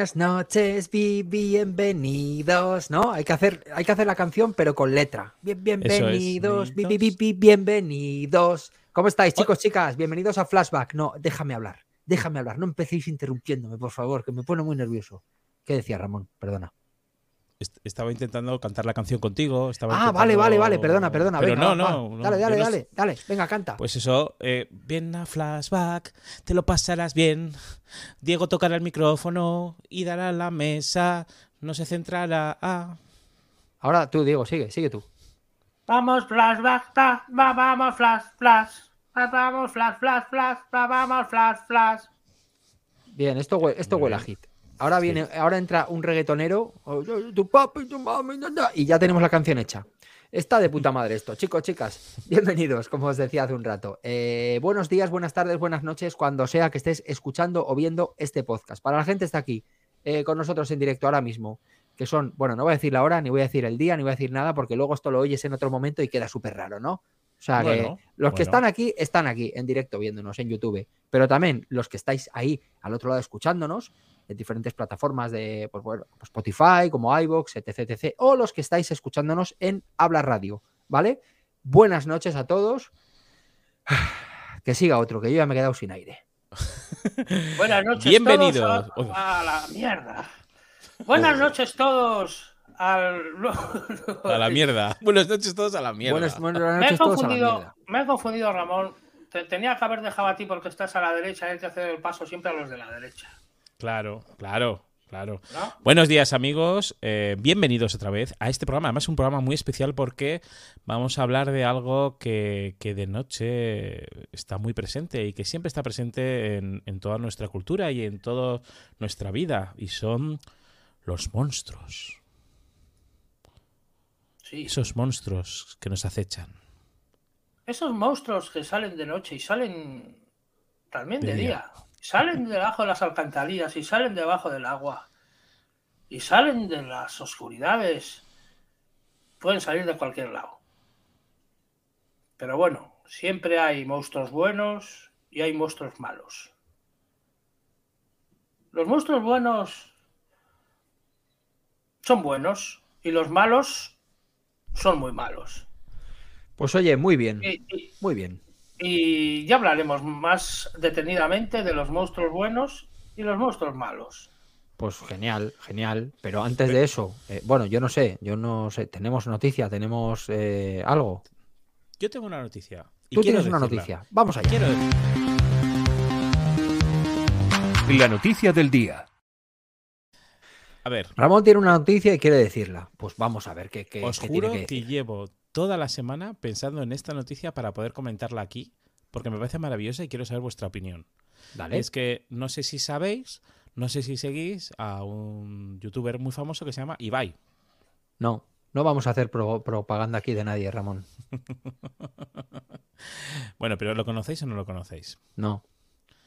buenas noches, bi- bienvenidos, ¿no? Hay que hacer, hay que hacer la canción, pero con letra. Bien, bienvenidos, bi- bi- bi- bi- bienvenidos. ¿Cómo estáis, chicos, chicas? Bienvenidos a Flashback. No, déjame hablar, déjame hablar. No empecéis interrumpiéndome, por favor, que me pone muy nervioso. ¿Qué decía Ramón? Perdona. Est- Estaba intentando cantar la canción contigo. Estaba Ah, vale, vale, vale, perdona, perdona. Pero venga, no, va, no, va. no, Dale, dale, no dale, dale. Venga, canta. Pues eso, eh, bien a flashback, te lo pasarás bien. Diego tocará el micrófono y dará la mesa. No se centrará. Ah. Ahora tú, Diego, sigue, sigue tú. Vamos, flashback, ta, va, vamos, flash, flash. Va, Vamos, flash, flash, flash, va, vamos, flash, flash. Bien, esto, hue- esto huele a hit. Ahora viene, ahora entra un reggaetonero, oh, tu papi, tu mami, y ya tenemos la canción hecha. Está de puta madre esto. Chicos, chicas, bienvenidos, como os decía hace un rato. Eh, buenos días, buenas tardes, buenas noches, cuando sea que estés escuchando o viendo este podcast. Para la gente que está aquí eh, con nosotros en directo ahora mismo, que son, bueno, no voy a decir la hora, ni voy a decir el día, ni voy a decir nada, porque luego esto lo oyes en otro momento y queda súper raro, ¿no? O sea, que Bueno, los que están aquí, están aquí en directo viéndonos en YouTube, pero también los que estáis ahí al otro lado escuchándonos en diferentes plataformas de pues, bueno, pues Spotify, como iVoox, etc, etc, o los que estáis escuchándonos en Habla Radio, ¿vale? Buenas noches a todos. Que siga otro, que yo ya me he quedado sin aire. Buenas noches Bienvenidos. todos a, a la mierda. Buenas noches todos al... A la mierda. Buenas noches todos a la mierda. Buenas, buenas Me he noches todos a la confundido, mierda. me he confundido, Ramón. Te- tenía que haber dejado a ti porque estás a la derecha y hay que hacer el paso siempre a los de la derecha. Claro, claro, claro. ¿no? Buenos días amigos, Eh, bienvenidos otra vez a este programa. Además es un programa muy especial porque vamos a hablar de algo que, que de noche está muy presente y que siempre está presente en, en toda nuestra cultura y en toda nuestra vida y son los monstruos. Sí. Esos monstruos que nos acechan. Esos monstruos que salen de noche y salen también de, De día. día. Salen debajo de las alcantarillas y salen debajo del agua. Y salen de las oscuridades. Pueden salir de cualquier lado. Pero bueno, siempre hay monstruos buenos y hay monstruos malos. Los monstruos buenos son buenos y los malos son muy malos. Pues oye, muy bien, Y- y- muy bien. Y ya hablaremos más detenidamente de los monstruos buenos y los monstruos malos. Pues genial, genial. Pero antes de eso, eh, bueno, yo no sé, yo no sé, tenemos noticia, tenemos eh, algo. Yo tengo una noticia. y Tú tienes una decirla. noticia. Vamos allá. Quiero La noticia del día. A ver, Ramón tiene una noticia y quiere decirla. Pues vamos a ver qué, qué- Os qué juro tiene que, que decir. llevo toda la semana pensando en esta noticia para poder comentarla aquí, porque me parece maravillosa y quiero saber vuestra opinión. Dale. Es que no sé si sabéis, no sé si seguís a un youtuber muy famoso que se llama Ibai. No, no vamos a hacer pro- propaganda aquí de nadie, Ramón. Bueno, pero ¿lo conocéis o no lo conocéis? No.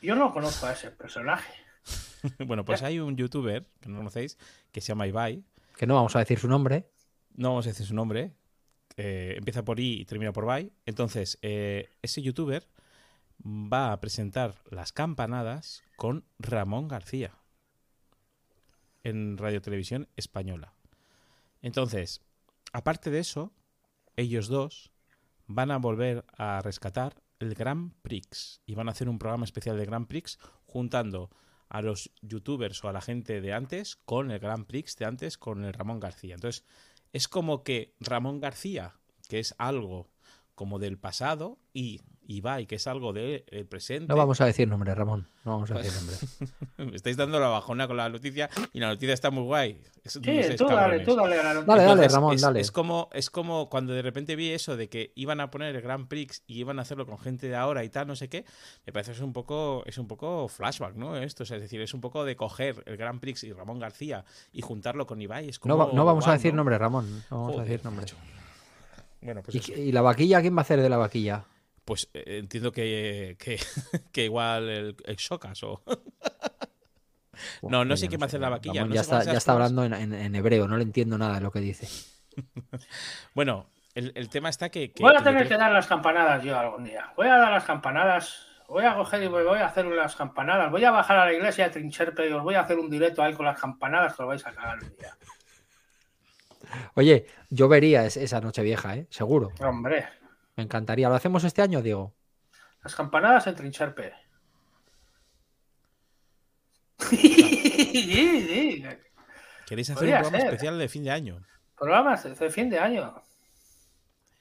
Yo no conozco a ese personaje. bueno, pues hay un youtuber que no conocéis que se llama Ibai. Que no vamos a decir su nombre. No vamos a decir su nombre. Eh, empieza por I y termina por Bai. Entonces, eh, ese youtuber va a presentar las campanadas con Ramón García en Radio Televisión Española. Entonces, aparte de eso, ellos dos van a volver a rescatar el Grand Prix y van a hacer un programa especial de Grand Prix juntando a los youtubers o a la gente de antes con el Grand Prix de antes con el Ramón García. Entonces, es como que Ramón García, que es algo como del pasado, y Ibai, que es algo del presente. No vamos a decir nombre, Ramón. No vamos a decir nombre. Me estáis dando la bajona con la noticia y la noticia está muy guay. Es- Sí, no sé, tú dale, cabrones. tú dale a la noticia. Dale, dale, Entonces, Ramón, es, dale. Es como, es como cuando de repente vi eso de que iban a poner el Grand Prix y iban a hacerlo con gente de ahora y tal, no sé qué. Me parece que es un poco, es un poco flashback, ¿no? Esto, o sea, es decir, es un poco de coger el Grand Prix y Ramón García y juntarlo con Ibai. Es como, No, va- no vamos a decir ¿no? nombre, Ramón. No vamos a decir nombre. Bueno, pues, ¿Y, y la vaquilla? ¿Quién va a hacer de la vaquilla? Pues, eh, entiendo que, que, que igual el, el Shocas o... No, no sé quién va a hacer la vaquilla, no ya está, ya hablando en, en- en hebreo, no le entiendo nada de lo que dice. Bueno, el, el tema está que... que- Voy a tener creo- que dar las campanadas yo algún día. Voy a dar las campanadas Voy a coger y me voy a hacer unas campanadas. Voy a bajar a la iglesia de Trincherpe y os voy a hacer un directo ahí con las campanadas que os vais a cagar el día. Oye, yo vería es- esa noche vieja, ¿eh? Seguro. Hombre, Me encantaría. ¿Lo hacemos este año, Diego? las campanadas en Trincherpe. sí, sí. ¿Queréis hacer Podría un programa ser. especial de fin de año? Programas de fin de año.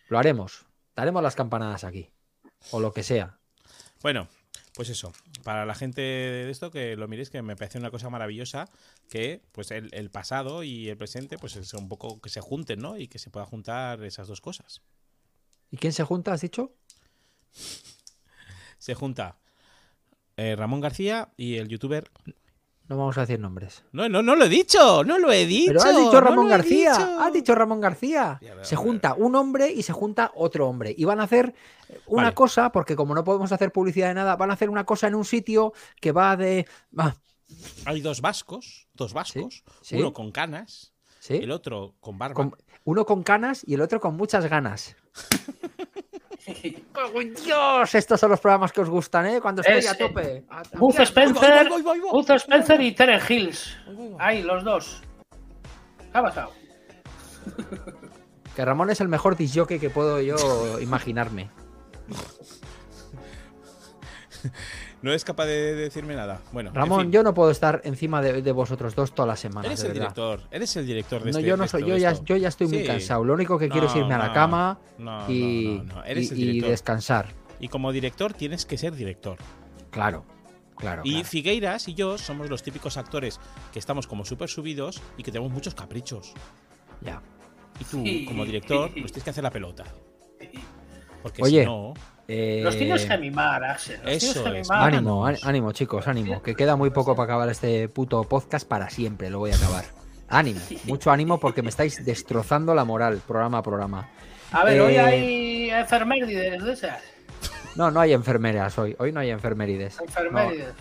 Lo haremos. Daremos las campanadas aquí. O lo que sea. Bueno, pues eso. Para la gente de esto, que lo miréis, que me parece una cosa maravillosa que pues el, el pasado y el presente, pues es un poco que se junten, ¿no? Y que se pueda juntar esas dos cosas. ¿Y quién se junta, has dicho? Se junta eh, Ramón García y el youtuber. No vamos a decir nombres. No, no, no lo he dicho, no lo he dicho. Pero has dicho no Ramón he García. dicho. Has dicho Ramón García. Veo, Se junta un hombre y se junta otro hombre. Y van a hacer una Vale. cosa, porque como no podemos hacer publicidad de nada, van a hacer una cosa en un sitio que va de. ah, Hay dos vascos, dos vascos, sí. uno con canas, ¿sí? el otro con barba. Con- uno con canas y el otro con muchas ganas. ¡Oh, Dios! Estos son los programas que os gustan, ¿eh? Cuando estoy Es, a tope. Mira, Spencer, Spencer y Tere Hills. Ahí, los dos. ¿Qué ha pasado? Que Ramón es el mejor disjockey que puedo yo imaginarme. No es capaz de decirme nada. Bueno, en Ramón, fin. yo no puedo estar encima de, de vosotros dos todas las semanas. Eres de el verdad. director, eres el director de No, este yo no soy, yo ya, yo ya estoy muy cansado. Lo único que quiero es No, irme a la cama no, y, no, no, no. Eres y- el y director. descansar. Y como director tienes que ser director. Claro, claro. Y claro. Figueiras y yo somos los típicos actores que estamos como súper subidos y que tenemos muchos caprichos. Ya. Y tú, Sí. como director, nos tienes que hacer la pelota. Porque Oye, si no, Eh, Los tienes que mimar, Axel. Los eso que es. Ánimo, ánimo, chicos, ánimo. Que queda muy poco para acabar este puto podcast para siempre. Lo voy a acabar. Ánimo, mucho ánimo porque me estáis destrozando la moral, programa a programa. A ver, hoy Eh, hay enfermerides de esas. No, no hay enfermeras hoy. Hoy no hay enfermerides. No, Enfermerides.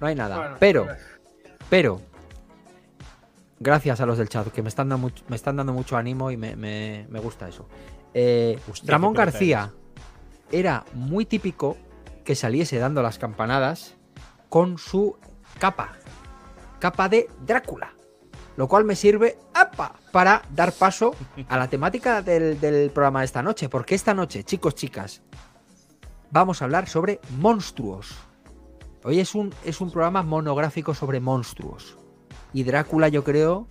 no hay nada. Bueno, pero, pues, pero, gracias a los del chat que me están dando mucho, me están dando mucho ánimo y me, me- me gusta eso. Eh, Ramón García era muy típico que saliese dando las campanadas con su capa, capa de Drácula, lo cual me sirve ¡apa! para dar paso a la temática del, del programa de esta noche, porque esta noche, chicos, chicas, vamos a hablar sobre monstruos. Hoy es un, es un programa monográfico sobre monstruos. Y Drácula yo creo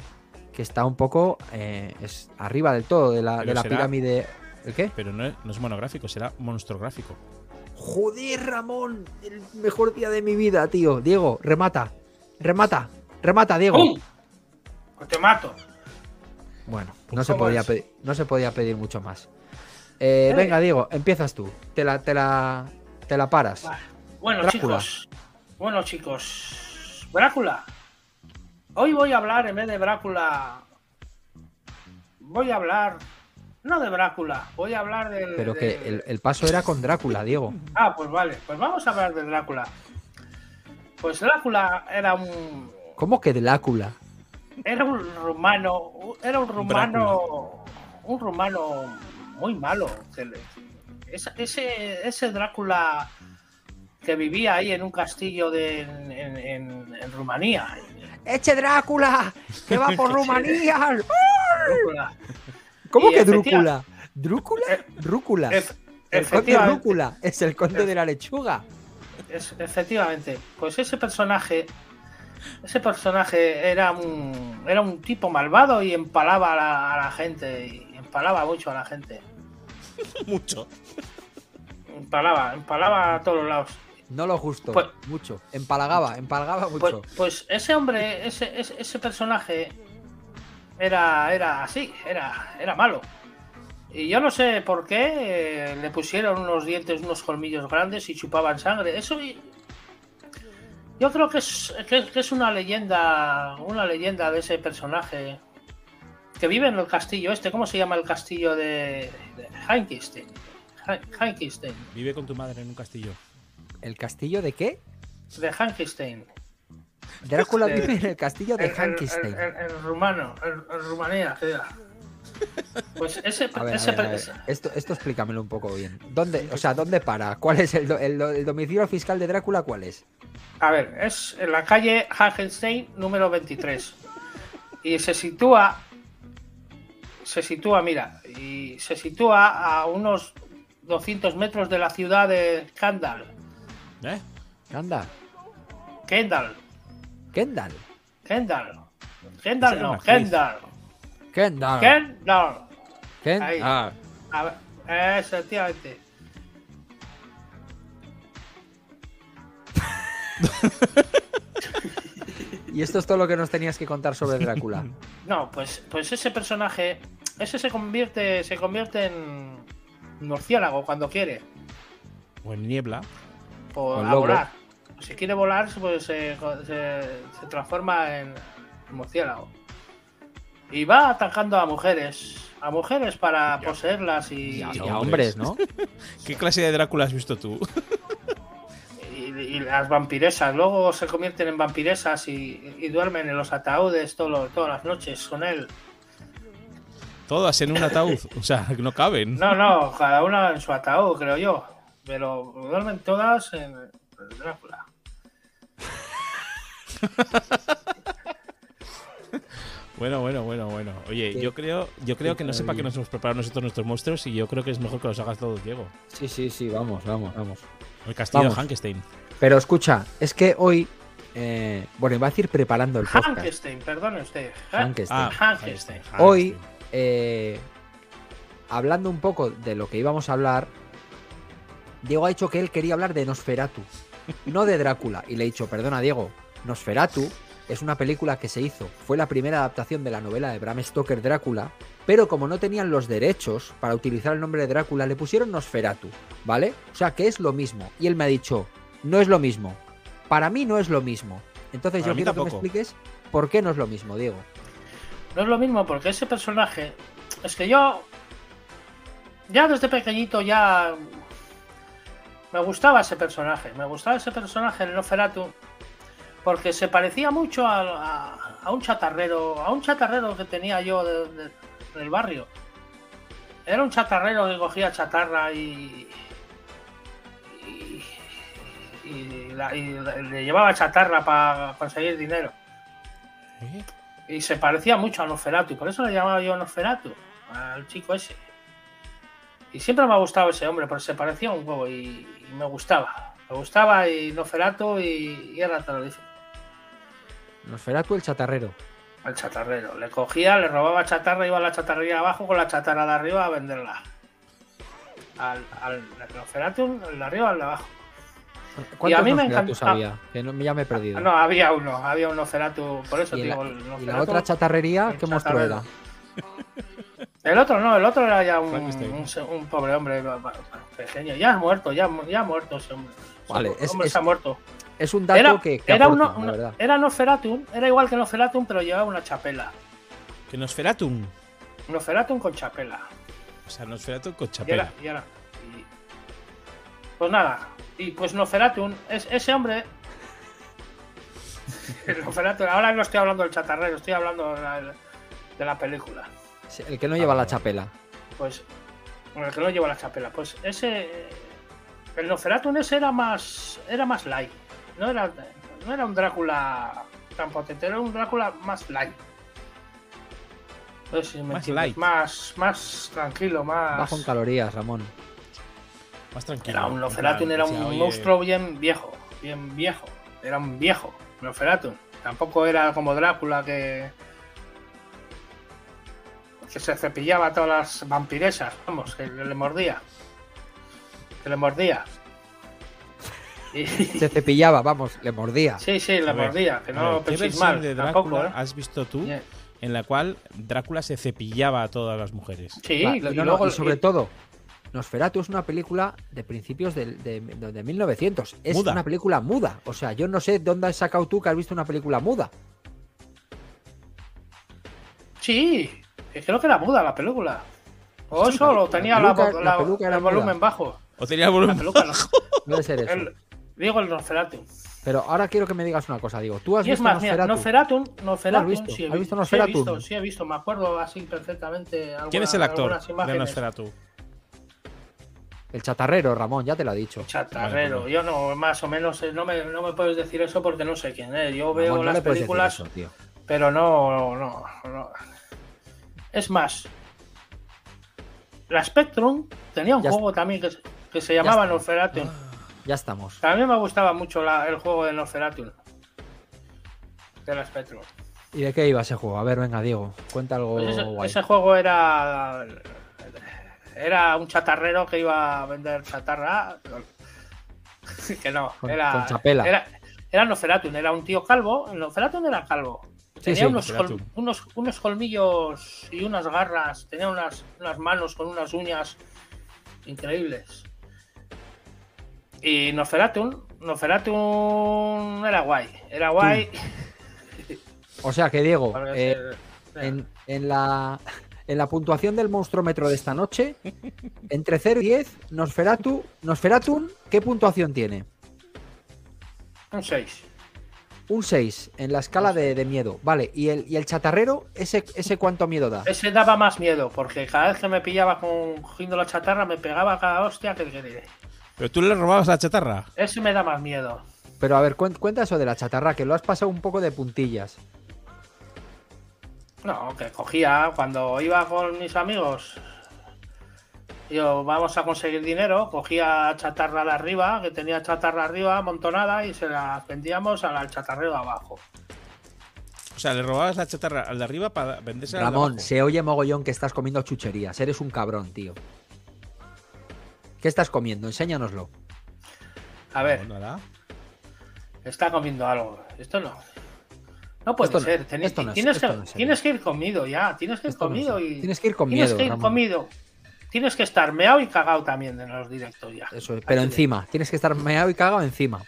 que está un poco eh, es arriba del todo de la, de pirámide. ¿El qué? pero no es, no es monográfico, será monstrográfico. Joder, Ramón, el mejor día de mi vida, tío. Diego, remata. Remata. Remata, Diego. ¡Pum! Pues te mato. Bueno, no se, ¿Cómo podía pedir, no se podía pedir mucho más. Eh, Eh. venga, Diego, empiezas tú. Te la, te la, te la paras. Vale. Bueno, Drácula. chicos. Bueno, chicos. Drácula. Hoy voy a hablar, en vez de Drácula. Voy a hablar. No de Drácula, voy a hablar del. Pero que del- el, el paso era con Drácula, Diego. Ah, pues vale, pues vamos a hablar de Drácula. Pues Drácula era un. ¿Cómo que Drácula? Era un rumano. Era un rumano. Un rumano muy malo. ese, ese Drácula que vivía ahí en un castillo de, en, en- en- en Rumanía. ¡Eche Drácula! ¡Que va por Rumanía! Drácula. ¿Cómo Y que Drúcula? ¿Drúcula? Eh, Drúcula. Ef- El conde efectivamente. Rúcula es el conde de la lechuga. Es- efectivamente, pues ese personaje, ese personaje era un, era un tipo malvado y empalaba a la, a la gente, y empalaba mucho a la gente, Mucho. empalaba, empalaba a todos los lados. No lo justo, Pues- mucho. Empalagaba, empalagaba Pues, mucho. pues ese hombre, ese, ese, ese personaje era, era así, era, era malo. Y yo no sé por qué eh, le pusieron unos dientes, unos colmillos grandes y chupaban sangre. Eso y- yo creo que es, que, que es una leyenda, una leyenda de ese personaje que vive en el castillo este. ¿Cómo se llama el castillo de, de Heinkenstein? Hein- Heinkenstein, Vive con tu madre en un castillo. ¿El castillo de qué? de Heinkenstein. Drácula Este- vive en el castillo de En- en- rumano, en, Rumanía. Pues ese, A ver, a ese- ver, a ver. ese- Esto, esto explícamelo un poco bien. ¿Dónde, o sea, ¿dónde para? ¿Cuál es el, do- el do- el domicilio fiscal de Drácula? ¿Cuál es? A ver, es en la calle Hagenstein número 23. Y se sitúa. Se sitúa, mira, y se sitúa a unos 200 metros de la ciudad de Kendall. ¿Eh? Anda, Kendall. Kendall. Kendall. Kendall no. Kendall. Kendall. Kendall. Ken- Ahí. Ah, A ver, efectivamente. Y esto es todo lo que nos tenías que contar sobre Drácula. No, pues, pues ese personaje, ese se convierte, se convierte en murciélago cuando quiere. O en niebla. por Con a volar. Si quiere volar, pues se, se- se transforma en murciélago. Y va atacando a mujeres. A mujeres para Ya. poseerlas y, Y a, y y a a hombres, ¿no? ¿Qué clase de Drácula has visto tú? y- y las vampiresas. Luego se convierten en vampiresas y, y duermen en los ataúdes todo todas las noches con él. Todas en un ataúd. O sea, no caben. No, no, cada una en su ataúd, creo yo. Pero duermen todas en Drácula. Bueno, bueno, bueno, bueno. Oye, yo creo, yo creo que no sé para qué nos hemos preparado nosotros nuestros monstruos y yo creo que es mejor que los hagas todos, Diego. Sí, sí, sí, vamos, vamos, vamos. El castillo Vamos. de Hankenstein. Pero escucha, es que hoy. eh, bueno, iba a decir preparando el podcast. Hankenstein, perdone usted. Hankenstein. Ah, Hankenstein. Hoy, eh, hablando un poco de lo que íbamos a hablar, Diego ha dicho que él quería hablar de Nosferatu, no de Drácula. Y le he dicho, perdona Diego, Nosferatu es una película que se hizo, fue la primera adaptación de la novela de Bram Stoker Drácula, pero como no tenían los derechos para utilizar el nombre de Drácula, le pusieron Nosferatu, ¿vale? O sea que es lo mismo. Y él me ha dicho, no es lo mismo. Para mí no es lo mismo. Entonces Para yo quiero que me expliques por qué no es lo mismo, Diego. No es lo mismo porque ese personaje. Es que yo. Ya desde pequeñito ya. Me gustaba ese personaje. Me gustaba ese personaje, el Noferatu. Porque se parecía mucho a, a- a un chatarrero. A un chatarrero que tenía yo de- de- del barrio. Era un chatarrero que cogía chatarra y. Y, y la- y le llevaba chatarra para conseguir dinero. Y se parecía mucho a Nosferatu, y por eso le llamaba yo Nosferatu, al chico ese. Y siempre me ha gustado ese hombre, porque se parecía un huevo y, y me gustaba. Me gustaba y Nosferatu y, y era terrorífico. Nosferatu el chatarrero. Al chatarrero. Le cogía, le robaba chatarra, iba a la chatarrería abajo con la chatarra de arriba a venderla. Al, al Nosferatu, el de arriba al de abajo. ¿Cuántos a mí me había? Que no, ya me he perdido. Ah, No, había uno, había un Nosferatu, por eso y, la, digo el y la otra chatarrería, el ¿qué monstruo era? El otro no, el otro era ya un, un se- un pobre hombre pequeño. Ya ha muerto, ya, ya ha muerto ese hombre. Vale, Ese es- hombre es- se ha muerto. Es un dato Era, que, que era, aporta, uno- la una- verdad. era Nosferatum, era igual que Nosferatum, pero llevaba una chapela. Que Nosferatum. Nosferatum con chapela. O sea, Nosferatu con Y chapela. era- y era- y- Pues nada, y pues Nosferatum, es, ese hombre. el Nosferatu, ahora no estoy hablando del chatarrero, estoy hablando de la, de la película. Sí, El que no lleva Ah, la chapela. Pues. Bueno, el que no lleva la chapela. Pues ese. El Nosferatu ese era más. Era más light. No era, no era un Drácula tan potente, era un Drácula más light. No sé si me Más light. Más, más tranquilo, más. Bajo en calorías, Ramón. Más tranquilo. Era un plan, era un oye, monstruo bien viejo. Bien viejo. Era un viejo. Nosferatu. Tampoco era como Drácula que. que se cepillaba a todas las vampiresas. Vamos, que le mordía. Que le mordía. Se cepillaba, vamos, le mordía. sí, sí, le mordía. Que no ver, ¿Qué penséis mal. de Tampoco, ¿eh? has visto tú Yeah. en la cual Drácula se cepillaba a todas las mujeres? Sí, Va, y, y, no, y no, luego. y sobre y- todo, Nosferatu es una película de principios del- de, de- de 1900. Es Muda. una película muda. O sea, yo no sé dónde has sacado tú que has visto una película muda. Sí, que creo que era muda la película. O Sí, eso la- lo la tenía la, el volumen muda. bajo. ¿O tenía el La volumen peluca no. Debe ser eso. El- Digo el Nosferatu. Pero ahora quiero que me digas una cosa, digo. ¿Tú has Y es visto más, mira, Nosferatu? Nosferatu, visto? sí he ¿Has visto sí he visto, sí he visto, me acuerdo así perfectamente. ¿Quién es el actor de. Nosferatu? El chatarrero, Ramón, ya te lo ha dicho. Chatarrero, Vale, yo no, más o menos, eh, no me, no me puedes decir eso porque no sé quién es. Yo veo no las películas, eso, tío. pero no, no, no. Es más, la Spectrum tenía un Ya juego también que, se- que se llamaba. Nosferatu. Ya estamos. También me gustaba mucho la- el juego de Nosferatu. De la Spectrum. ¿Y de qué iba ese juego? A ver, venga, Diego, cuenta algo Pues ese, guay. ese juego era. Era un chatarrero que iba a vender chatarra. Que no, Con- era. con chapela. Era, era Noferatun, era un tío calvo. Noferatun era calvo. Tenía sí, unos, col- unos, unos colmillos y unas garras. Tenía unas, unas manos con unas uñas increíbles. Y Noferatun, Noferatun era guay. Era guay. O sea que, Diego, eh, se- en, en la, en la puntuación del monstruómetro de esta noche, entre 0 y 10, Nosferatu, Nosferatun, ¿qué puntuación tiene? un 6. Un 6 en la escala de, de miedo. Vale, ¿y el, y el chatarrero, ese, ese cuánto miedo da? Ese daba más miedo, porque cada vez que me pillaba con cogiendo la chatarra me pegaba cada hostia que que diré. ¿Pero tú le robabas la chatarra? Ese me da más miedo. Pero a ver, cuen- cuenta eso de la chatarra, que lo has pasado un poco de puntillas. No, que cogía cuando iba con mis amigos. Yo, vamos a conseguir dinero, cogía chatarra de arriba, que tenía chatarra arriba amontonada y se la vendíamos al chatarrero de abajo. O sea, le robabas la chatarra al de arriba para vendérsela al de Ramón, abajo. se oye mogollón que estás comiendo chucherías. Eres un cabrón, tío. ¿Qué estás comiendo? Enséñanoslo. A ver, No, nada. está comiendo algo. Esto no. No puede Esto no, ser. Teni- esto no es- tienes, esto que, no es serio. tienes que ir comido ya. Tienes que ir Esto comido y. Tienes que ir con Tienes miedo, que ir Ramón. comido. Tienes que estar meado y cagado también en los directos ya. Eso es, pero Así de- encima. Tienes que estar meado y cagado encima.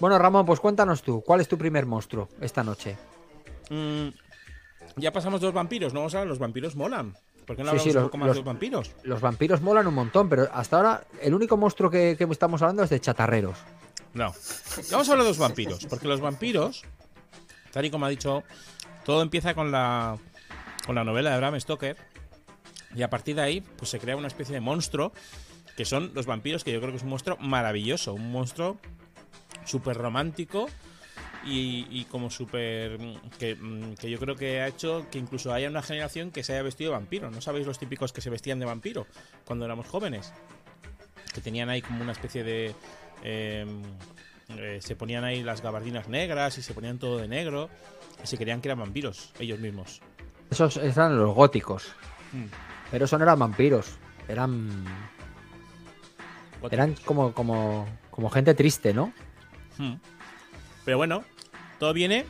Bueno, Ramón, pues cuéntanos tú. ¿Cuál es tu primer monstruo esta noche? Mm, ya pasamos de los vampiros, no vamos a hablar, los vampiros molan. ¿Por qué no Sí, hablamos sí, un los- poco más los- de los vampiros? Los vampiros molan un montón, pero hasta ahora el único monstruo que, que estamos hablando es de chatarreros. No. Vamos a hablar de los vampiros, porque los vampiros, tal y como ha dicho, todo empieza con la, con la novela de Bram Stoker, y a partir de ahí, pues se crea una especie de monstruo, que son los vampiros, que yo creo que es un monstruo maravilloso, un monstruo súper romántico y, y como súper... mm, Que, mm, que yo creo que ha hecho que incluso haya una generación que se haya vestido de vampiro. ¿No sabéis los típicos que se vestían de vampiro cuando éramos jóvenes? Que tenían ahí como una especie de... eh, eh, se ponían ahí las gabardinas negras y se ponían todo de negro y se creían que eran vampiros ellos mismos. Esos eran los góticos. Hmm. Pero eso no eran vampiros. Eran. Eran como, como, como gente triste, ¿no? Hmm. Pero bueno, todo viene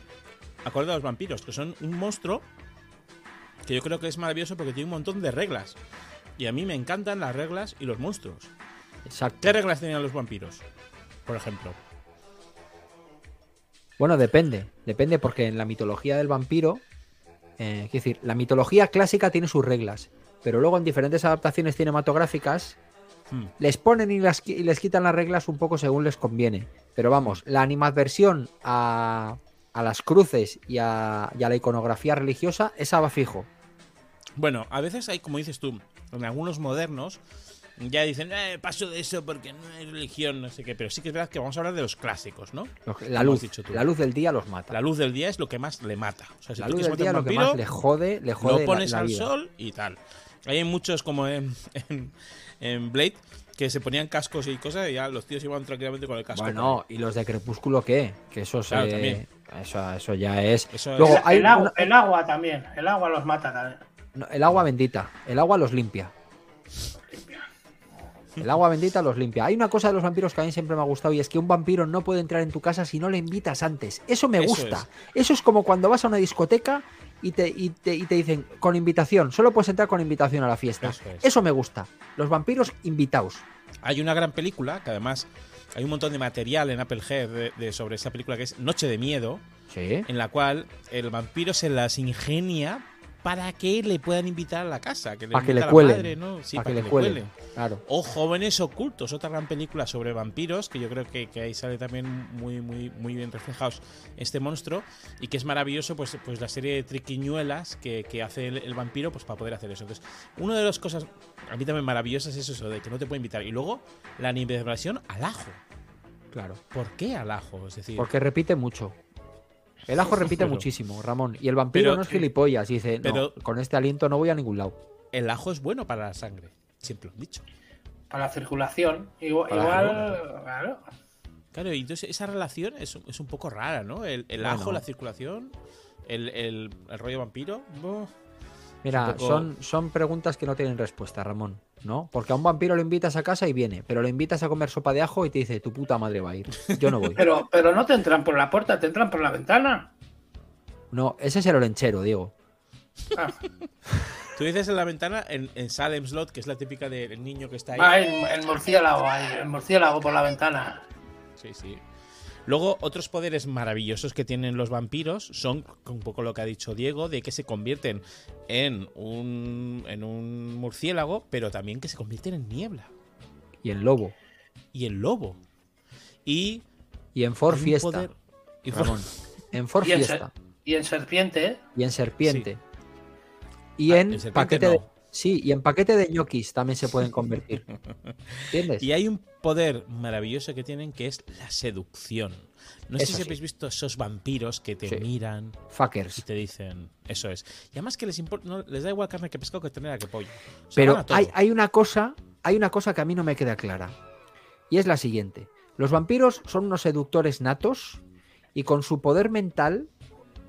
acorde a los vampiros, que son un monstruo que yo creo que es maravilloso porque tiene un montón de reglas. Y a mí me encantan las reglas y los monstruos. Exacto. ¿Qué reglas tenían los vampiros? Por ejemplo. Bueno, depende. Depende porque en la mitología del vampiro. eh, quiero decir, la mitología clásica tiene sus reglas. Pero luego en diferentes adaptaciones cinematográficas Hmm. les ponen y, las y les quitan las reglas un poco según les conviene. Pero vamos, la animadversión a, a las cruces y a, y a la iconografía religiosa, esa va fijo. Bueno, a veces hay, como dices tú, en algunos modernos ya dicen, eh, paso de eso porque no hay religión, no sé qué. Pero sí que es verdad que vamos a habber de los clásicos, ¿no? La luz, dicho tú. la luz del día los mata. La luz del día es lo que más le mata. O sea, si La luz del día matar lo que más vampiro, le jode, le jode lo la- pones la al vida. sol y tal. Hay muchos como en, en, en Blade que se ponían cascos y cosas y ya los tíos iban tranquilamente con el casco. Bueno, ¿y los de Crepúsculo qué? Que eso se- Claro, también. Eso, eso ya es. Eso Luego, es- hay el, agua, una- el agua también. El agua los mata también. no, el agua bendita. El agua los limpia. El agua bendita los limpia. Hay una cosa de los vampiros que a mí siempre me ha gustado y es que un vampiro no puede entrar en tu casa si no le invitas antes. Eso me Eso gusta. Eso es como cuando vas a una discoteca y te, y te, y te dicen con invitación. Solo puedes entrar con invitación a la fiesta. Eso Eso, es. me gusta. Los vampiros invitados. Hay una gran película que además hay un montón de material en Apple Head de, de- sobre esa película que es Noche de Miedo, Sí. en la cual el vampiro se las ingenia para que le puedan invitar a la casa. Que le Pa' que le cuelen. madre, ¿no? Sí, para pa' que le cuelen. Claro. O Jóvenes Ocultos, otra gran película sobre vampiros, que yo creo que, que ahí sale también muy, muy, muy bien reflejados este monstruo, y que es maravilloso pues, pues la serie de triquiñuelas que, que hace el, el vampiro pues para poder hacer eso. Entonces, una de las cosas a mí también maravillosas es eso, de que no te puede invitar. Y luego, la animación al ajo. Claro. ¿Por qué al ajo? Es decir, Porque repite mucho. El ajo repite Pero- muchísimo, Ramón. Y el vampiro Pero- no es gilipollas. Y dice, no, con este aliento no voy a ningún lado. el ajo es bueno para la sangre. Siempre lo han dicho. Para la circulación. Igual, Para igual, claro. Claro, y entonces esa relación es, es un poco rara, ¿no? El, el Bueno. ajo, la circulación, el, el- el rollo vampiro. buh. Mira, poco- son, son preguntas que no tienen respuesta, Ramón. ¿No? Porque a un vampiro lo invitas a casa y viene, pero lo invitas a comer sopa de ajo y te dice, tu puta madre va a ir. Yo no voy. Pero, pero no te entran por la puerta, te entran por la ventana. No, ese es el olenchero, Diego. Ah, Tú dices en la ventana, en, en Salem Slot, que es la típica del niño que está ahí. va el, el murciélago, ahí, el murciélago por la ventana. Sí, sí. Luego, otros poderes maravillosos que tienen los vampiros son un poco lo que ha dicho Diego, de que se convierten en un, en un murciélago, pero también que se convierten en niebla Y en lobo. y en lobo. Y Y en For Fiesta. poder- y for-. En For Y en, Fiesta. ser- y en serpiente, ¿eh? Y en serpiente. Y Ah, en en serpiente paquete no. de. Sí, y en paquete de ñoquis también se pueden convertir. ¿Entiendes? Y hay un poder maravilloso que tienen que es la seducción. No sé si sí. habéis visto esos vampiros que te Sí. miran y Fuckers. te dicen, eso es. Y además que les importa, no, les da igual carne que pescado que ternera que pollo. Pero a hay, hay una cosa, hay una cosa que a mí no me queda clara. Y es la siguiente. Los vampiros son unos seductores natos y con su poder mental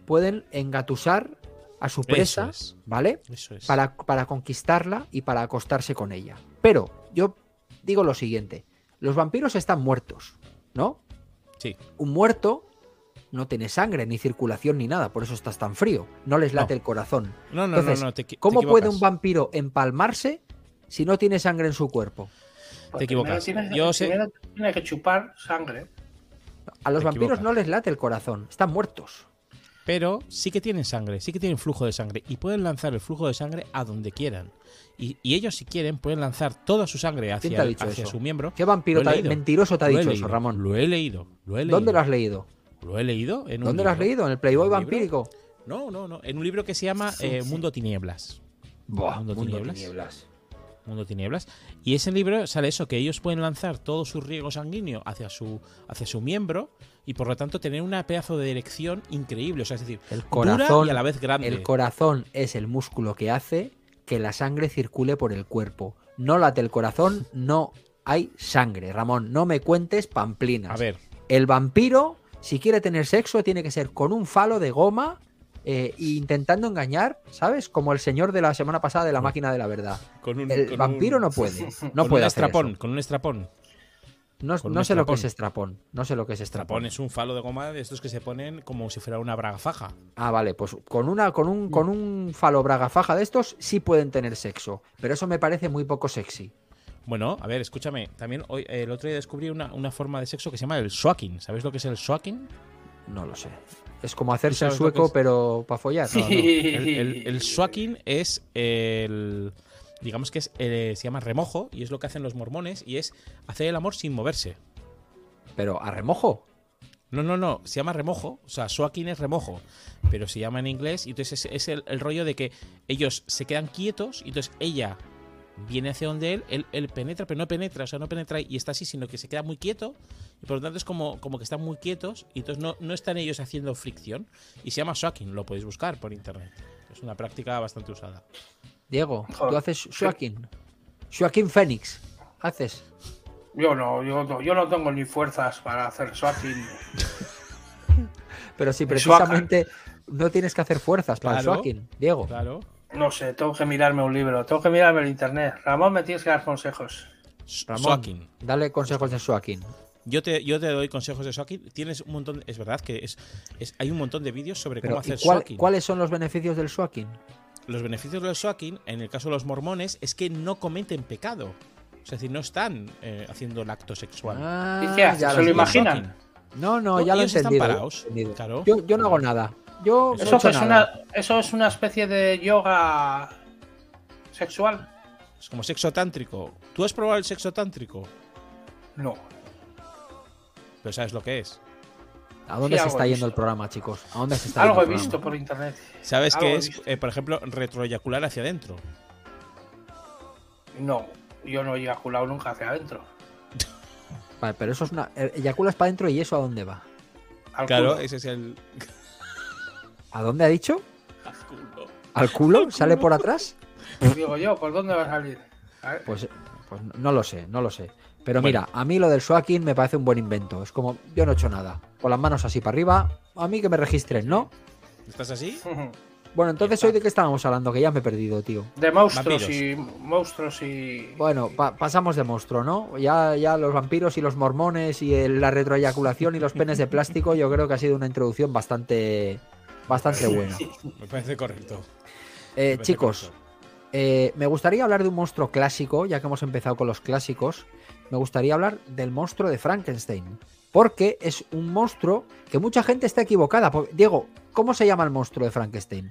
pueden engatusar a su presa, es. ¿vale? Eso es. Para, para conquistarla y para acostarse con ella. Pero yo digo lo siguiente. Los vampiros están muertos, ¿no? Sí. Un muerto no tiene sangre, ni circulación, ni nada. Por eso estás tan frío. No les late No. el corazón. No, no, Entonces, no, no, te, equi- te ¿Cómo puede un vampiro empalmarse si no tiene sangre en su cuerpo? Pues Te equivocas. Yo sé- tiene que chupar sangre. A los Te vampiros equivocas. no les late el corazón, están muertos. Pero sí que tienen sangre, sí que tienen flujo de sangre y pueden lanzar el flujo de sangre a donde quieran. Y, y ellos, si quieren, pueden lanzar toda su sangre ¿Quién te hacia, hacia su miembro. ¿Qué vampiro mentiroso te ha dicho leído, eso, Ramón? Lo he leído, lo he leído. ¿Dónde lo has leído? Lo he leído en un ¿Dónde lo has leído? ¿En el Playboy vampírico? No, no, no. En un libro que se llama eh, Mundo Tinieblas. Buah, Mundo mundo Tinieblas. tinieblas. Mundo Tinieblas. Y ese libro sale eso, que ellos pueden lanzar todo su riego sanguíneo hacia su, hacia su miembro y por lo tanto tener una pedazo de erección increíble. O sea, es decir, El dura corazón, y a la vez grande. el corazón es el músculo que hace que la sangre circule por el cuerpo. No late el corazón, no hay sangre. Ramón, no me cuentes pamplinas. a ver, El vampiro, si quiere tener sexo, tiene que ser con un falo de goma eh, intentando engañar, ¿sabes? Como el señor de la semana pasada de la máquina de la verdad. con un, El con vampiro un- no puede. No con puede un hacer estrapón, eso. con un estrapón. No, no sé lo que es estrapón. No sé lo que es Estrapón estrapón. es un falo de goma de estos que se ponen como si fuera una braga faja. Ah, vale, pues con una, con un, con un falo braga faja de estos sí pueden tener sexo. Pero eso me parece muy poco sexy. Bueno, a ver, escúchame. También hoy, el otro día descubrí una, una forma de sexo que se llama el swacking. ¿Sabes lo que es el swacking? No lo sé. Es como hacerse el sueco, pero para follar. No, no. El, el, el swacking es el. Digamos que es eh, se llama remojo y es lo que hacen los mormones y es hacer el amor sin moverse. Pero a remojo. No, no, no, se llama remojo, o sea, swacking es remojo, pero se llama en inglés y entonces es, es el, el rollo de que ellos se quedan quietos y entonces ella viene hacia donde él, él, él penetra, pero no penetra, o sea, no penetra y está así, sino que se queda muy quieto y por lo tanto es como, como que están muy quietos y entonces no, no están ellos haciendo fricción y se llama swacking, lo podéis buscar por internet. Es una práctica bastante usada. Diego, tú haces Joaquín. Joaquín Fénix. Haces. Yo no, yo no, yo no tengo ni fuerzas para hacer swatting. Pero si El precisamente no tienes que hacer fuerzas para el Claro. Joaquín, Diego. Claro. No sé, tengo que mirarme un libro, tengo que mirarme el internet. Ramón, me tienes que dar consejos. Ramón, dale consejos de Joaquín. Yo te, yo te doy consejos de swacking. Tienes un montón, es verdad que es, es hay un montón de vídeos sobre Pero, cómo ¿y hacer cuál-. ¿cuáles son los beneficios del Joaquín? Los beneficios del swacking, en el caso de los mormones, es que no cometen pecado. O sea, es decir, no están eh, haciendo el acto sexual. Ah, ¿Y qué hace? ya ¿Se lo imaginan? No, no, No, ya lo he ellos están entendido. parados, entendido. claro. Yo, yo no hago nada. Yo Eso no he Eso, hecho que es nada. una, eso es una especie de yoga sexual. Es como sexo tántrico. ¿Tú has probado el sexo tántrico? No. Pero sabes lo que es. ¿A dónde Sí, se está yendo el programa, chicos? ¿A dónde se está Algo he yendo visto programa? por internet. ¿Sabes Algo qué es, eh, por ejemplo, retroeyacular hacia adentro? No, yo no he eyaculado nunca hacia adentro. Vale, pero eso es una. eh, Eyaculas para adentro y eso a dónde va. Al Claro, culo. ese es el. ¿A dónde ha dicho? ¿Al culo? ¿Sale por atrás? Digo yo, ¿por dónde va a salir? A ver. Pues, pues no lo sé, no lo sé. Pero Bueno. mira, a mí lo del swacking me parece un buen invento. Es como, yo no he hecho nada. Con las manos así para arriba, a mí que me registren, ¿no? ¿Estás así? Bueno, entonces hoy de qué estábamos hablando, que ya me he perdido, tío. De monstruos Vampiros. y monstruos y. Bueno, pa- pasamos de monstruo, ¿no? Ya, ya los vampiros y los mormones y el- la retroeyaculación y los penes de plástico, yo creo que ha sido una introducción bastante, bastante buena. Me parece correcto. Eh, Me parece chicos, correcto. eh, me gustaría hablar de un monstruo clásico, ya que hemos empezado con los clásicos. Me gustaría hablar del monstruo de Frankenstein. Porque es un monstruo que mucha gente está equivocada. Por- Diego, ¿cómo se llama el monstruo de Frankenstein?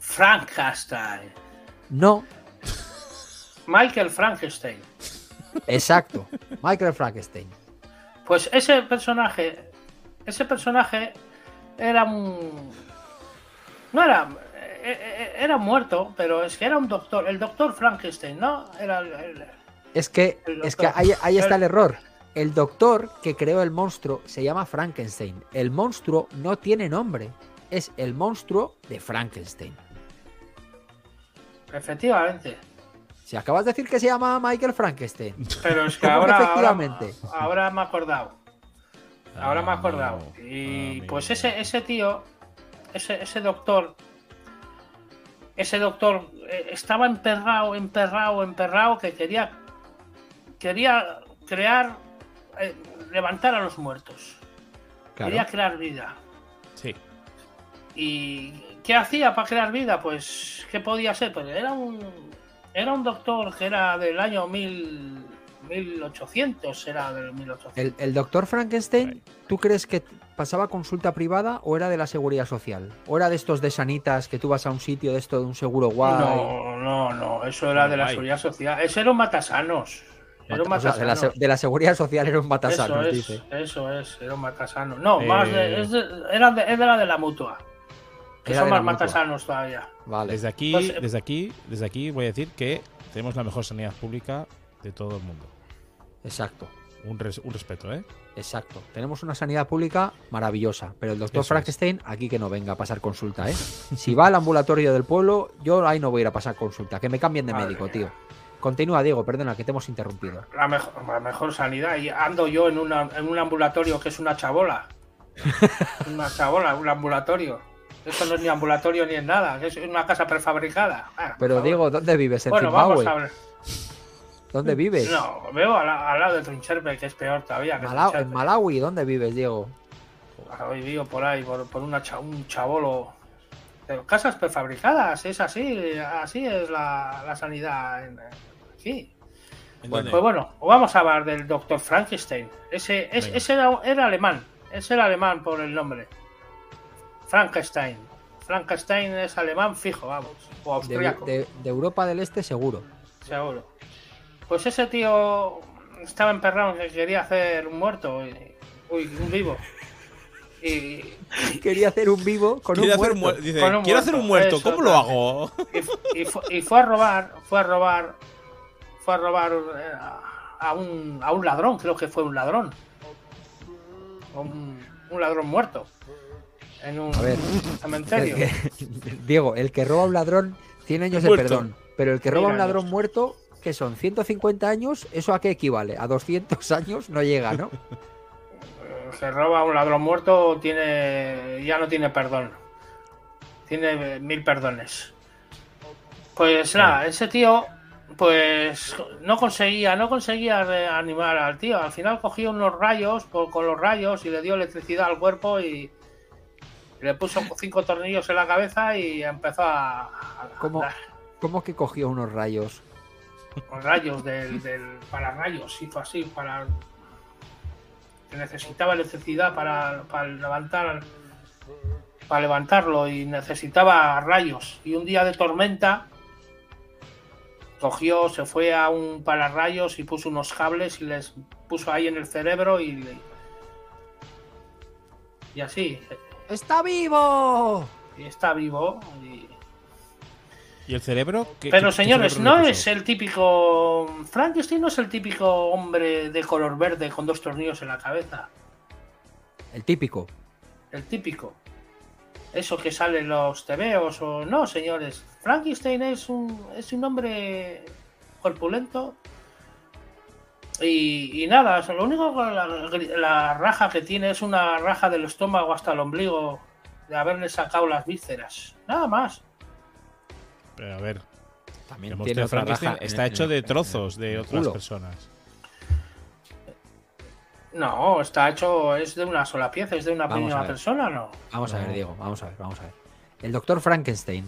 Frankenstein. No, Michael Frankenstein. exacto. Michael Frankenstein. Pues ese personaje. Ese personaje era un. No era. eh, eh, Era muerto, pero es que era un doctor. El doctor Frankenstein, ¿no? Era el- el- Es que, El es que ahí, ahí está El- error. El doctor que creó el monstruo se llama Frankenstein. El monstruo no tiene nombre. Es el monstruo de Frankenstein. Efectivamente. Si acabas de decir que se llama Michael Frankenstein. Pero es que ¿Cómo que ahora, ahora, efectivamente? ahora me he acordado. Ahora me he Ah, acordado. amigo. Y pues ese, ese tío, ese, ese doctor, ese doctor eh, estaba emperrado, emperrado, emperrado, que quería, quería crear, eh, levantar a los muertos. Claro. Quería crear vida. Sí. ¿Y qué hacía para crear vida? Pues, ¿qué podía ser? Pues era un, era un doctor que era del año 1000, 1800, era del 1800. El, el doctor Frankenstein, ¿tú crees que pasaba consulta privada o era de la seguridad social? ¿O era de estos de sanitas que tú vas a un sitio de esto de un seguro guay? No, no, no, eso era de la guay. seguridad social. Ese era un matasanos. Era un O sea, de, la, se- matasanos. de la seguridad social era un matasanos, Eso es, dice. eso es, era un matasano. No, Eh, más de, es de- era de, era de la mutua. Que son más matasanos todavía. Vale. Desde aquí, Pues, eh, desde aquí, desde aquí voy a decir que tenemos la mejor sanidad pública de todo el mundo. Exacto. Un, res- un respeto, ¿eh? Exacto. Tenemos una sanidad pública maravillosa, pero el doctor Eso. Frankenstein aquí que no venga a pasar consulta, ¿eh? Si va al ambulatorio del pueblo, yo ahí no voy a ir a pasar consulta, que me cambien de Madre médico, mía. tío. Continúa, Diego, perdona, que te hemos interrumpido. La mejor, la mejor sanidad. Y ando yo en, una, en un ambulatorio que es una chabola. una chabola, un ambulatorio. Esto no es ni ambulatorio ni es nada, es una casa prefabricada. Pero. Diego, ¿dónde vives? ¿En bueno, Zimbabue? vamos a ver. ¿Dónde vives? No, veo al, al lado de Trincherpe, que es peor todavía. Que en. Malawi, ¿dónde vives, Diego? Hoy vivo por ahí, por, por una cha- un chabolo. Pero casas prefabricadas, es así, así es la, la sanidad en- aquí. ¿En Bueno, dónde? Pues bueno, vamos a hablar del doctor Frankenstein. Ese, es- ese era, era alemán, ese era alemán por el nombre. Frankenstein. Frankenstein es alemán fijo, vamos. O De, austriaco, de- de Europa del Este, seguro. seguro. Pues ese tío estaba emperrado en que quería hacer un muerto. y- uy, un vivo. Y, Quería hacer un vivo con Quiere un hacer un muerto. muer- Dice, Con un quiero hacer un muerto, muerto, eso ¿cómo lo hago? y, fu- y fu- y fue a robar, fue a robar, fue a robar eh, a un, a un ladrón, creo que fue un ladrón. Un, un ladrón muerto. En un A ver, cementerio. El que- Diego, el que roba a un ladrón, 100 años de Muerto. perdón. Pero el que roba a un ladrón muerto, que son 150 años, ¿eso a qué equivale? A 200 años no llega, ¿no? Se roba a un ladrón muerto, tiene ya no tiene perdón. Tiene eh, mil perdones. Pues nada, ese tío, pues no conseguía, no conseguía reanimar al tío. Al final cogió unos rayos por- con los rayos y le dio electricidad al cuerpo y, le puso cinco tornillos en la cabeza y empezó a, a ¿Cómo? ¿Cómo que cogió unos rayos? Con rayos del, del para rayos, hizo así para que necesitaba electricidad para, para levantar para levantarlo y necesitaba rayos. Y un día de tormenta cogió, se fue a un pararrayos y puso unos cables y les puso ahí en el cerebro y, y así. ¡Está vivo! Y está vivo. Y... ¿Y el cerebro? ¿Qué- Pero qué- qué señores, cerebro no es el típico... Frankenstein no es el típico hombre de color verde con dos tornillos en la cabeza. El típico. El típico. Eso que sale en los tebeos o no, señores. Frankenstein es un, es un hombre corpulento. Y, y nada, o sea, lo único que la, la raja que tiene es una raja del estómago hasta el ombligo de haberle sacado las vísceras. Nada más. Pero a ver, También el tiene otra raja está hecho en de trozos en de otras personas. No, está hecho, es de una sola pieza, es de una Vamos misma persona, ¿no? Vamos a ver, No. Diego, vamos a ver, vamos a ver. El doctor Frankenstein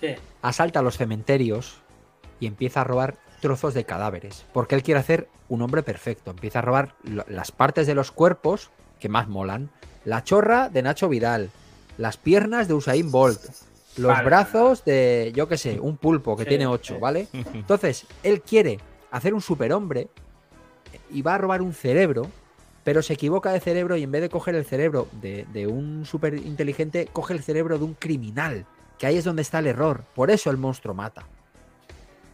¿Qué? asalta los cementerios y empieza a robar trozos de cadáveres. Porque él quiere hacer un hombre perfecto. Empieza a robar lo- las partes de los cuerpos que más molan. La chorra de Nacho Vidal. Las piernas de Usain Bolt. Los Vale. brazos de, yo qué sé, un pulpo que Sí, tiene ocho, sí. ¿vale? Entonces, él quiere hacer un superhombre y va a robar un cerebro, pero se equivoca de cerebro y en vez de coger el cerebro de, de un super inteligente, coge el cerebro de un criminal. Que ahí es donde está el error. Por eso el monstruo mata.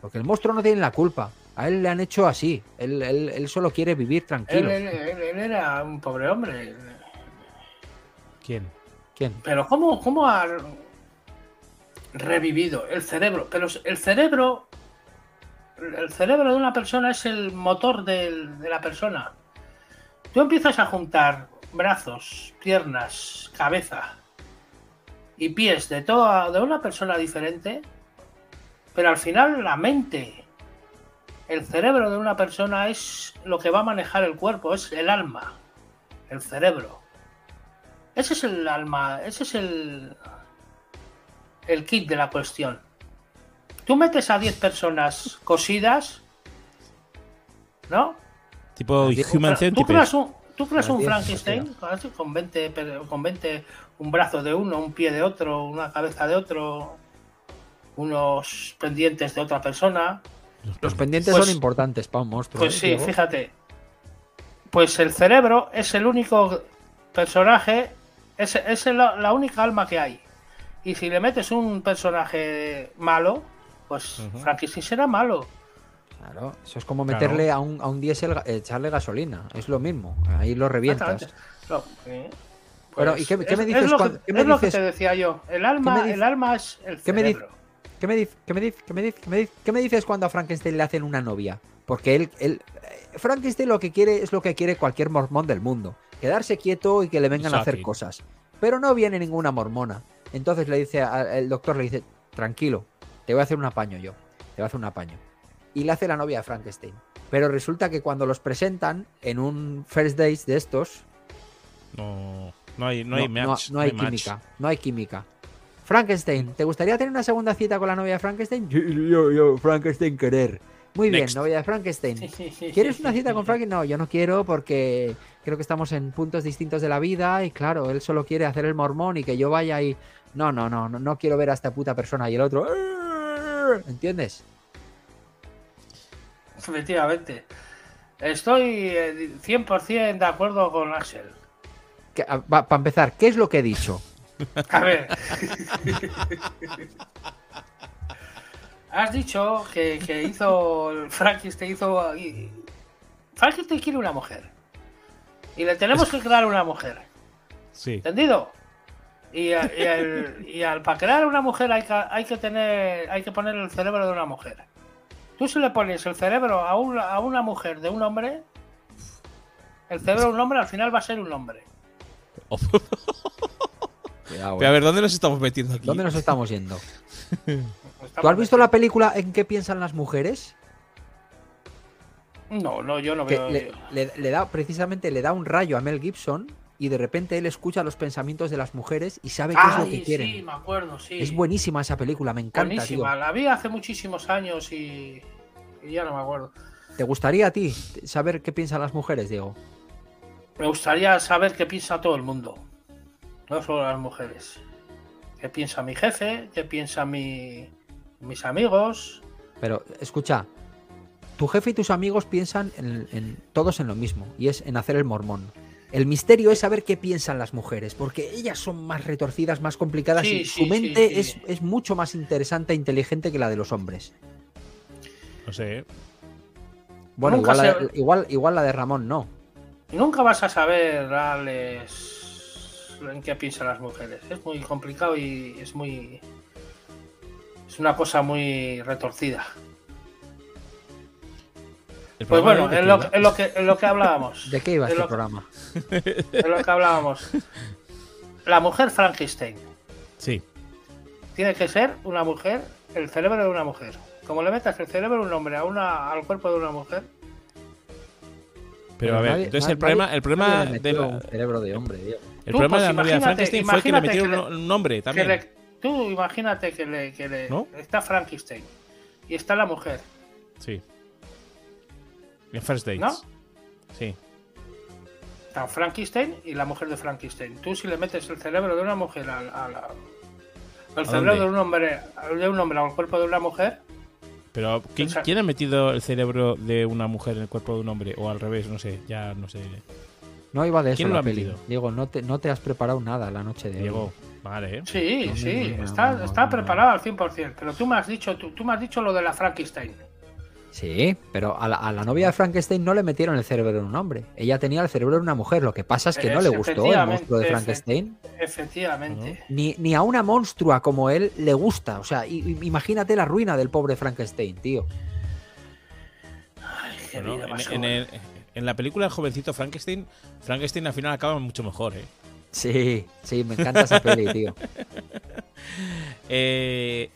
Porque el monstruo no tiene la culpa. A él le han hecho así. Él, él- él solo quiere vivir tranquilo. él- él- él era un pobre hombre. ¿Quién? ¿Quién? Pero ¿cómo, cómo ha revivido el cerebro? Pero el cerebro, el cerebro de una persona es el motor de la persona. Tú empiezas a juntar brazos, piernas, cabeza y pies de toda de una persona diferente, pero al final la mente, el cerebro de una persona es lo que va a manejar el cuerpo, es el alma, el cerebro. Ese es el alma, ese es el, el kit de la cuestión. Tú metes a 10 personas cosidas, ¿no? Tipo Tú Human Tú creas un, tú creas Las un 10 Frankenstein con 20, pe- con 20, un brazo de uno, un pie de otro, una cabeza de otro, unos pendientes de otra persona. Los pendientes Pues- son importantes para un monstruo. Pues ¿eh, sí, fíjate. Pues el cerebro es el único personaje, es, es la, la única alma que hay. Y si le metes un personaje malo, pues. Frankenstein será malo. Claro, eso es como Claro. meterle a un, a un diésel, echarle gasolina. Es lo mismo. Ahí lo revientas. No, eh, Pero, ¿y qué- qué es- me dices Es lo, cuando- que, qué me es lo que dices? te decía yo. El alma, ¿Qué me dices? el alma es el ¿Qué me dices? cerebro. ¿Qué me, dices? ¿Qué me dices? ¿Qué me dices? ¿Qué me dices? ¿Qué me dices cuando a Frankenstein le hacen una novia? Porque él, él eh, Frankenstein lo que quiere es lo que quiere cualquier mormón del mundo. Quedarse quieto y que le vengan a hacer cosas. Pero no viene ninguna mormona. Entonces le dice, a- el doctor le dice, tranquilo, te voy a hacer un apaño yo. Te voy a hacer un apaño. Y le hace la novia a Frankenstein. Pero resulta que cuando los presentan en un first days de estos, No, no hay, no hay match. no hay química. No hay química. Frankenstein, ¿te gustaría tener una segunda cita con la novia de Frankenstein? Yo, yo, yo, Frankenstein querer. Muy bien, novia de Frankenstein. ¿Quieres una cita con Frankenstein? No, yo no quiero porque creo que estamos en puntos distintos de la vida y claro, él solo quiere hacer el mormón y que yo vaya y... No, no, no, no, no quiero ver a esta puta persona y el otro... ¿Entiendes? Efectivamente. Estoy eh, 100% de acuerdo con Axel. Para empezar, ¿qué es lo que he dicho? A ver. Has dicho que, que hizo. Frankenstein hizo. Frankenstein quiere una mujer. Y le tenemos que crear una mujer. Sí. ¿Entendido? Y, a- y al, y al- para crear una mujer hay que, hay que tener. Hay que poner el cerebro de una mujer. Tú si le pones el cerebro a una, a una mujer de un hombre. El cerebro de un hombre al final va a ser un hombre. Cuidado, Pero a ver, ¿dónde nos estamos metiendo aquí? ¿Dónde nos estamos yendo? ¿Tú has visto la película en qué piensan las mujeres? No, no, yo no veo. le, le- le da precisamente le da un rayo a Mel Gibson y de repente él escucha los pensamientos de las mujeres y sabe qué es lo que quieren. sí, me acuerdo, sí. Es buenísima esa película, me encanta, Buenísima. tío. La vi hace muchísimos años y, y ya no me acuerdo. ¿Te gustaría a ti saber qué piensan las mujeres, Diego? Me gustaría saber qué piensa todo el mundo. no solo las mujeres. ¿Qué piensa mi jefe? ¿Qué piensa mi, mis amigos? Pero escucha, tu jefe y tus amigos piensan en, en- todos en lo mismo, y es en hacer el mormón. El misterio es saber qué piensan las mujeres, porque ellas son más retorcidas, más complicadas Sí, y sí, su mente sí, sí. Es, es mucho más interesante e inteligente que la de los hombres. No sé. ¿eh? Bueno, igual, la, igual la de Ramón no. Nunca vas a saber, Alex, en qué piensan las mujeres. Es muy complicado y es muy. Es una cosa muy retorcida. El Pues bueno, es lo, iba. es lo que, es lo que hablábamos. ¿De qué iba Es este lo- programa? Es lo que hablábamos. La mujer Frankenstein. Sí. Tiene que ser una mujer, el cerebro de una mujer. Como le metas el cerebro de un hombre a una, al cuerpo de una mujer, Pero a ver, nadie- entonces nadie- el problema, el problema le de la- un cerebro de hombre, el Tú, problema pues de la novia de Frankenstein fue que le metieron que un nombre que también. le- tú imagínate que, le, que le- ¿No? está Frankenstein y está la mujer, Sí. En First Dates. ¿no? Sí. Está Frankenstein y la mujer de Frankenstein. Tú si le metes el cerebro de una mujer al, al- al cerebro dónde? de un hombre, de un hombre al cuerpo de una mujer, Pero ¿quién, ha metido el cerebro de una mujer en el cuerpo de un hombre? O al revés, no sé, ya no sé. No iba de eso ¿Quién lo la ha peli. metido? Diego, no te, no te has preparado nada la noche de Diego, hoy. vale, ¿eh? sí, No, sí, no, no, está, no, está no. preparado al 100%. Pero tú me has dicho, tú, tú me has dicho lo de la Frankenstein. Sí, pero a la, a la novia de Frankenstein no le metieron el cerebro de un hombre. Ella tenía el cerebro de una mujer. Lo que pasa es que no le gustó el monstruo de Frankenstein. Efectivamente. Ni, ni a una monstrua como él le gusta. O sea, imagínate la ruina del pobre Frankenstein, tío. Ay, qué Bueno, vida en, más en joven. el- en la película El jovencito Frankenstein, Frankenstein al final acaba mucho mejor, ¿eh? Sí, sí, me encanta esa peli, tío. Eh,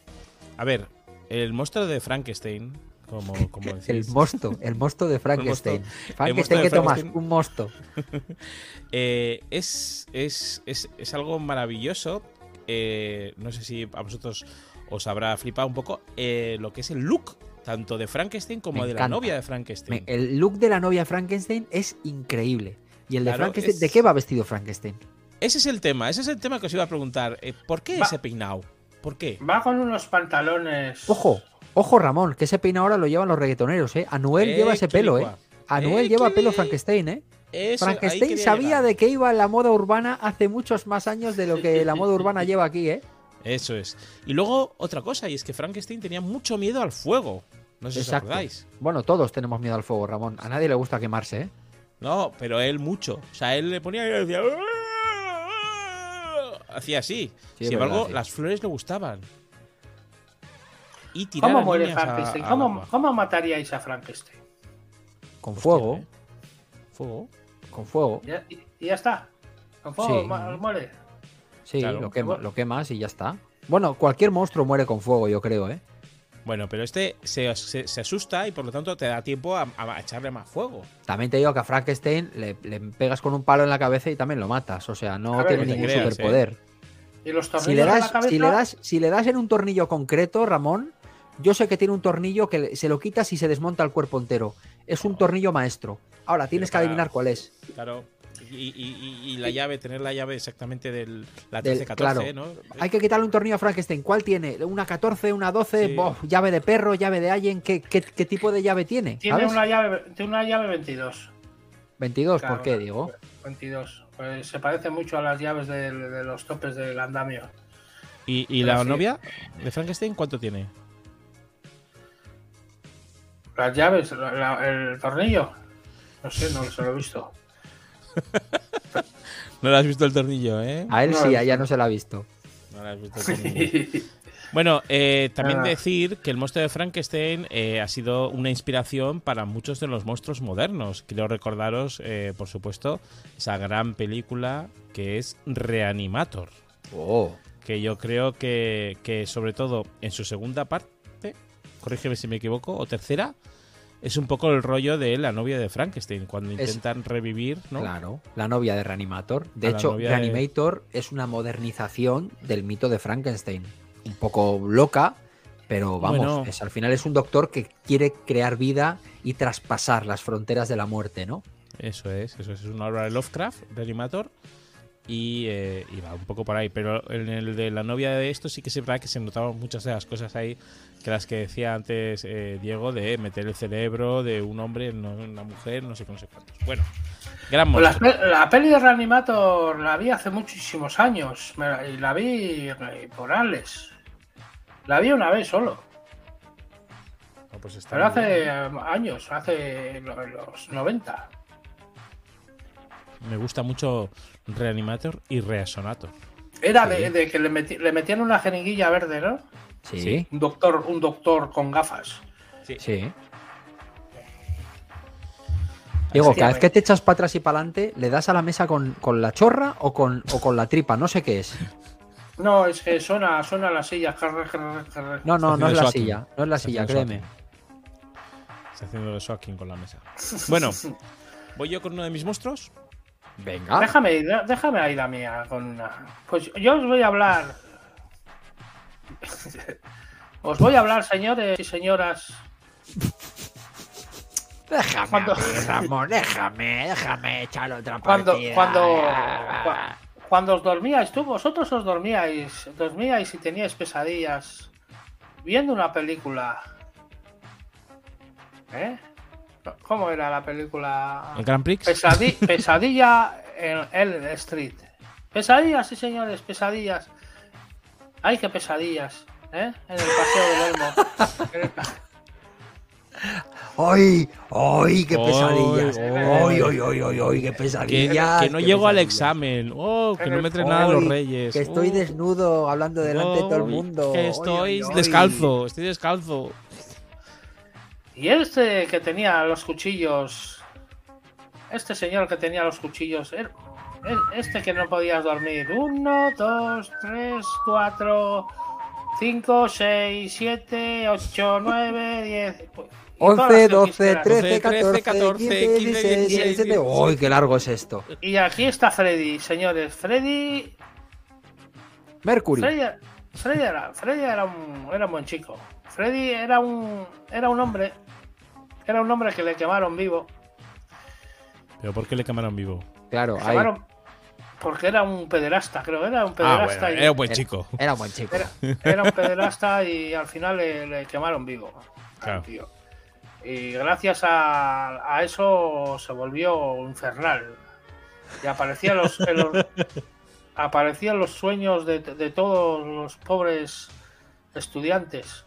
a ver, el monstruo de Frankenstein, como, como El decís, mosto, el mosto de Frankenstein. mosto Frankenstein, ¿qué tomas? Un mosto. eh, es, es, es, es algo maravilloso. eh, no sé si a vosotros os habrá flipado un poco eh, lo que es el look, tanto de Frankenstein como Me de la novia de Me- Frankenstein. el look de la novia Frankenstein es increíble. ¿Y el de Claro, Frankenstein? es- ¿De qué va vestido Frankenstein? Ese es el tema, ese es el tema que os iba a preguntar. eh, ¿Por qué Va- ese peinado? ¿Por qué? Va con unos pantalones. Ojo, ojo Ramón, que ese peine ahora lo llevan los reggaetoneros, ¿eh? Anuel Eh, lleva ese pelo, ¿eh? Anuel Eh, lleva pelo Frankenstein, ¿eh? Eso, Frankenstein sabía llegar. de que iba la moda urbana hace muchos más años de lo que la moda urbana lleva aquí, ¿eh? Eso es. Y luego otra cosa, y es que Frankenstein tenía mucho miedo al fuego. No sé si os acordáis. Bueno, todos tenemos miedo al fuego, Ramón. A nadie le gusta quemarse, ¿eh? No, pero él mucho. O sea, él le ponía y decía. Hacía así. Sí, Sin embargo, verdad, sí. las flores le gustaban. Y tirar ¿Cómo muere a- Frankenstein? a ¿Cómo, cómo mataríais a Frankenstein? Con Hostia, fuego, ¿eh? Fuego. con fuego. Ya- y, y ya está. Con fuego Sí. muere. Sí, Claro. lo, quema- lo quemas y ya está. Bueno, cualquier monstruo muere con fuego, yo creo, ¿eh? Bueno, pero este se, se- se asusta y por lo tanto te da tiempo a, a echarle más fuego. También te digo que a Frankenstein le, le pegas con un palo en la cabeza y también lo matas. O sea, no ver, tiene ningún creas, superpoder. Y los Si le, en la das, cabeza. si, le das, si le das en un tornillo concreto, Ramón, yo sé que tiene un tornillo que se lo quitas y se desmonta el cuerpo entero. Es un tornillo maestro. Ahora tienes que adivinar cuál es. Claro. Y, y- y- y la llave, tener la llave exactamente del la Del- 13-14, claro. ¿no? Hay que quitarle un tornillo a Frankenstein. ¿Cuál tiene? ¿Una 14, una 12? Sí. Bof, ¿Llave de perro? ¿Llave de alien? ¿Qué, qué, qué tipo de llave tiene? Tiene ¿Sabes? una llave, tiene una llave 22. 22, ¿por qué, digo? 22. Pues se parece mucho a las llaves de, de los topes del andamio. ¿Y, la sí. novia de Frankenstein cuánto tiene? Las llaves, la- la- el tornillo. No sé, no se lo he visto. No le has visto el tornillo, ¿eh? A él No, sí, a ella no se la ha visto. No le has visto el tornillo. Bueno, eh, también decir que el monstruo de Frankenstein eh, ha sido una inspiración para muchos de los monstruos modernos. Quiero recordaros, eh, por supuesto, esa gran película que es Reanimator. Oh. Que yo creo que, que sobre todo en su segunda parte, corrígeme si me equivoco, o tercera, es un poco el rollo de la novia de Frankenstein, cuando Es- intentan revivir, ¿no? Claro, la novia de Reanimator. De A hecho, de- Reanimator es una modernización del mito de Frankenstein. Un poco loca, pero vamos, Bueno. es, al final es un doctor que quiere crear vida y traspasar las fronteras de la muerte, ¿no? Eso es, eso es, es una obra de Lovecraft, Reanimator. Y eh, iba un poco por ahí. Pero en el de la novia de esto sí que es verdad que se notaban muchas de las cosas ahí que las que decía antes eh, Diego de meter el cerebro de un hombre en una mujer, no sé qué, no sé cuántos. Bueno, gran Pues la, la peli de Reanimator la vi hace muchísimos años y la vi eh, por Alex. La vi una vez solo, pues está pero hace bien. años, hace lo- los 90. Me gusta mucho Reanimator y Reasonator. Era Sí. de, de que le, metían una jeringuilla verde, ¿no? Sí, Sí. Un doctor, un doctor con gafas. sí. Digo, cada vez que te echas para atrás y para adelante, ¿le das a la mesa con, con la chorra o con, o con la tripa? No sé qué es. No, es que suena, suena la silla. No, no, no es la silla. No es la silla, créeme. Está haciendo el swacking con la mesa. Bueno, voy yo con uno de mis monstruos. Venga. Déjame, ir, déjame ahí la mía. Con una... Pues yo os voy a hablar. os voy a hablar, señores y señoras. Déjame, Cuando- mí, Ramón, déjame, déjame echar otra Cuando, partida. cuando, cua- cuando os dormíais, tú vosotros os dormíais, dormíais y teníais pesadillas viendo una película. ¿Eh? ¿Cómo era la película? El Grand Prix. Pesadi- pesadilla en Elm Street. Pesadillas, sí señores, pesadillas. Ay, qué pesadillas, ¿eh? En el paseo del Olmo. El ¡Ay! ¡Ay, qué Ay, pesadillas! ay. ¡Ay, ay, ay, ay, qué Que, pesadillas! que no qué llego al examen. Oh, que no el- me traen nada los reyes. Que estoy Oh, desnudo hablando delante de todo el mundo. Que estoy descalzo. Estoy descalzo. Y este que tenía los cuchillos. Este señor que tenía los cuchillos. er- er- Este que no podías dormir. Uno, dos, tres, cuatro, cinco, seis, siete, ocho, nueve, diez. y todas 11, las que 12, quisieras. 13, 13, 14, 14, 15, 15, 16, 17. 16. ¡Ay, qué largo es esto! Y aquí está Freddy, señores. Freddy. Mercury. Freddy, Freddy era, Freddy era un, era un buen chico. Freddy era un, era un hombre. Era un hombre que le quemaron vivo. ¿Pero por qué le quemaron vivo? Claro, Le ahí. quemaron porque era un pederasta, creo. Era un Ah, pederasta. bueno, y- era un buen chico. Era un buen chico. Era, era un pederasta y al final le, le quemaron vivo. Claro. tío. Y gracias a, a eso se volvió infernal. Y aparecía los, en los- sueños de, de todos los pobres estudiantes.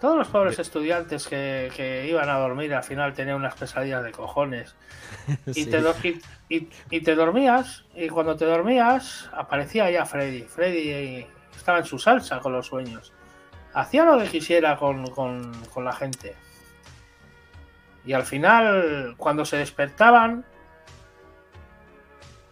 Todos los pobres estudiantes que, que iban a dormir al final tenían unas pesadillas de cojones. Y, te, do- y, y- y te dormías, y cuando te dormías aparecía ya Freddy. Freddy eh, estaba en su salsa con los sueños. Hacía lo que quisiera con, con- con la gente. Y al final, cuando se despertaban,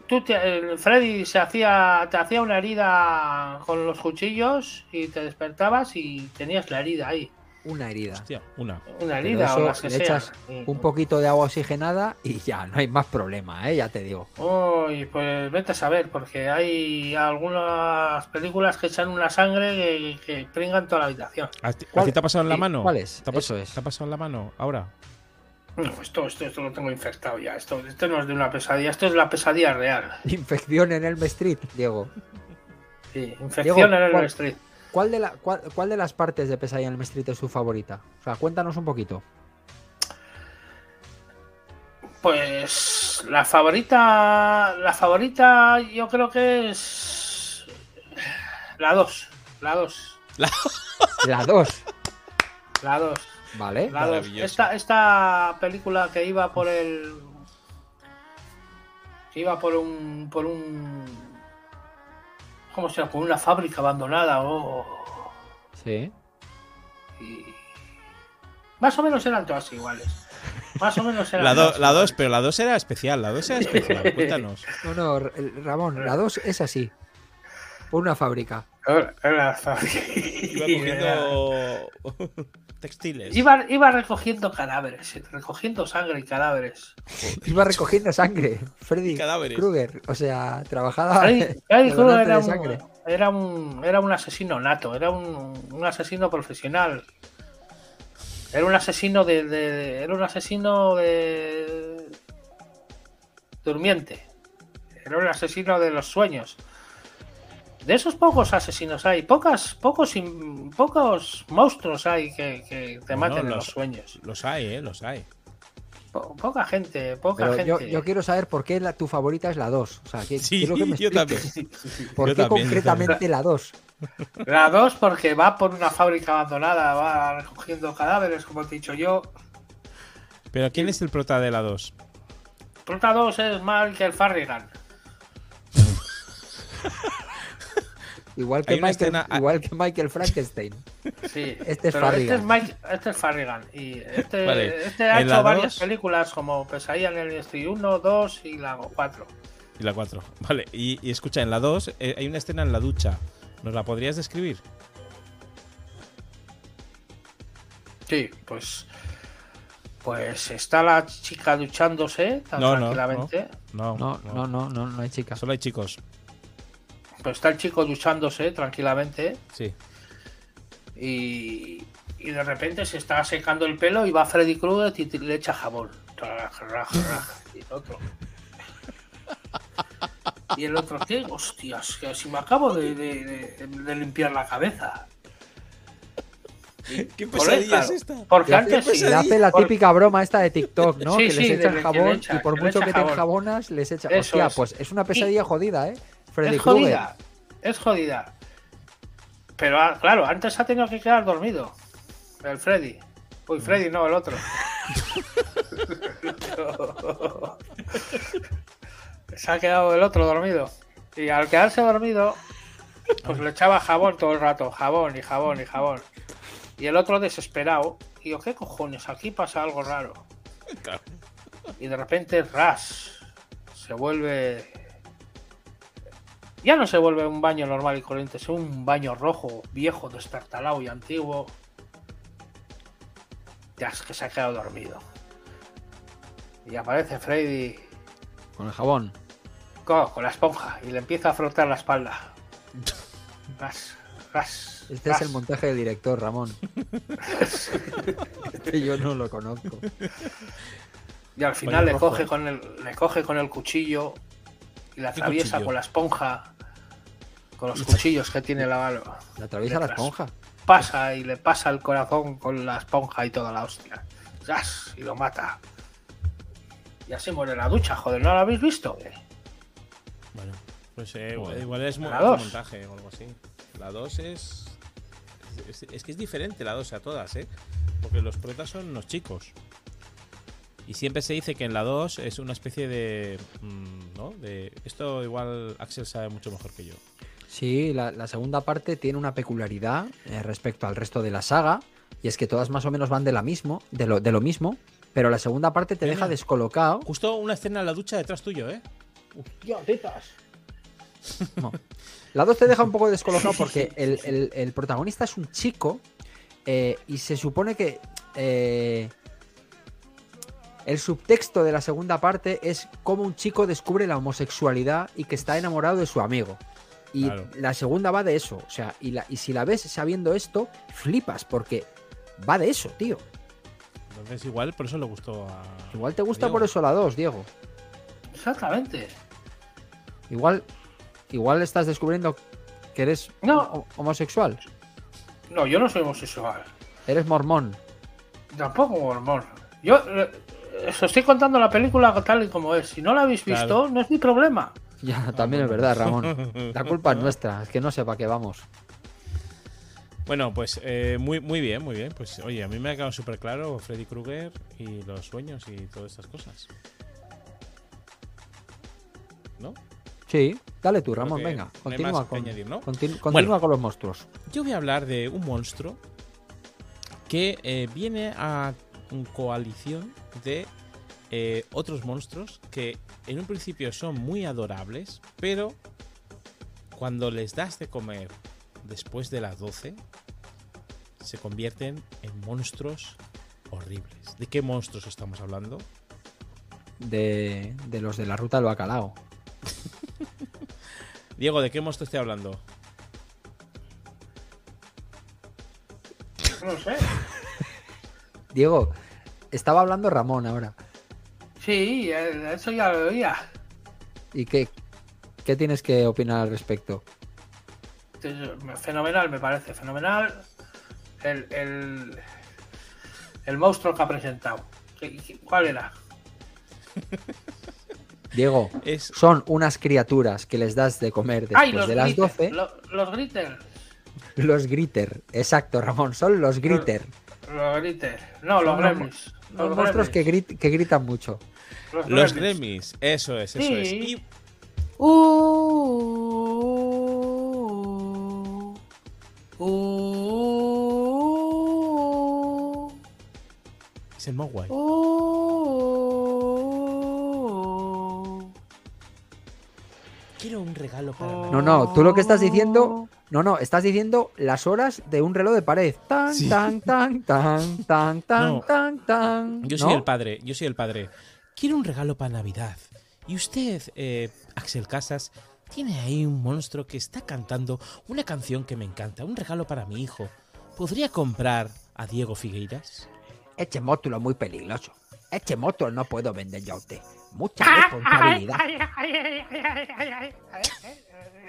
tú te- el Freddy se hacía, te hacía una herida con los cuchillos y te despertabas y tenías la herida ahí. Una herida. Hostia, una. Una herida eso o las que le sean. echas un poquito de agua oxigenada y ya, no hay más problema, ¿eh? Ya te digo. Uy, pues vete a saber, porque hay algunas películas que echan una sangre que, que pringan toda la habitación. ¿A ti, a ¿Cuál- ti te ha pasado en la sí, mano? cuál es? ¿Te ha, Eso es. ¿Te ha pasado en la mano ahora? No, esto, esto, esto lo tengo infectado ya. Esto, esto no es de una pesadilla, esto es la pesadilla real. Infección en Elm Street, Diego. Sí, infección en el ¿cuál- Street. ¿Cuál de, la, cuál, cuál de las partes de Pesadilla en Elm Street es su favorita? O sea, cuéntanos un poquito. Pues la favorita, la favorita yo creo que es la 2. La 2. La 2, La 2. ¿vale? La dos. Esta, esta película que iba por el. que iba por un. por un. ¿Cómo se llama? Por una fábrica abandonada o. Sí. y- Más o menos eran todas iguales. Más o menos eran La 2, todas la dos, iguales. pero la 2 era especial. La 2 era especial. Cuéntanos. No, no, Ramón, la 2 es así. Por una fábrica. Era- era la fábrica. Iba cogiendo textiles. Iba, iba recogiendo cadáveres, recogiendo sangre y cadáveres. Iba recogiendo sangre. Freddy. Krueger. O sea, trabajaba. Freddy, Freddy Krueger era un, era, un, era un asesino nato, era un, un asesino profesional. Era un asesino de, de- era un asesino de durmiente. Era el asesino de los sueños. De esos pocos asesinos hay, pocas, pocos, pocos monstruos hay que, que te Bueno, maten en los- los sueños. Los hay, ¿eh? Los hay. Po- poca gente, poca Pero gente. yo quiero saber por qué la- tu favorita es la 2. O sea, que, Sí, quiero que me yo también. ¿Por Yo qué también, concretamente la 2? La 2 porque va por una fábrica abandonada, va recogiendo cadáveres, como te he dicho yo. Pero ¿quién es el prota de la 2? Prota 2 es Michael Farrigan. Igual que, Michael, escena- igual que Michael Frankenstein. Sí, Este es pero Farrigan. Este es, Mike, este es Farrigan. Y este, Vale, este ha en hecho varias dos- películas como Pesadilla en el Street 1, 2 y la 4. Y la 4. Vale, y, y escucha, en la 2 eh, hay una escena en la ducha. ¿Nos la podrías describir? Sí, pues. Pues está la chica duchándose tan No, no, tranquilamente. No, No, no, no, no, no hay chicas. Solo hay chicos. Pues está el chico duchándose tranquilamente. Sí. Y, y de repente se está secando el pelo y va Freddy Krueger y le echa jabón. Raj, raj, raj. Y el otro. Y el otro, ¿qué? Hostias, que si me acabo de, de- de- de limpiar la cabeza. ¿Qué eso, claro, esta? Porque antes sí. le hace la típica broma esta de TikTok, ¿no? Sí, que les sí, echan de- que jabón le echa- y por que mucho echa que te jabón. enjabonas, les echa. Eso Hostia, es. pues es una pesadilla jodida, ¿eh? Freddy es jodida. Es jodida. Pero ah, claro, antes ha tenido que quedar dormido. El Freddy. Uy, Freddy, no, el otro. Se ha quedado el otro dormido. Y al quedarse dormido, pues le echaba jabón todo el rato. Jabón y jabón y jabón. Y el otro desesperado. Y yo, ¿qué cojones? Aquí pasa algo raro. Y de repente, ras. Se vuelve ya no se vuelve un baño normal y corriente, es un baño rojo, viejo, destartalado y antiguo. Ya es que se ha quedado dormido. Y aparece Freddy Con el jabón. co- con, la esponja y le empieza a frotar la espalda. Ras, ras, Este ras. es el montaje del director, Ramón. que yo no lo conozco. Y al final le coge, ¿eh? con el, le coge con el cuchillo y la ¿Qué atraviesa cuchillo? con la esponja. Con los cuchillos que tiene la mano. La atraviesa la esponja. pasa y le pasa el corazón con la esponja y toda la hostia. ¡Zas! Y lo mata. Y así muere en la ducha, joder, ¿no lo habéis visto? Eh, Bueno, pues eh, igual es dos. montaje o algo así. La 2 es, es. Es que es diferente la 2 a todas, ¿eh? Porque los protas son unos chicos. Y siempre se dice que en la 2 es una especie de. mm, ¿No? De. Esto igual Axel sabe mucho mejor que yo. Sí, la, la segunda parte tiene una peculiaridad eh, respecto al resto de la saga. Y es que todas más o menos van de, la mismo, de, lo, de lo mismo. Pero la segunda parte te deja descolocado. Justo una escena en la ducha detrás tuyo, ¿eh? No. La 2 te deja un poco descolocado porque el, el- el protagonista es un chico eh, y se supone que eh, el subtexto de la segunda parte es cómo un chico descubre la homosexualidad y que está enamorado de su amigo. Y Claro. la segunda va de eso. O sea, y, la- y si la ves sabiendo esto, flipas porque va de eso, tío. Entonces igual por eso le gustó a. Igual te gusta por eso la 2, Diego. Exactamente. Igual, igual estás descubriendo que eres No. ho- homosexual. No, yo no soy homosexual. Eres mormón. Tampoco mormón. Yo eh, os estoy contando la película tal y como es. Si no la habéis visto, Claro. no es mi problema. Ya, también es verdad, Ramón. La culpa es nuestra, es que no sé para qué vamos. Bueno, pues eh, muy, muy bien, muy bien. Pues oye, a mí me ha quedado súper claro Freddy Krueger y los sueños y todas estas cosas. ¿No? Sí, dale tú, Ramón, venga. Continúa, con, añadir, ¿no? continu- continúa con los monstruos. Yo voy a hablar de un monstruo que eh, viene a coalición de eh, otros monstruos que en un principio son muy adorables, pero cuando les das de comer después de las 12, se convierten en monstruos horribles. ¿De qué monstruos estamos hablando? De, de los de la ruta del bacalao. Diego, ¿de qué monstruo estoy hablando? No sé. Diego, estaba hablando Ramón ahora. Sí, eh, eso ya lo oía. ¿Y qué? ¿Qué tienes que opinar al respecto? Fenomenal, me parece, fenomenal. El, el, el monstruo que ha presentado. ¿Qué- qué- ¿Cuál era? Diego, Es, son unas criaturas que les das de comer después ¡Ay, los de las gritters! 12. lo- Los gritters. Los gritter. Exacto, Ramón, son los gritter. Los gritters. No, los Son gremlins. Los monstruos que, gremlins. grit- que gritan mucho. Los gremlins, eso es, eso Sí. es. Y Uh, uh, es el Mogwai. uh. Quiero un regalo para mí. No, no, tú lo que estás diciendo. No, no, estás diciendo las horas de un reloj de pared. Tan, Sí. tan, tan, tan, tan, tan, No. tan, tan. Yo ¿No? soy el padre, yo soy el padre. Quiero un regalo para Navidad. Y usted, eh, Axel Casas, tiene ahí un monstruo que está cantando una canción que me encanta, un regalo para mi hijo. ¿Podría comprar a Diego Figueiras? Este módulo es muy peligroso. Este módulo no puedo vender yo a usted. Mucha Ah, responsabilidad.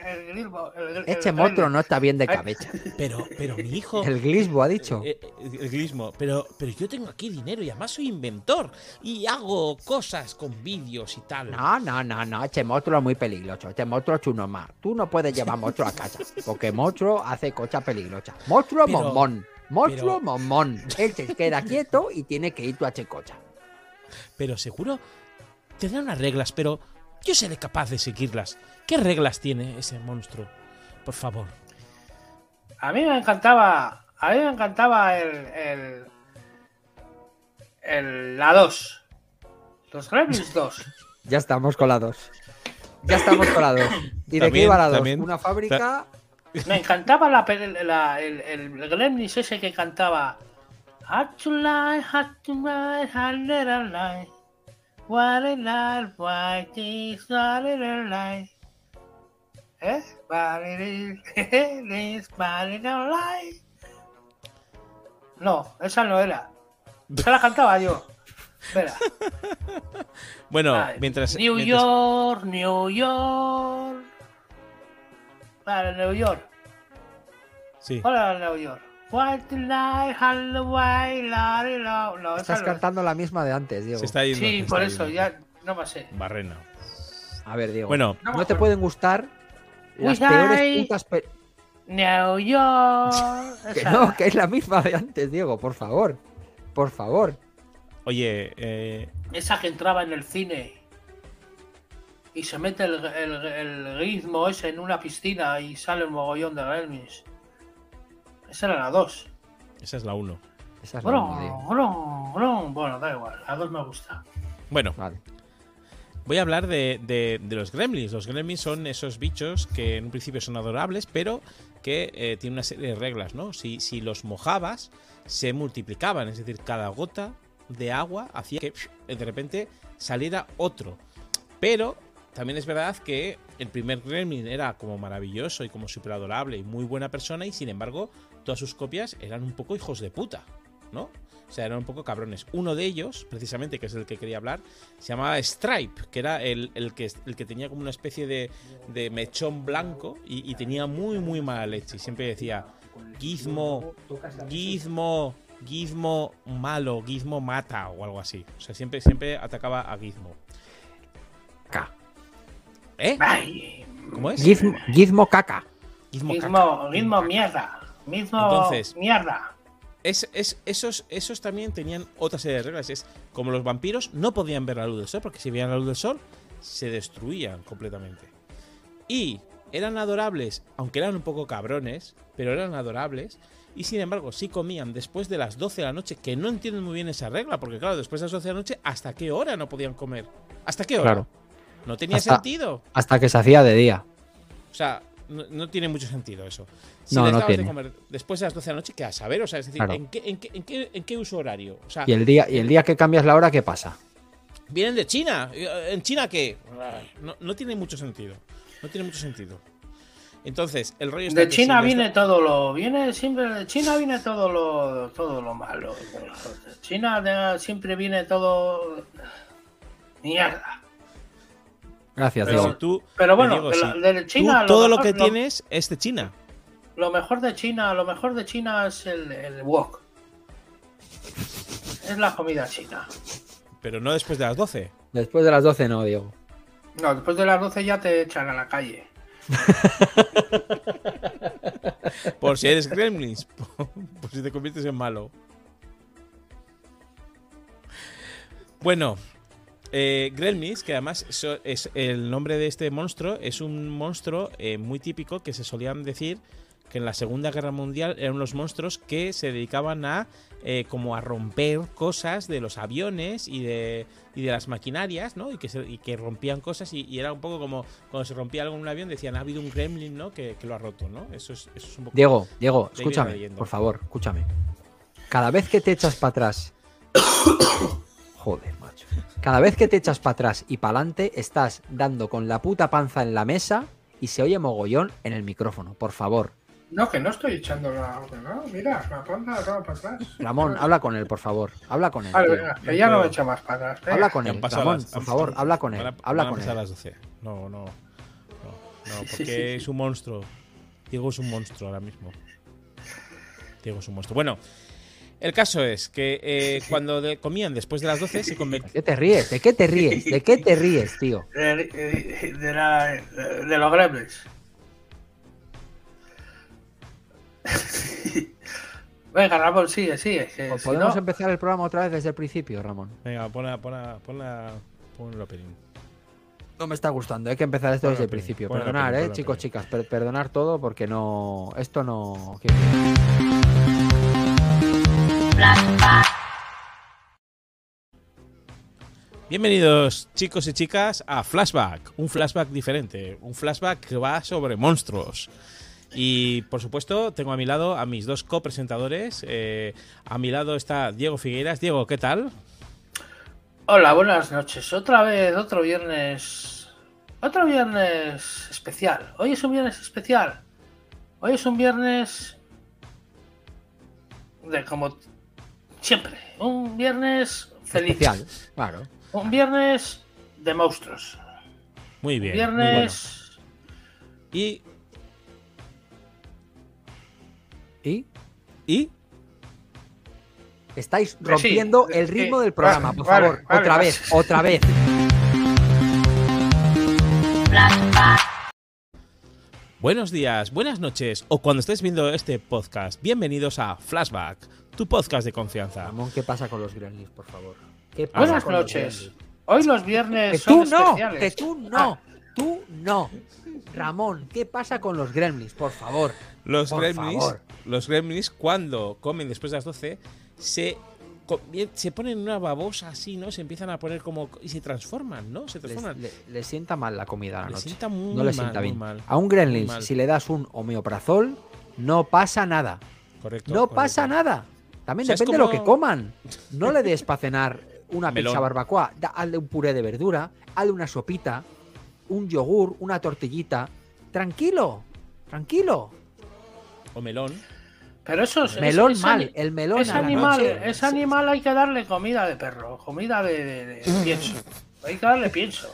El el- el- Este el- módulo no está bien de cabeza. Pero, pero mi hijo... El Glisbo ha dicho. Eh, eh, el glismo, pero, pero yo tengo aquí dinero y además soy inventor y hago cosas con vídeos y tal. No, no, no, no, este monstruo es muy peligroso. Este monstruo es uno más. Tú no puedes llevar monstruo a casa. Porque monstruo hace cosas peligrosas. Monstruo Pero- momón. Monstruo pero- momón. Él se queda quieto y tiene que ir tú a hacer cosas. Pero seguro tendrá unas reglas, pero yo seré capaz de seguirlas. ¿Qué reglas tiene ese monstruo? Por favor. A mí me encantaba. A mí me encantaba el. el, el la 2. Los Gremlins 2. Ya estamos colados. Ya estamos colados. ¿Y de qué iba la dos? también- Una fábrica. Me encantaba la, la- el, el Gremlins ese que cantaba. What a lie, why this, what a lie. ¿Eh? What it is, this, what a lie. No, esa no era. Esa la cantaba yo. Espera. Bueno, Ay, mientras. New mientras- York, New York. Para New York. Sí. Hola, New York. White light, Halloween, la, la, la. Estás cantando la misma de antes, Diego. Se está yendo. Sí, se por está eso, yendo. ya no me sé. Barrena. A ver, Diego. Bueno, No te pueden gustar las peores putas. pe- New York. Que no, que es la misma de antes, Diego, por favor. Por favor. oye, eh, Esa que entraba en el cine y se mete el, el, el ritmo ese en una piscina y sale un mogollón de gremlins. Esa era la 2. esa es la 1. Esa es la Bueno, uno, Diego. bueno, bueno, bueno, da igual. La 2 me gusta. Bueno, Vale. voy a hablar de, de- de los gremlins. Los gremlins son esos bichos que en un principio son adorables, pero que eh, tienen una serie de reglas, ¿no? Si, si los mojabas, se multiplicaban. Es decir, cada gota de agua hacía que de repente saliera otro. Pero también es verdad que el primer gremlin era como maravilloso y como súper adorable y muy buena persona, y sin embargo, todas sus copias eran un poco hijos de puta, ¿no? O sea, eran un poco cabrones. Uno de ellos, precisamente, que es el que quería hablar, se llamaba Stripe, que era el, el que, el que tenía como una especie de, de mechón blanco y, y tenía muy, muy mala leche. Y siempre decía, Gizmo, Gizmo, Gizmo malo, Gizmo mata o algo así. O sea, siempre, siempre atacaba a Gizmo. K. ¿Eh? ¿Cómo es? Gizmo, Gizmo caca. Gizmo caca. mismo mierda. Mismo Entonces- mierda. Es, es- esos, esos también tenían otra serie de reglas. Es como los vampiros no podían ver la luz del sol, porque si veían la luz del sol, se destruían completamente. Y eran adorables, aunque eran un poco cabrones, pero eran adorables. Y sin embargo, sí comían después de las 12 de la noche, que no entienden muy bien esa regla, porque claro, después de las 12 de la noche, ¿hasta qué hora no podían comer? ¿Hasta qué hora? Claro. No tenía Hasta- sentido. Hasta que se hacía de día. O sea, no, no tiene mucho sentido eso. Si No, no dabas de tiene. comer después de las 12 de la noche, ¿qué a saber? O sea, es decir, Claro. ¿en, qué, en, qué, en, qué, en qué uso horario? O sea, Y el día, y el día que cambias la hora, ¿qué pasa? vienen de China. ¿En China qué? No, no tiene mucho sentido. No tiene mucho sentido. Entonces, el rollo está De China viene todo lo. Viene siempre. De China viene todo lo. todo lo malo. De China de- siempre viene todo. Mierda. Gracias, Pero- Diego. Si tú, Pero bueno, Diego, de, de tú China. todo lo que tienes es de China. Lo mejor de China, lo mejor de China es el, el wok. Es la comida china. Pero no después de las 12. Después de las 12 no, Diego. No, después de las 12 ya te echan a la calle. Por si eres gremlins. Por si te conviertes en malo. Bueno. Eh, gremlins, que además es el nombre de este monstruo, es un monstruo eh, muy típico que se solían decir que en la Segunda Guerra Mundial eran los monstruos que se dedicaban a eh, como a romper cosas de los aviones y de, y de las maquinarias, ¿no? Y que, se- y que rompían cosas y, y era un poco como cuando se rompía algo en un avión decían ha habido un gremlin, ¿no? Que, que lo ha roto, ¿no? Eso es, eso es un poco... Diego, Diego, escúchame, por favor, escúchame. Cada vez que te echas para atrás. Joder, macho. Cada vez que te echas para atrás y para adelante, estás dando con la puta panza en la mesa y se oye mogollón en el micrófono, por favor. No, que no estoy echando la. No, mira, la ponga toda para atrás. Ramón, habla con él, por favor. Habla con él. Vale, venga, que ya no me echo más para atrás. Habla con él, Ramón, las- por favor, habla con él. van a- Habla van a con él. las 12. No, no. No, no porque Sí, sí, sí. es un monstruo. Diego es un monstruo ahora mismo. Diego es un monstruo. Bueno, el caso es que eh, cuando de- comían después de las 12 se ¿De convertían. qué te ríes? ¿De qué te ríes? ¿De qué te ríes, tío? De, de- de la- de los gremlins. Venga, Ramón, sigue, sigue. Que si ¿Podemos no- empezar el programa otra vez desde el principio, Ramón? Venga, pon, la- pon, la- pon, la- pon el opening. No me está gustando, hay que empezar esto desde el principio. Perdonar, eh, chicos, chicas, per- perdonar todo porque no. Esto no. Bienvenidos, chicos y chicas, a Flashback. Un flashback diferente. Un flashback que va sobre monstruos. Y por supuesto, tengo a mi lado a mis dos copresentadores. Eh, a mi lado está Diego Figueiras. Diego, ¿qué tal? Hola, buenas noches. Otra vez, otro viernes. Otro viernes especial. Hoy es un viernes especial. Hoy es un viernes. De como siempre. Un viernes feliz. Especial, claro. Un viernes de monstruos. Muy bien. Un muy bueno. viernes. Y, ¿Y? y Estáis sí, rompiendo sí, el ritmo del vale, programa, por vale, favor. vale, otra vale. vez, otra vez. Buenos días, buenas noches o cuando estés viendo este podcast, bienvenidos a Flashback, tu podcast de confianza. Ramón, ¿qué pasa con los Gremlins, por favor? ¿Qué pasa Buenas con los noches. Gremlins? Hoy los viernes Que son tú no, especiales. que tú no, Ah, tú no. Ramón, ¿qué pasa con los Gremlins, por favor? Los Por gremlins, favor. los gremlins cuando comen después de las 12 se se ponen una babosa así, ¿no? Se empiezan a poner como y se transforman, ¿no? Se transforman. le- sienta mal la comida a la noche. sienta muy no les mal, sienta muy bien. mal. A un Gremlin, si le das un homeoprazol, no pasa nada. Correcto. No correcto. pasa nada. También O sea, es depende de lo que coman. No le des para cenar una Melón. pizza barbacoa. Da- hazle un puré de verdura, hazle una sopita, un yogur, una tortillita. Tranquilo, tranquilo. O melón. Pero eso es. Melón es- mal, es- el melón la animal, noche. ese animal hay que darle comida de perro, comida de, de- de pienso. Hay que darle pienso.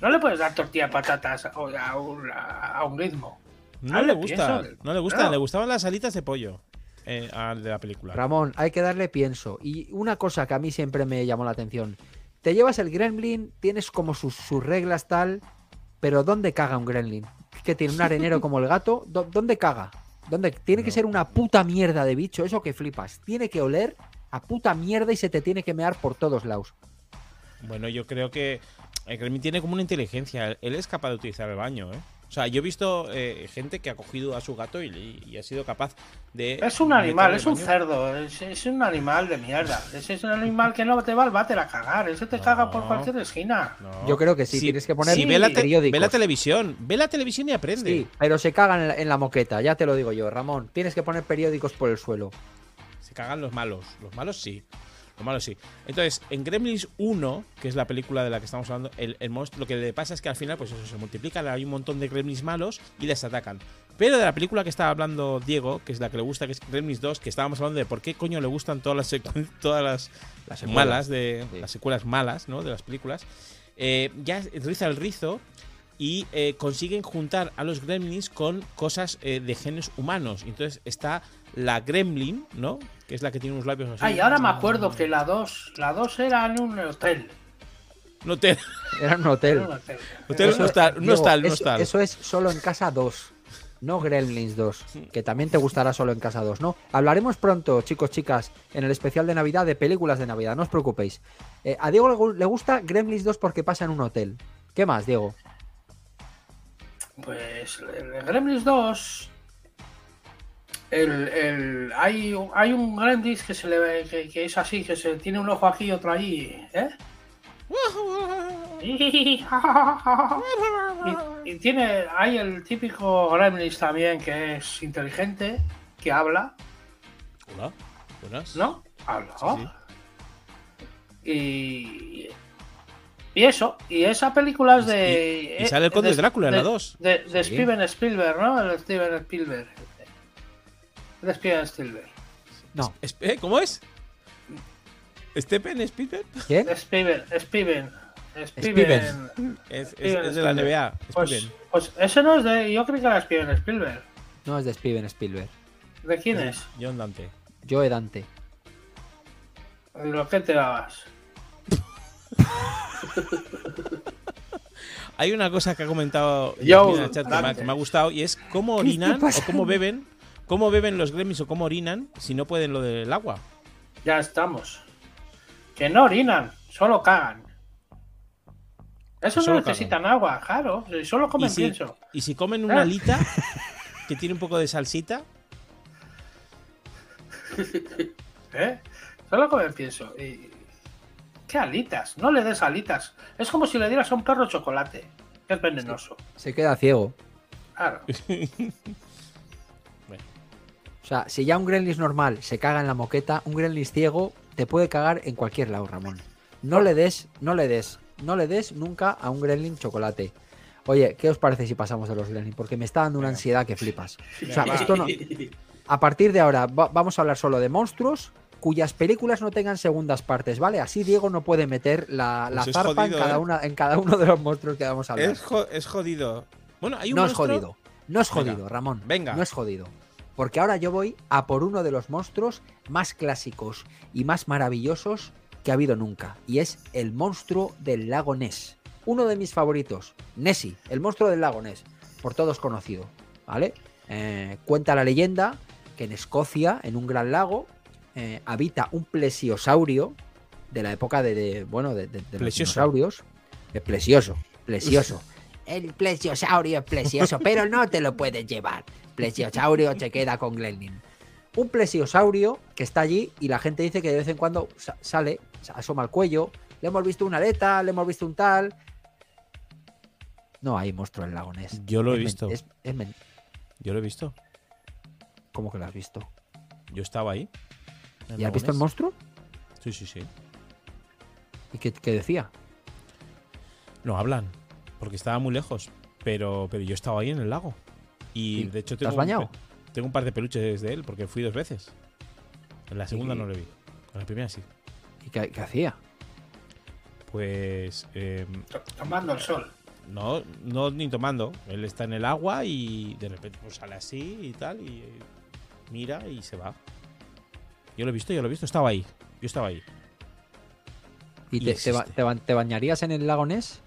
No le puedes dar tortilla de patatas a, a un, a un ritmo. No le gusta. pienso. No le gusta. Claro. Le gustaban las alitas de pollo eh, al de la película. Ramón, hay que darle pienso. Y una cosa que a mí siempre me llamó la atención. Te llevas el gremlin, tienes como sus, sus reglas tal, pero ¿dónde caga un gremlin? Que tiene un arenero como el gato, ¿dó- ¿dónde caga? ¿Dónde? Tiene que ser una puta mierda de bicho, eso que flipas. Tiene que oler a puta mierda y se te tiene que mear por todos lados. Bueno, yo creo que el gremlin tiene como una inteligencia. Él es capaz de utilizar el baño, ¿eh? O sea, yo he visto eh, gente que ha cogido a su gato y, y ha sido capaz de. Es un animal, es un cerdo, es, es un animal de mierda. Ese es un animal que no te va al váter a cagar, ese te No. caga por cualquier esquina. No. Yo creo que sí, Si- tienes que poner si ve, la te- ve la televisión, ve la televisión y aprende. Sí, pero se cagan en la, en la moqueta, ya te lo digo yo, Ramón. Tienes que poner periódicos por el suelo. Se cagan los malos. Los malos sí. Lo malo sí. Entonces, en Gremlins 1, que es la película de la que estamos hablando, el, el monstruo, lo que le pasa es que al final, pues eso, se multiplican, hay un montón de Gremlins malos y les atacan. Pero de la película que estaba hablando Diego, que es la que le gusta, que es Gremlins 2, que estábamos hablando de por qué coño le gustan todas las, todas las, las secuelas. malas, de Sí. las secuelas malas, ¿no? De las películas. eh, ya riza el rizo y eh, consiguen juntar a los gremlins con cosas eh, de genes humanos. Entonces está la gremlin, ¿no? Que es la que tiene unos labios así. Ay, ahora me acuerdo que la 2, la 2 era en un hotel. No te. Era un Era hotel. un hotel. Hotel no está, no está, no eso, está. eso es solo en casa 2. No Gremlins 2, que también te gustará solo en casa 2, ¿no? Hablaremos pronto, chicos, chicas, en el especial de Navidad de películas de Navidad, no os preocupéis. Eh, a Diego le gusta Gremlins 2 porque pasa en un hotel. ¿Qué más, Diego? Pues el Gremlins 2. El, el- hay, un- hay un Gremlins que se le ve que, que es así, que se tiene un ojo aquí y otro allí, ¿eh? Y, y tiene, hay el típico Gremlins también que es inteligente, que habla, Hola, buenas. ¿no? Habla. Sí, sí. Y, y eso, y esa película es de. Y- y sale el Conde de- Drácula en la de- dos. De, de Sí. Steven Spielberg, ¿no? El Steven Spielberg. De Steven Spielberg. No. Es- ¿eh? ¿Cómo es? ¿Stephen Spielberg? ¿Quién? Steven, Steven. Steven. Steven. Es, es- Steven es de la Spielberg. NBA. Pues, Steven. pues ese no es de. Yo creo que era Steven Spielberg. No es de Steven Spielberg. ¿De quién es? John Dante. Joe Dante. De lo que te dabas. Hay una cosa que ha comentado Yo, en el chat que me, ha, que me ha gustado y es cómo orinan o cómo beben, cómo beben los gremlins o cómo orinan si no pueden lo del agua. Ya estamos. Que no orinan, solo cagan. Eso Solo no necesitan agua, claro. Solo Y comen si, pienso. y si comen una Ah. alita que tiene un poco de salsita, ¿Eh? Solo comen pienso. Y... ¿Qué alitas? No le des alitas. Es como si le dieras a un perro chocolate. Que es venenoso. Se queda ciego. Claro. O sea, si ya un Gremlins normal se caga en la moqueta, un Gremlins ciego te puede cagar en cualquier lado, Ramón. No le des, no le des, no le des nunca a un Gremlin chocolate. Oye, ¿qué os parece si pasamos de los Gremlins? Porque me está dando una ansiedad que flipas. O sea, esto no. A partir de ahora va- vamos a hablar solo de monstruos cuyas películas no tengan segundas partes, ¿vale? Así Diego no puede meter la, la Pues es zarpa jodido, en, cada ¿eh? una, en cada uno de los monstruos que vamos a hablar. es, jo- es jodido. Bueno, hay un No es jodido. No es Venga, jodido, Ramón. venga. No es jodido. Porque ahora yo voy a por uno de los monstruos más clásicos y más maravillosos que ha habido nunca. Y es el monstruo del lago Ness. Uno de mis favoritos. Nessie, el monstruo del lago Ness. Por todos conocido. ¿Vale? Eh, cuenta la leyenda que en Escocia, en un gran lago, eh, habita un plesiosaurio de la época de, de, bueno, de, de- de los dinosaurios. Es plesioso, plesioso. El plesiosaurio es plesioso, pero no te lo puedes llevar. Plesiosaurio se queda con Glenlin. Un plesiosaurio que está allí y la gente dice que de vez en cuando sa- sale, asoma al cuello. Le hemos visto una aleta, le hemos visto un tal. No hay monstruo en Lagones. Yo lo he Es visto. Es, es men- Yo lo he visto. ¿Cómo que lo has visto? Yo estaba ahí. ¿Y has visto el monstruo? Sí, sí, sí. ¿Y qué, qué decía? No hablan, porque estaba muy lejos. Pero, pero yo estaba ahí en el lago. Y ¿Y de hecho te tengo, has un bañado? pe- tengo un par de peluches de él porque fui dos veces. En la segunda Y- no lo vi. En la primera sí. ¿Y qué, qué hacía? Pues eh, To- Tomando el sol. no, no ni tomando. Él está en el agua y de repente pues, sale así y tal y eh, mira y se va. Yo lo he visto, yo lo he visto. Estaba ahí. Yo estaba ahí. ¿Y Y te, te ba- existe. te ba- te bañarías en el lago Ness?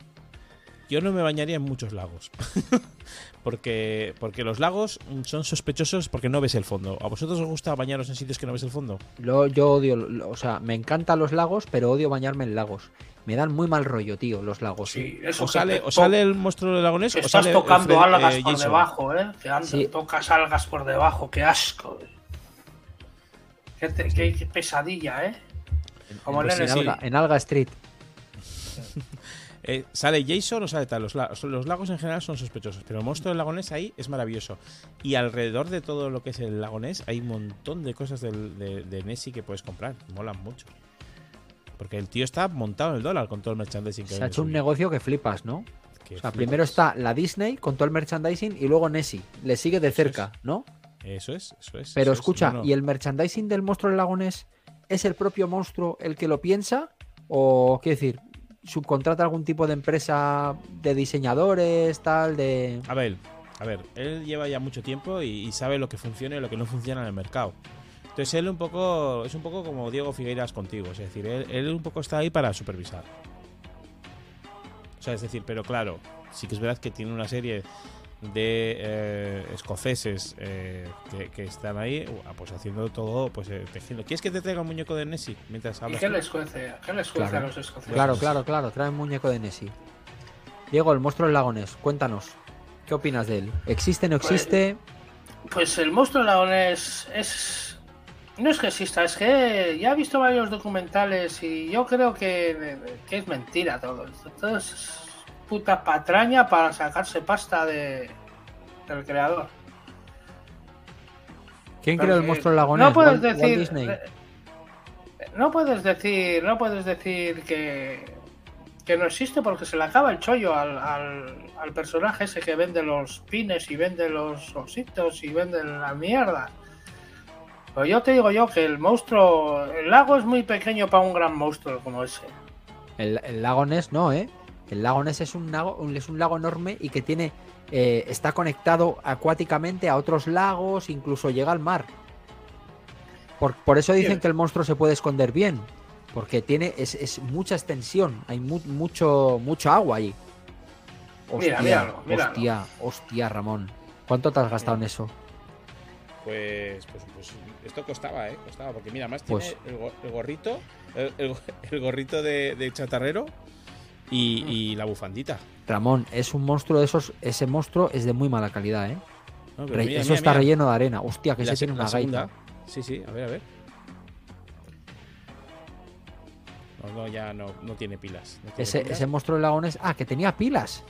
Yo no me bañaría en muchos lagos. porque, porque los lagos son sospechosos porque no ves el fondo. ¿A vosotros os gusta bañaros en sitios que no ves el fondo? Lo- yo odio, lo- o sea, me encantan los lagos, pero odio bañarme en lagos. Me dan muy mal rollo, tío, los lagos. Sí, eso ¿O sale, te o sale el monstruo del lagonés o estás sale tocando Fred- algas eh, por Jason? debajo, ¿eh? Que anda, Sí. tocas algas por debajo, qué asco. Qué, te- qué- qué pesadilla, ¿eh? Como Pues en. Alga, en Alga Street. Eh, ¿Sale Jason o sale tal? Los, la- los lagos en general son sospechosos, pero el monstruo del lagonés ahí es maravilloso. Y alrededor de todo lo que es el lagonés hay un montón de cosas del- de, de Nessie que puedes comprar. Molan mucho. Porque el tío está montado en el dólar con todo el merchandising que Se ha hecho un negocio que flipas, ¿no? Que O sea, flipas. primero está la Disney con todo el merchandising y luego Nessie. Le sigue de cerca, ¿no? Eso es, eso es. Pero eso es. escucha, No, no. ¿y el merchandising del monstruo del lago Ness es el propio monstruo el que lo piensa? ¿O, quiero decir, subcontrata algún tipo de empresa de diseñadores, tal, de... A ver, a ver, él lleva ya mucho tiempo y, y sabe lo que funciona y lo que no funciona en el mercado. Entonces él un poco es un poco como Diego Figueiras contigo, es decir, él, él un poco está ahí para supervisar. O sea, es decir, pero claro, sí que es verdad que tiene una serie de eh, escoceses eh, que, que están ahí, uh, pues haciendo todo, pues eh, tejiendo. ¿Quieres que te traiga un muñeco de Nessie mientras ¿Y hablas? qué les cuece? ¿Qué les cuece Claro. a los escoceses? Claro, claro, claro, trae un muñeco de Nessie. Diego, el monstruo del lago Ness, cuéntanos. ¿Qué opinas de él? ¿Existe, no Pues- existe? Pues el monstruo leonés es. No es que exista, es que ya he visto varios documentales y yo creo que, que es mentira todo. esto. Puta patraña para sacarse pasta de, del creador. ¿Quién creó el monstruo del lago Ness? No puedes Walt- decir. Eh, No puedes decir. No puedes decir que. Que no existe porque se le acaba el chollo al, al, al personaje ese que vende los pines y vende los ositos y vende la mierda. Pero yo te digo yo que el monstruo. El lago es muy pequeño para un gran monstruo como ese. El, el lago Ness no, ¿eh? El lago Ness es un lago, es un lago enorme y que tiene eh, está conectado acuáticamente a otros lagos, incluso llega al mar. Por, por eso dicen Bien. que el monstruo se puede esconder bien, porque tiene es, es mucha extensión, hay mu- mucho mucho agua ahí. Mira, Hostia, míralo, míralo. hostia, hostia, Ramón. ¿Cuánto te has gastado en eso? Pues, pues, pues esto costaba, ¿eh? Costaba, porque mira, más Pues- tiene el, go- el gorrito, el, el- el gorrito de, de chatarrero y, y la bufandita. Ramón, es un monstruo de esos, ese monstruo es de muy mala calidad, ¿eh? No, pero Re- mira, eso mira, está mira. relleno de arena. Hostia, que se tiene una segunda. gaita. Sí, sí, a ver, a ver. No, no, ya no, no tiene pilas. no tiene Ese, pilas. ese monstruo del lago Ness. Ah, que tenía pilas,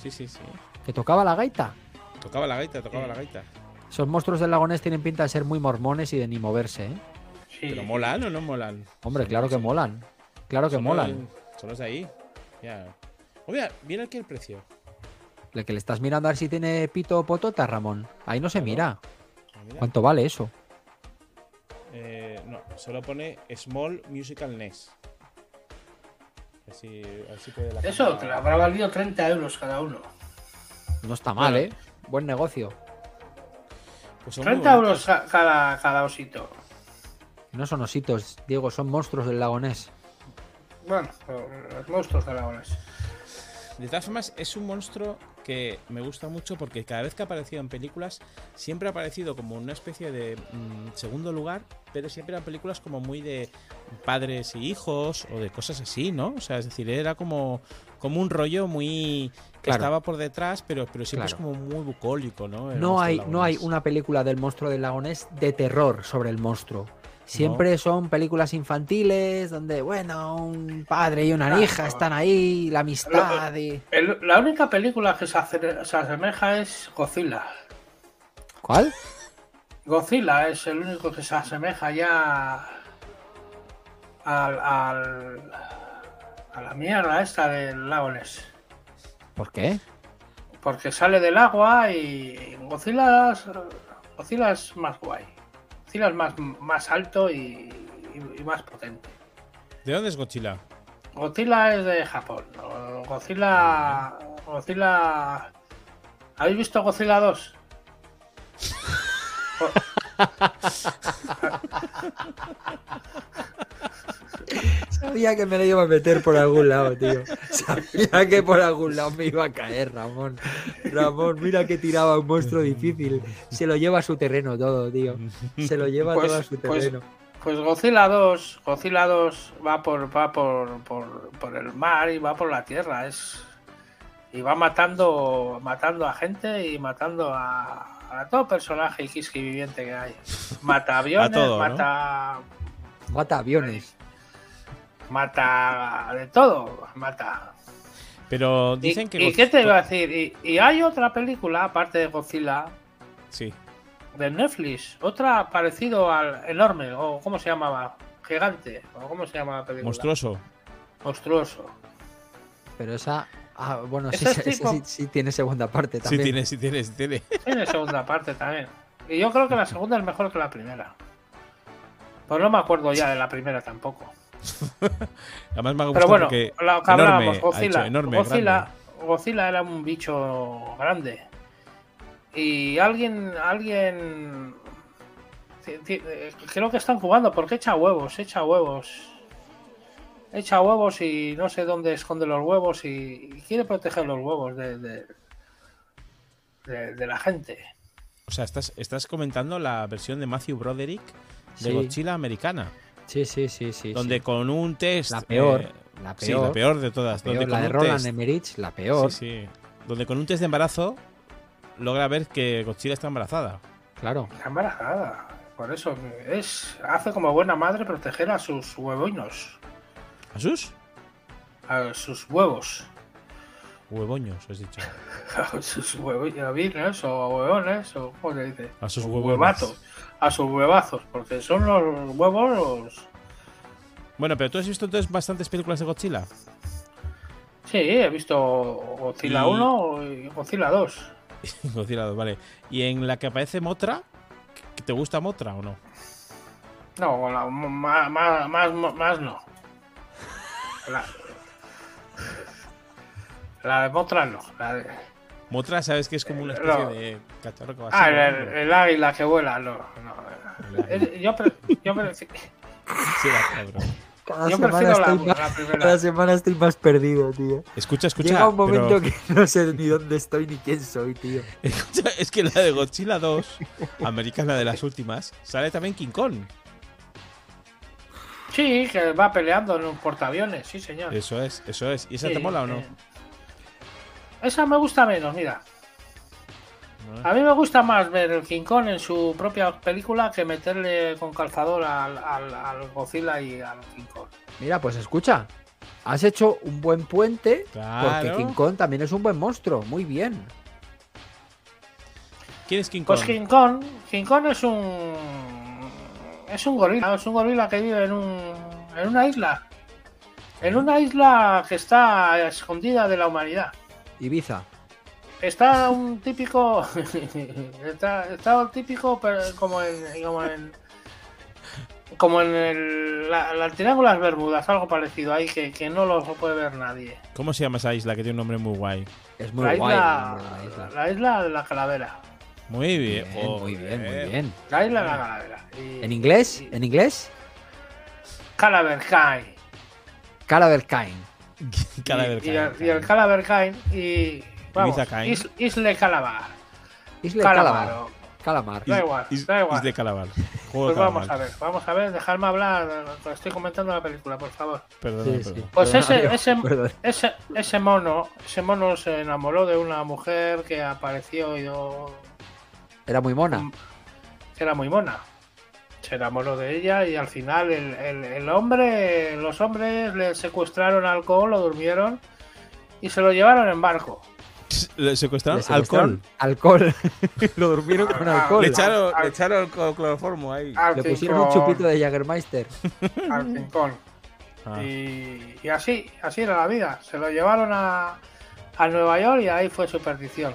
Sí, sí, sí. que tocaba la gaita. Tocaba la gaita, tocaba la gaita. Esos monstruos del lago Ness tienen pinta de ser muy mormones y de ni moverse, ¿eh? Sí. ¿Pero molan o no molan? Hombre, claro que molan. Claro que son molan. los- Son los de ahí. Ya. Oh, mira, mira aquí el precio. Le que le estás mirando a ver si tiene pito o potota, Ramón. Ahí no se mira. Ah, mira. ¿Cuánto vale eso? Eh, no, solo pone Small Musical NES. Así, así puede la Eso, le habrá valido 30 euros cada uno. No está mal, Bueno. ¿eh? Buen negocio. Pues son muy 30 euros cada, cada osito. No son ositos, Diego, son monstruos del lago Ness. Bueno, los monstruos de lagones. De todas formas, es un monstruo que me gusta mucho porque cada vez que ha aparecido en películas, siempre ha aparecido como una especie de mm, segundo lugar, pero siempre eran películas como muy de padres y hijos o de cosas así, ¿no? O sea, es decir, era como, como un rollo muy... que Claro. estaba por detrás, pero, pero siempre Claro. es como muy bucólico, ¿no? El No hay, no hay una película del monstruo del lago Ness de terror sobre el monstruo. Siempre son películas infantiles donde, bueno, un padre y una Claro. hija están ahí, la amistad y... El- la única película que se, ace- se asemeja es Godzilla. ¿Cuál? Godzilla es el único que se asemeja ya al, al- a la mierda esta del lago Ness. ¿Por qué? Porque sale del agua y Godzilla, Godzilla es más guay. Godzilla es más, más alto y, y- y más potente. ¿De dónde es Godzilla? Godzilla es de Japón. Godzilla. Godzilla. ¿Habéis visto Godzilla 2? Sabía que me lo iba a meter por algún lado, tío. Sabía que por algún lado me iba a caer, Ramón. Ramón, mira que tiraba un monstruo difícil. Se lo lleva a su terreno todo, tío. Se lo lleva Pues- todo a su pues- terreno. Pues Godzilla 2, Godzilla 2 va por va por, por, por el mar y va por la tierra, es y va matando matando a gente y matando a, a todo personaje X viviente que hay. Mata aviones, todo, ¿no? mata Mata aviones. Mata de todo, mata. Pero ¿Y, dicen que... y qué te iba a decir? Y, y hay otra película aparte de Godzilla Sí. de Netflix, otra parecido al enorme o cómo se llamaba, gigante. ¿o ¿Cómo se llama la película? Monstruoso. Monstruoso. Pero esa. Ah, bueno, sí, tipo- sí, sí tiene segunda parte Sí también. tiene, sí tiene, sí tiene. Tiene segunda parte también. Y yo creo que la segunda es mejor que la primera. Pues no me acuerdo ya de la primera tampoco. Además me ha Pero gustado bueno, porque lo que enorme, hablábamos, Godzilla. enorme, Godzilla, era un bicho grande. Y alguien, alguien. eh, Creo que están jugando porque echa huevos, echa huevos. Echa huevos y no sé dónde esconde los huevos y, y quiere proteger los huevos de, de, de- de la gente. O sea, estás, estás comentando la versión de Matthew Broderick de Sí. Godzilla americana. Sí, sí, sí, sí. donde sí. con un test. La peor, eh, la Sí, peor. la peor de todas. Peor, donde la con de un Roland test- Emmerich, la peor. Sí, sí. Donde con un test de embarazo logra ver que Godzilla está embarazada. Claro. Está embarazada. Por eso es hace como buena madre proteger a sus huevinos. ¿A sus? A sus huevos. Huevoños, has dicho. A sus huevinos o huevones o ¿cómo se dice? A sus Huevazos. A sus huevazos. Porque son los huevos los... Bueno, pero tú has visto entonces bastantes películas de Godzilla. Sí, he visto Godzilla Y- 1 y Godzilla 2. Godzilla 2, vale. Y en la que aparece Motra, ¿que ¿te gusta Motra o no? No, la- más, más, más, más no. La, la de Motra no. La de, Motra, sabes que es como una especie No. de cacharro que va ah, así, el, el águila que vuela, no. no. El águila. Eh, Yo, pre- yo, pre- Sí, cabrón. Cada yo semana, prefiero la, estoy más, la primera. cada semana estoy más perdido, tío. Escucha, escucha. Llega un momento pero- que no sé ni dónde estoy ni quién soy, tío. escucha, es que la de Godzilla 2, americana de las últimas, sale también King Kong. Sí, que va peleando en un portaaviones, sí, señor. Eso es, eso es. ¿Y esa Sí, te mola o no? eh. Esa me gusta menos, mira. A mí me gusta más ver el King Kong en su propia película que meterle con calzador al, al, al Godzilla y al King Kong. Mira, pues escucha. Has hecho un buen puente Claro. porque King Kong también es un buen monstruo. Muy bien. ¿Quién es King Kong? Pues King Kong, King Kong es un es un gorila, es un gorila que vive en un en una isla. En una isla que está escondida de la humanidad. Ibiza. Está un típico está, está un típico pero como en como en como en el, la, la Triángulo de las Bermudas, algo parecido ahí que, que no lo puede ver nadie. ¿Cómo se llama esa isla que tiene un nombre muy guay? Es muy la, guay. isla, la isla. la isla de la calavera. Muy bien. Bien, muy bien, muy bien. La isla de la calavera. Y- ¿En inglés? y- ¿En inglés? Calaver Kai. Y, y el, Kai. y vamos. Is- Isle Calabar. Isle Calamar. Calamar. Calamar. Da igual, Is- da igual. Is de Calabar. Juego Pues vamos a ver, vamos a ver, dejadme hablar, estoy comentando la película, por favor. Sí, sí. Pues ese, ese, perdón. ese, ese mono, ese mono se enamoró de una mujer que apareció y yo, Era muy mona. Era muy mona. Se enamoró de ella y al final el, el- el hombre, los hombres le secuestraron alcohol, lo durmieron y se lo llevaron en barco. Le secuestraron Le secuestraron alcohol. Alcohol. Lo durmieron con Ah, alcohol. Le Le, echaron, Al- le echaron clo- cloroformo ahí. Al pusieron un chupito de Jagermeister. al Kong. Ah. Y, y así, así era la vida. Se lo llevaron a, a Nueva York y ahí fue su perdición.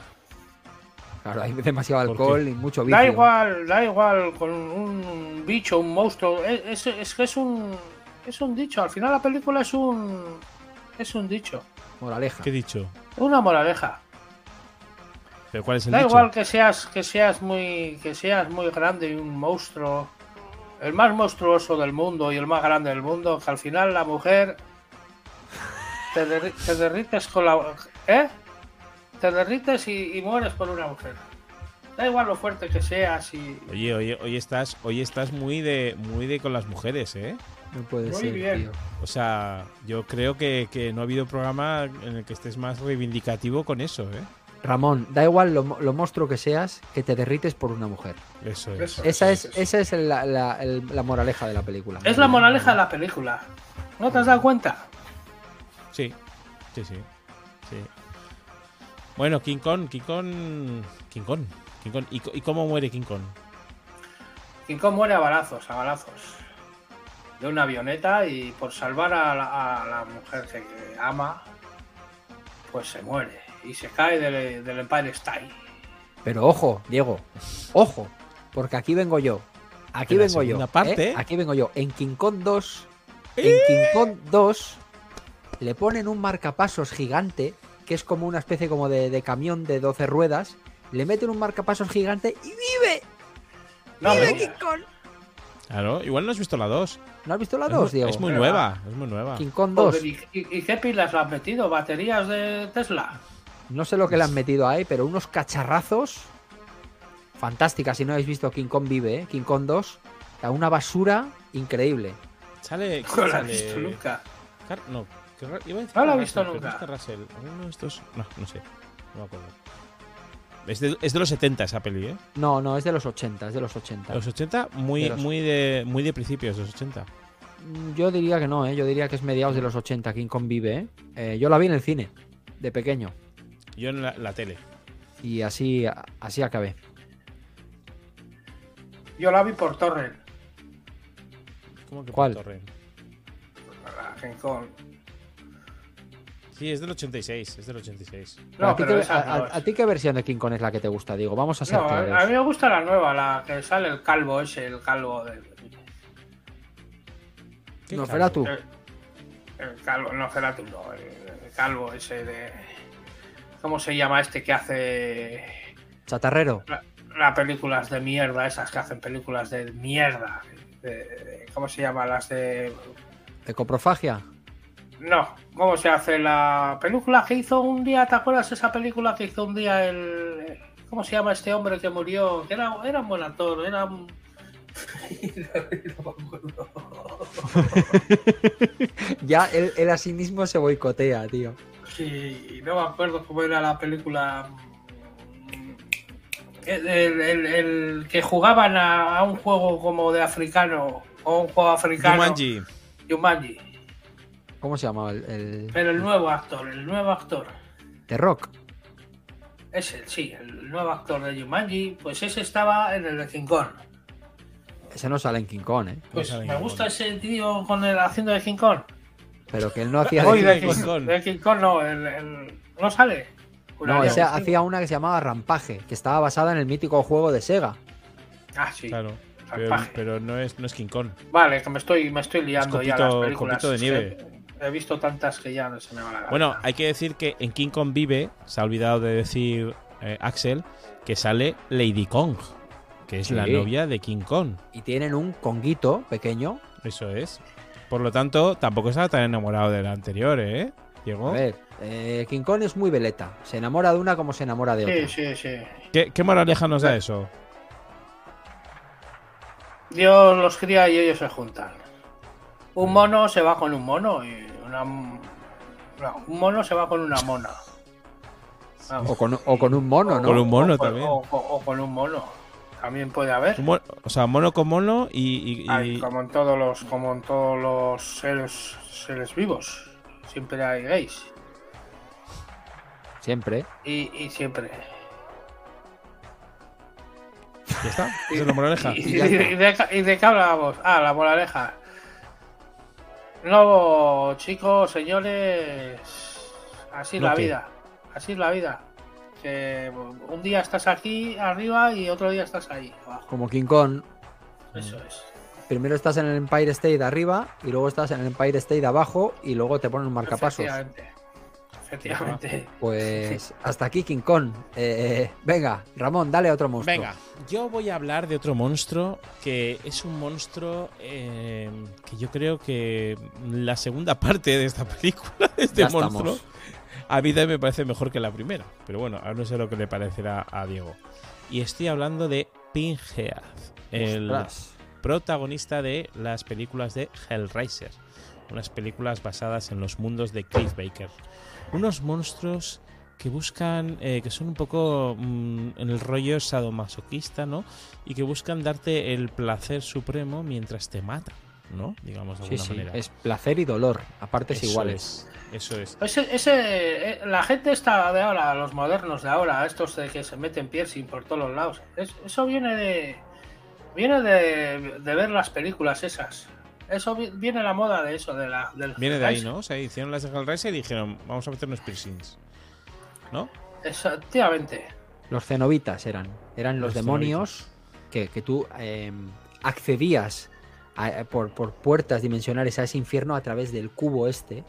Claro, hay demasiado ¿Por alcohol y mucho vicio. Da igual, da igual con un bicho, un monstruo. Es, es, es que es un, es un dicho. Al final la película es un, es un dicho. Moraleja. ¿Qué dicho? Una moraleja. ¿Pero cuál es el Da dicho? igual que seas, que seas muy, que seas muy grande y un monstruo, el más monstruoso del mundo y el más grande del mundo, que al final la mujer te, derri- te derrites con la, ¿eh? Te derrites y, y mueres por una mujer. Da igual lo fuerte que seas y Oye, oye, hoy estás, hoy estás muy de, muy de con las mujeres, ¿eh? No puede Muy ser, bien. tío. O sea, yo creo que, que no ha habido programa en el que estés más reivindicativo con eso, ¿eh? Ramón, da igual lo, mo- lo monstruo que seas, que te derrites por una mujer. Eso es. Eso. Esa es, esa es la, la- el- la moraleja de la película. es la moraleja de la película. ¿No te has dado cuenta? Sí, sí. sí. Bueno, King Kong, King Kong. King Kong. King Kong. ¿Y, co- y cómo muere King Kong? King Kong muere a balazos, a balazos. de una avioneta y por salvar a la, a la mujer que, que ama, pues se muere y se cae del, del Empire State. Pero ojo, Diego, ojo, porque aquí vengo yo. Aquí En la vengo yo. parte. ¿eh? Aquí vengo yo. En King Kong 2, en King Kong 2 le ponen un marcapasos gigante, que es como una especie como de, de camión de 12 ruedas. Le meten un marcapasos gigante y vive. No, ¡Vive me King Kong! Claro, igual no has visto la 2. ¿No has visto la Es 2, muy- Diego? Es muy Pero nueva, es muy nueva. King Kong 2. Joder, ¿y, y- y qué pilas le han metido? ¿Baterías de Tesla? No sé lo que le han metido ahí, pero unos cacharrazos fantásticas. Si no habéis visto King Kong vive, ¿eh? King Kong 2, a una basura increime. Sale. No sale- visto nunca. Car- no, que iba a decir No la he Russell, visto pero nunca. no es que Russell. Uno de estos. No, no sé. No me acuerdo. Es de, es de los 70 esa peli, ¿eh? No, no, es de los 80, es de los 80. Los 80, muy, De los- muy, de, muy de principios de los 80. Mm, Yo diría que no, ¿eh? yo diría que es mediados de los 80 King Kong vive. ¿eh? Eh, yo la vi en el cine, de pequeño, Yo en la, la tele. y así, así acabé. Yo la vi por Torrent. ¿Cómo que por ¿Cuál? la King Kong. Sí, es del 86. Es del 86. ¿A, No, ti a- ti qué versión de King Kong es la que te gusta? Digo, vamos a ser No, claros. a mí me gusta la nueva, la que sale el calvo ese, el calvo del. ¿Qué No, fuera tú. El, el calvo, no, Feratu, no, el, el calvo ese de. ¿Cómo se llama este que hace Chatarrero. las películas de mierda, esas que hacen películas de mierda? de- de- ¿Cómo se llama? Las de. ¿De coprofagia? No, ¿cómo se hace la película que hizo un día? ¿Te acuerdas esa película que hizo un día el. ¿Cómo se llama este hombre que murió? Que era, era un buen actor, era un. No me acuerdo. Ya él, él a sí mismo se boicotea, tío. Sí, no me acuerdo cómo era la película. El, el- el- el que jugaban a, a un juego como de africano o un juego africano. Jumanji. Jumanji. ¿Cómo se llama? El, el- Pero el nuevo actor, el nuevo actor. The Rock. Ese, sí, el nuevo actor de Jumanji, pues ese estaba en el de King Kong. Ese no sale en King Kong, ¿eh? Pues me gusta Kong. ese tío con el haciendo de King Kong. Pero que él no hacía de de King King Kong. De King Kong no, el, el- no sale. No, ese sí. hacía una que se llamaba Rampaje, que estaba basada en el mítico juego de Sega. Ah, sí. Claro. Pero, pero no, es, no es King Kong. Vale, que me estoy, me estoy liando Es ya copito- las películas. copito de Es nieve. He visto tantas que ya no se me va la gana. Bueno, hay que decir que en King Kong Vive, se ha olvidado de decir eh, Axel, que sale Lady Kong, que es la novia de King Kong. Y tienen un conguito pequeño. Eso es. Por lo tanto, tampoco estaba tan enamorado del anterior, ¿eh? Diego. A ver, eh, King Kong es muy veleta. Se enamora de una como se enamora de otra. sí, sí, sí. ¿Qué, qué moraleja nos da eso? Dios los cría y ellos se juntan. Un mono se va con un mono y una. No, un mono se va con una mona. Vamos. O con, o con un mono, ¿no? Con un mono o con- también. O, o- o con un mono. También puede haber. O sea, mono con mono y. y- y- Hay, como en todos los, como en todos los seres, seres vivos. Siempre hay gays. Siempre. Y, y siempre. ¿Ya está? ¿Esa es la moraleja? ¿Y, ya y- y de, y de qué hablábamos? Ah, la moraleja. No, chicos, señores. Así es ¿No la qué? vida. Así es la vida. Que un día estás aquí arriba y otro día estás ahí abajo. Como King Kong. Eso es. Primero estás en el Empire State de arriba y luego estás en el Empire State abajo y luego te ponen un marcapasos. Efectivamente. Efectivamente. Pues hasta aquí King Kong. Eh, venga, Ramón, dale a otro monstruo. Venga, yo voy a hablar de otro monstruo que es un monstruo eh, que yo creo que la segunda parte de esta película, de este Ya estamos. monstruo, a mí también me parece mejor que la primera. Pero bueno, ahora no sé lo que le parecerá a Diego. Y estoy hablando de Pinhead, el Ostras. protagonista de las películas de Hellraiser, unas películas basadas en los mundos de Cliff Baker. Unos monstruos que buscan, eh, que son un poco mm, en el rollo sadomasoquista, ¿no? Y que buscan darte el placer supremo mientras te matan, ¿no? Digamos de Sí, alguna sí, manera. es placer y dolor a partes Eso iguales. es, eso es. Ese, ese, eh, la gente está de ahora, los modernos de ahora, estos de que se meten piercing por todos los lados, es- eso viene de viene de, de ver las películas esas. Eso vi- viene la moda de eso, de la, del Viene de ahí. ¿no? O sea, hicieron las de Hellraiser y dijeron, vamos a meter unos piercings. ¿No? Efectivamente. Los cenobitas eran. Eran los, Los demonios que, que tú eh, accedías a- por, por puertas dimensionales a ese infierno a través del cubo este.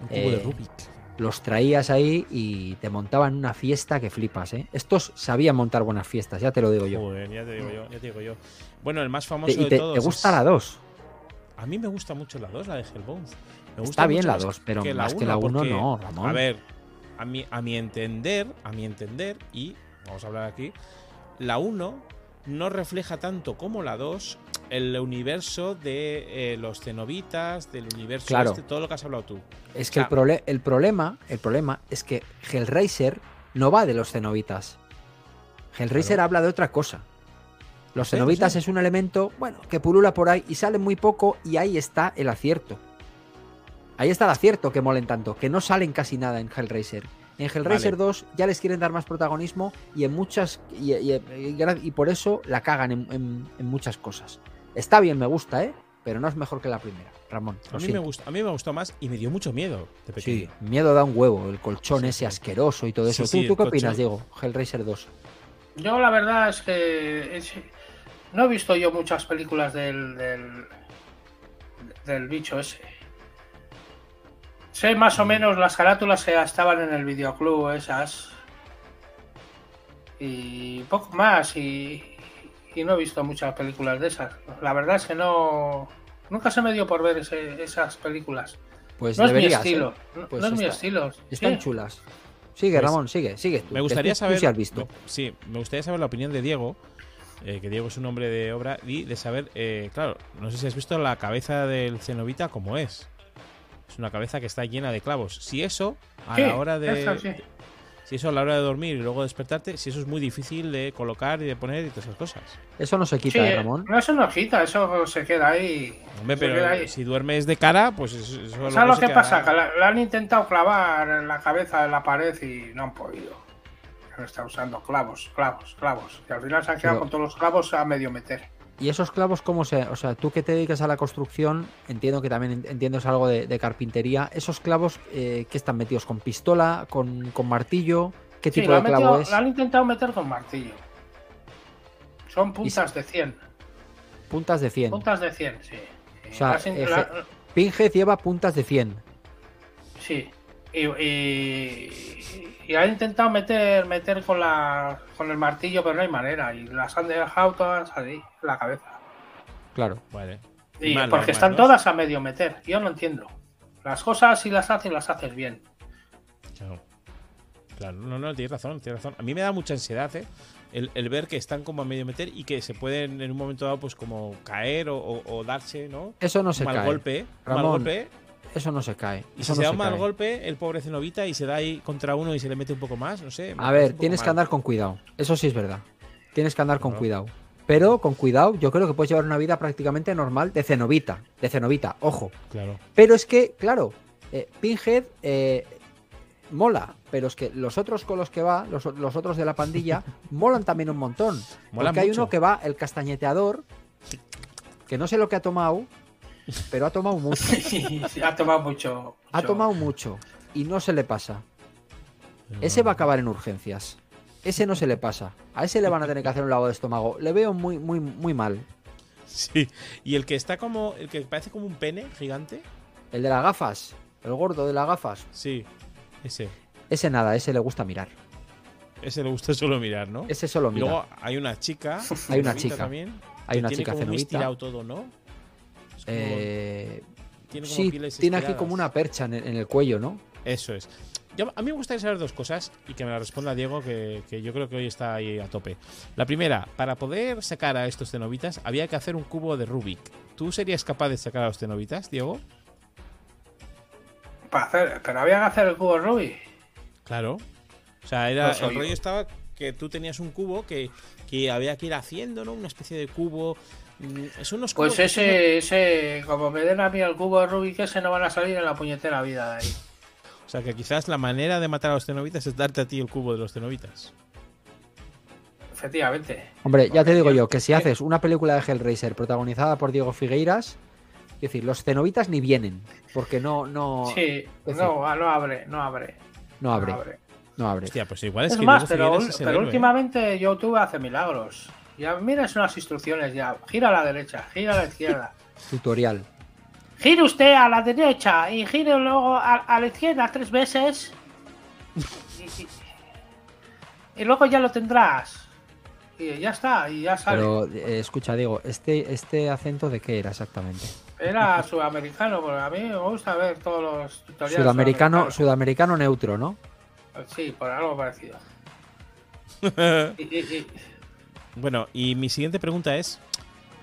Un cubo de Eh, Rubik. Los traías ahí y te montaban una fiesta que flipas, ¿eh? Estos sabían montar buenas fiestas, ya te lo digo yo. Joder, ya te digo yo, ya te digo yo. Bueno, el más Te- famoso de te, todos. te gusta es- la 2. A mí me gusta mucho la 2, la de Hellbones. Me gusta Está bien la más 2, pero que más que uno, la 1 porque, no, Ramón. A ver, a mi, a mi entender, a mi entender, y vamos a hablar aquí, la 1 no refleja tanto como la 2 el universo de eh, los cenobitas, del universo Claro. este, todo lo que has hablado tú. Es que o el, prole- el problema, el problema es que Hellraiser no va de los cenobitas. Hellraiser Claro. habla de otra cosa. Los cenobitas es un elemento, bueno, que pulula por ahí y sale muy poco y ahí está el acierto. Ahí está el acierto que molen tanto, que no salen casi nada en Hellraiser. En Hellraiser Vale. 2 ya les quieren dar más protagonismo y en muchas y, y- y gra- y por eso la cagan en, en- en muchas cosas. Está bien, me gusta, ¿eh? Pero no es mejor que la primera, Ramón. A mí, me gustó, a mí me gustó más y me dio mucho miedo de pequeño. Sí, miedo da un huevo, el colchón Sí, ese asqueroso y todo eso. sí, ¿Tú, qué opinas. Diego? Hellraiser 2. Yo la verdad es que es- no he visto yo muchas películas del, del, del bicho ese. Sé más o Mm. menos las carátulas que estaban en el videoclub esas. Y poco más. Y, y no he visto muchas películas de esas. La verdad es que no... Nunca se me dio por ver ese- esas películas. Pues No es mi estilo. ¿eh? No, Pues no es mi estilo. Están Sí. chulas. Sigue, Pues, Ramón, sigue, sigue. tú, Me gustaría tú- tú saber. sí has visto. me- sí, me gustaría saber la opinión de Diego. Eh, que Diego es un hombre de obra. Y de saber, eh, claro, no sé si has visto la cabeza del cenobita como es. Es una cabeza que está llena de clavos. Si eso, a Sí, la hora de. eso sí. Si eso a la hora de dormir y luego despertarte, si eso es muy difícil de colocar y de poner y todas esas cosas. Eso no se Sí, quita, ¿eh, Ramón. no es una hojita, eso se queda ahí. Hombre, queda pero ahí. si duermes de cara, pues eso, eso ¿Sabes lo que pasa? Que la han intentado clavar en la cabeza de la pared y no han podido. Estado usando clavos, clavos, clavos. Y al final se han quedado Pero- con todos los clavos a medio meter. ¿Y esos clavos cómo se...? O sea, tú que te dedicas a la construcción, entiendo que también en- entiendes algo de, de carpintería. ¿Esos clavos eh, qué están metidos? ¿Con pistola? ¿Con, con martillo? ¿Qué Sí, tipo la, de clavo metido- es? la han intentado meter con martillo. Son puntas de 100. Puntas de 100. Puntas de 100, sí. O sea, Las eje- la- Pinhead lleva puntas de 100. sí. Y, y, y han intentado meter meter con la con el martillo, pero no hay manera. Y las han dejado todas ahí, en la cabeza. Claro. Vale. Y Mal, porque mal, están ¿no? todas a medio meter. Yo no entiendo. Las cosas si las haces, las haces bien. Claro. Claro, no, no, tienes razón, tienes razón. A mí me da mucha ansiedad, ¿eh? El, el ver que están como a medio meter y que se pueden en un momento dado, pues como caer o, o- o darse, ¿no? Eso no se mal cae. golpe, un mal Ramón, golpe. Eso no se cae. Y si se da un mal golpe, el pobre cenovita y se da ahí contra uno y se le mete un poco más, no sé. A ver, tienes que andar con cuidado. Eso sí es verdad. Tienes que andar con cuidado. Pero con cuidado, yo creo que puedes llevar una vida prácticamente normal de cenovita. De cenovita, ojo. Claro. Pero es que, claro, eh, Pinhead eh, mola. Pero es que los otros con los que va, los, los otros de la pandilla, molan también un montón. Molan porque hay mucho. uno que va, el castañeteador, que no sé lo que ha tomado, pero ha tomado mucho. Sí, ha tomado mucho. Ha tomado mucho. Y no se le pasa. Ese va a acabar en urgencias. Ese no se le pasa. A ese le van a tener que hacer un lavado de estómago. Le veo muy, muy, muy mal. Sí. Y el que está como. El que parece como un pene gigante. El de las gafas. El gordo de las gafas. Sí. Ese. Ese nada, ese le gusta mirar. Ese le gusta solo mirar, ¿no? Ese solo Y mira. luego hay una chica. Hay una chica. También, Hay una tiene chica como muy cenobita. estirado todo, ¿no? Eh, tiene como sí, pieles tiene aquí como una percha en el, en el cuello, ¿no? Eso es. Yo- a mí me gustaría saber dos cosas y que me la responda Diego, que, que yo creo que hoy está ahí a tope. La primera, para poder sacar a estos cenobitas había que hacer un cubo de Rubik. ¿Tú serías capaz de sacar a los cenobitas, Diego? Para hacer, pero había que hacer el cubo Ruby. Claro. O sea, era, No el yo. rollo estaba que tú tenías un cubo que, que había que ir haciendo, ¿no? Una especie de cubo. Mm, Son unos Pues cubos que son- ese, ese, como me den a mí el cubo Rubik, ese no van a salir en la puñetera vida de ahí. O sea, que quizás la manera de matar a los cenobitas es darte a ti el cubo de los cenobitas. Efectivamente. Hombre, ya te digo yo- que si haces una película de Hellraiser protagonizada por Diego Figueiras, Es decir, los cenobitas ni vienen, porque no, no, Sí, es no, no abre, no abre. no abre, no abre. no abre. Hostia, pues igual es, Es que más, Diego pero, es pero últimamente YouTube hace milagros. Ya miras unas instrucciones ya. Gira a la derecha, gira a la izquierda. Tutorial. Gire usted a la derecha y gire luego a, a la izquierda tres veces. Y, y- y luego ya lo tendrás. Y ya está, y ya sale. Pero eh, escucha, Diego, este, este acento de qué era exactamente? Era sudamericano, porque a mí me gusta ver todos los tutoriales. Sudamericano, sudamericano neutro, ¿no? Sí, por algo parecido. Y- y- y- Bueno, y mi siguiente pregunta es: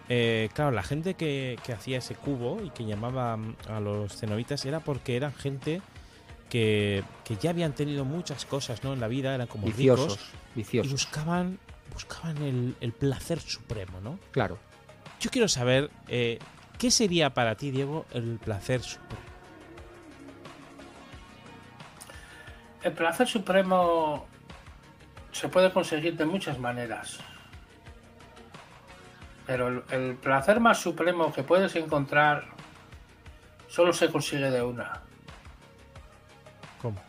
eh, claro, la gente que, que hacía ese cubo y que llamaba mm, a los cenobitas era porque eran gente que, que ya habían tenido muchas cosas ¿no? en la vida, eran como Viciosos, ricos y viciosos, buscaban, buscaban el, el placer supremo, ¿no? claro. Yo quiero saber, eh, ¿qué sería para ti, Diego, el placer supremo? El placer supremo se puede conseguir de muchas maneras. Pero el, el placer más supremo que puedes encontrar solo se consigue de una. ¿Cómo?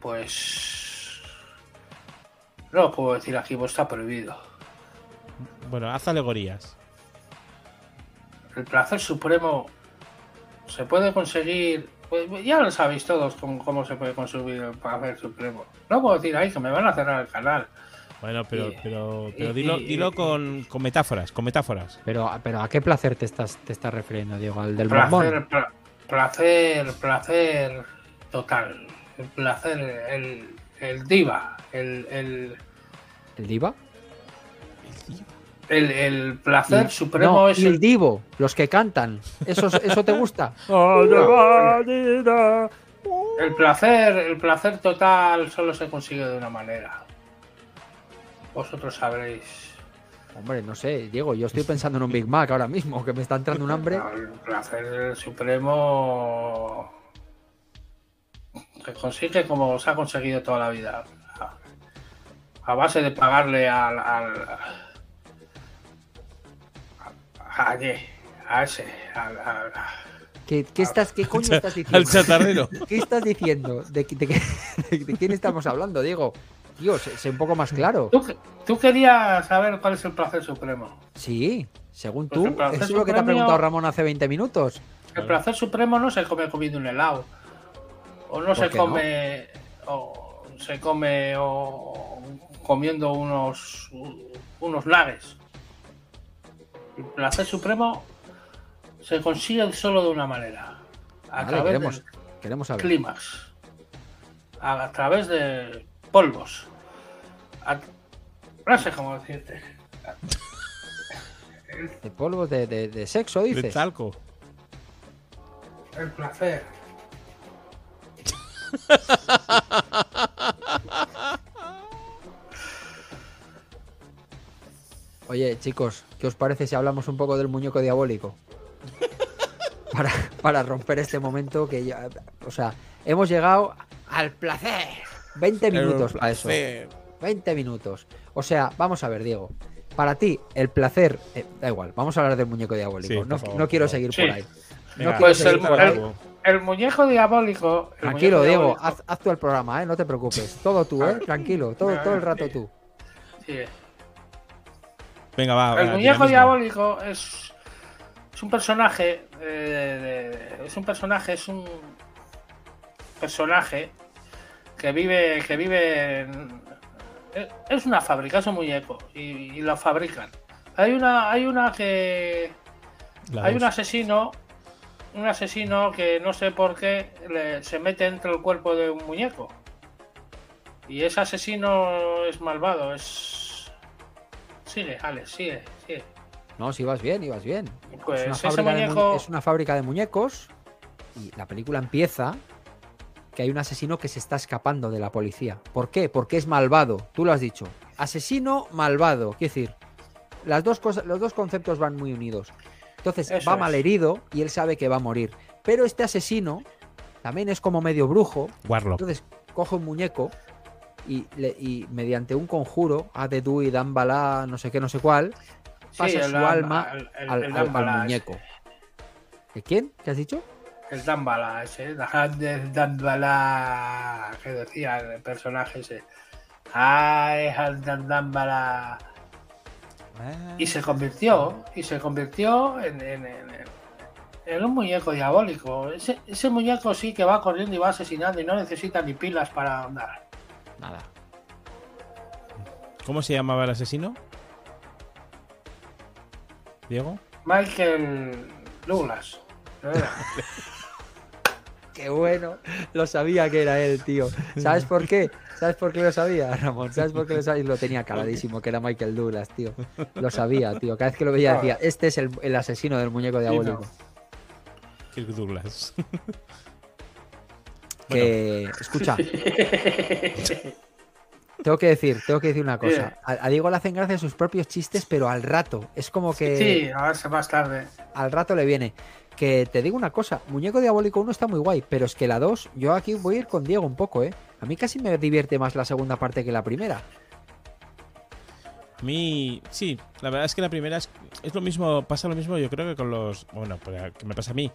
Pues... No lo puedo decir aquí, pues está prohibido. Bueno, haz alegorías. El placer supremo se puede conseguir... Pues ya lo sabéis todos cómo, cómo se puede conseguir el placer supremo. No puedo decir ahí que me van a cerrar el canal. Bueno, pero, Y- pero, pero y- dilo, dilo y- con, con metáforas, con metáforas. Pero, pero ¿a qué placer te estás, te estás refiriendo, Diego? ¿Al del placer, bombón? pla- placer, placer total. El placer, el, el diva, el, el, ¿El diva? el, el placer Y- supremo no, es y el el, divo, los que cantan. ¿Eso, ¿Eso te gusta? el placer, el placer total solo se consigue de una manera. Vosotros sabréis. Hombre, no sé, Diego, yo estoy pensando en un Big Mac ahora mismo, que me está entrando un hambre. El placer supremo se consigue como se ha conseguido toda la vida. A, base de pagarle al. al a, a, a ese. al- al- ¿Qué, qué estás, ¿Qué coño estás Al diciendo? chatarrero. ¿Qué estás diciendo? ¿De, de qué- de quién estamos hablando, Diego? Tío, sé, sé un poco más claro. ¿Tú, tú querías saber cuál es el placer supremo. Sí, según Pues tú. Eso es lo que te ha preguntado Ramón hace 20 minutos. El placer supremo no se come comiendo un helado. O no se no? come. O se come o comiendo unos. unos nuggets. El placer supremo se consigue solo de una manera. A Vale, través queremos, del queremos saber. clímax. A, a través de polvos. A- no sé cómo decirte. De polvos de, de- de sexo, De dices. talco. El placer. Oye, chicos, ¿qué os parece si hablamos un poco del muñeco diabólico? Para, para romper este momento que ya. O sea, hemos llegado al placer. 20 minutos para eso. 20 minutos. O sea, vamos a ver, Diego. Para ti, el placer. eh, da igual, vamos a hablar del muñeco diabólico. Sí, no, favor, no quiero seguir Sí. por ahí. Venga, Pues seguir el, por el- el muñeco diabólico. el Tranquilo, muñeco Diego, diabólico- haz, haz tú el programa, ¿eh? No te preocupes. Todo tú, ¿eh? Tranquilo, todo, todo el rato tú. Sí. Venga, va. El va, muñeco dinamismo. diabólico es, es un personaje. eh, de- es un personaje, es un personaje que vive. que vive en- eh, es una fábrica, es un muñeco. Y, y lo fabrican. Hay una. Hay una que. La hay dos. un asesino. Un asesino que no sé por qué le- se mete entre el cuerpo de un muñeco. Y ese asesino es malvado, es. Sigue, Alex, sigue, sigue. No, si vas bien, ibas bien. Pues es, una ese de muñeco. es una fábrica de muñecos y la película empieza que hay un asesino que se está escapando de la policía. ¿Por qué? Porque es malvado. Tú lo has dicho. Asesino malvado. Quiero decir, las dos cosas, los dos conceptos van muy unidos. Entonces Eso va es. mal herido y él sabe que va a morir. Pero este asesino también es como medio brujo. Warlock. Entonces coge un muñeco y, le- y mediante un conjuro, Adedu y Dambala, no sé qué, no sé cuál, pasa su alma el- el- al, el al- al Dambala muñeco. ¿De quién? ¿Qué has dicho? El Dambala ese. Dejad de Dambala. Que decía el personaje ese. Ay, el Dambala. Ah, Y se convirtió, y se convirtió en, en- en- en- en un muñeco diabólico. Ese, ese muñeco sí que va corriendo y va asesinando y no necesita ni pilas para andar. Nada. ¿Cómo se llamaba el asesino? ¿Diego? Michael Douglas. Qué bueno. Lo sabía que era él, tío. ¿Sabes por qué? ¿Sabes por qué lo sabía, Ramón? ¿Sabes por qué lo sabía? Lo tenía caladísimo, que era Michael Douglas, tío. Lo sabía, tío. Cada vez que lo veía decía, este es el, el asesino del muñeco diabólico. Kirk Douglas. Que, escucha, tengo que decir, tengo que decir una cosa. A, a Diego le hacen gracia sus propios chistes, pero al rato. Es como que Sí, a verse más tarde. al rato le viene. Que te digo una cosa, Muñeco Diabólico 1 está muy guay, pero es que la 2, yo aquí voy a ir con Diego un poco, ¿eh? A mí casi me divierte más la segunda parte que la primera. A mí, sí, la verdad es que la primera es, es lo mismo, pasa lo mismo yo creo que con los, bueno, pues, que me pasa a mí.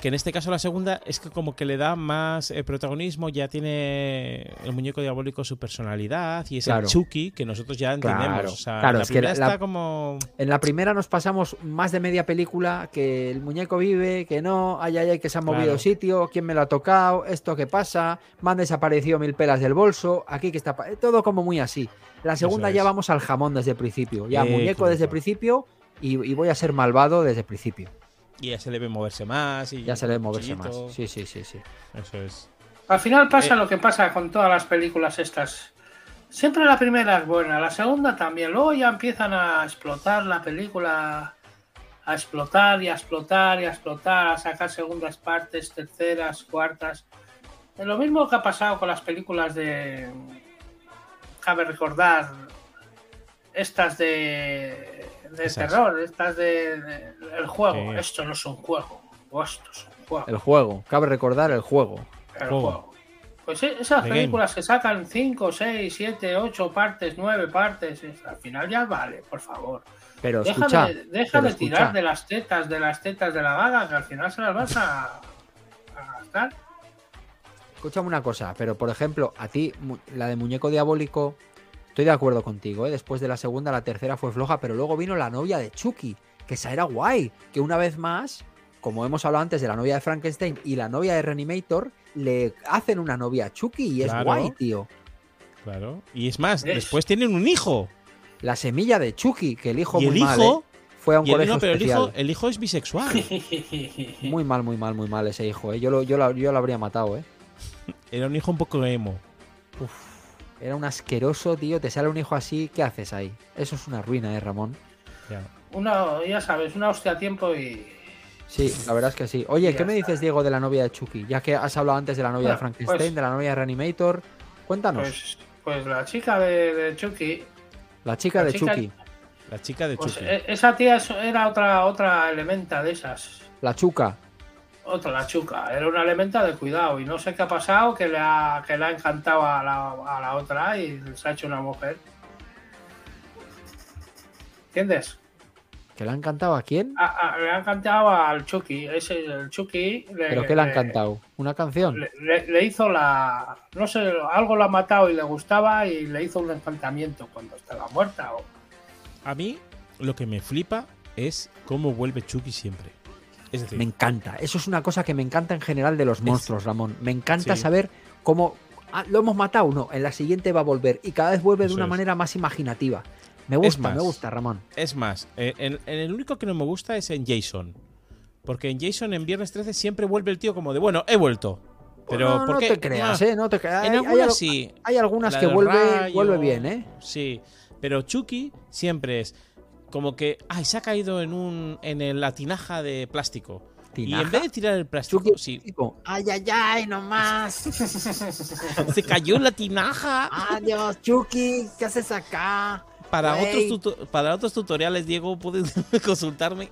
Que en este caso la segunda es que como que le da más eh, protagonismo, ya tiene el muñeco diabólico su personalidad y es Claro. el Chucky que nosotros ya entendemos. Claro, o sea, claro, la es que la- está como... En la primera nos pasamos más de media película, que el muñeco vive, que no, ay, ay, ay, que se ha movido Claro. sitio, quién me lo ha tocado, esto que pasa, me han desaparecido mil pelas del bolso, aquí que está, todo como muy así. La segunda ya vamos al jamón desde el principio, ya Eh, muñeco desde el principio y, y voy a ser malvado desde el principio. Y ya se le ve moverse más y... Ya se le ve moverse cuchillito. más. Sí, sí, sí, sí. Eso es. Al final pasa Eh. lo que pasa con todas las películas estas. Siempre la primera es buena, la segunda también. Luego ya empiezan a explotar la película, a explotar y a explotar y a explotar, a sacar segundas partes, terceras, cuartas. Es lo mismo que ha pasado con las películas de. Cabe recordar. Estas de. De Esas. terror, estas de. de- el juego. Sí. Esto no es un juego. o esto es un juego. El juego, cabe recordar el juego. El Juego. juego. Pues esas The películas que sacan 5, 6, 7, 8 partes, 9 partes, es- al final ya vale, por favor. Pero Deja, escucha, de, deja pero de escucha. tirar de las tetas, de las tetas de la vaga, que al final se las vas a, a gastar. Escúchame una cosa, pero por ejemplo, a ti, la de Muñeco Diabólico, estoy de acuerdo contigo, ¿eh? Después de la segunda, la tercera fue floja, pero luego vino la novia de Chucky, que esa era guay, que una vez más, como hemos hablado antes de la novia de Frankenstein y la novia de Reanimator, le hacen una novia a Chucky y es Claro. guay, tío. Claro. Y es más, después tienen un hijo. La semilla de Chucky, que el hijo y el muy mal, hijo... ¿eh? Fue a un y el, colegio no, pero el hijo, el hijo es bisexual. Muy mal, muy mal, muy mal ese hijo, ¿eh? Yo lo, yo lo, yo lo habría matado, ¿eh? Era un hijo un poco emo. Era un asqueroso, tío. Te sale un hijo así, ¿qué haces ahí? Eso es una ruina, ¿eh, Ramón? Ya. Una, ya sabes, una hostia a tiempo y. Sí, la verdad es que sí. Oye, ¿qué me está. dices, Diego, de la novia de Chucky? Ya que has hablado antes de la novia de Frankenstein, pues- de la novia de Reanimator, cuéntanos. Pues, pues la chica de, de Chucky, la chica la de chica- Chucky, La chica de pues Chucky. e- esa tía era otra, otra elementa de esas. la Chuca. Otra, la chuca. Era una elementa de cuidado. Y no sé qué ha pasado, que le ha, que le ha encantado a la, a la otra y se ha hecho una mujer. ¿Entiendes? ¿Que le ha encantado a quién? A- a- le ha encantado al Chucky. Ese, el Chucky. Le, ¿Pero qué le ha encantado? ¿Una canción? Le, le- le hizo la. No sé, algo lo ha matado y le gustaba y le hizo un encantamiento cuando estaba muerta. O, A mí lo que me flipa es cómo vuelve Chucky siempre. Es decir, Me encanta. Eso es una cosa que me encanta en general de los monstruos, Ramón. Me encanta Sí. saber cómo. Ah, ¿Lo hemos matado? No, en la siguiente va a volver. Y cada vez vuelve de una es. manera más imaginativa. Me gusta, más. me gusta, Ramón. es más, eh, en, en el único que no me gusta es en Jason. Porque en Jason en Viernes 13 siempre vuelve el tío como de, bueno, he vuelto. Pero no, ¿por no qué? te creas, Ah, ¿eh? No te creas. En Hay- hay algunas al- sí. Hay algunas que vuelve, rayo, vuelve bien, ¿eh? Sí, pero Chucky siempre es como que, ay, se ha caído en un en el- la tinaja de plástico. Y en vez de tirar el plástico, sí, ay, ay, ay, nomás. se cayó en la tinaja. Adiós, Chucky, ¿qué haces acá? Para otros, para otros tutoriales, Diego, puedes consultarme.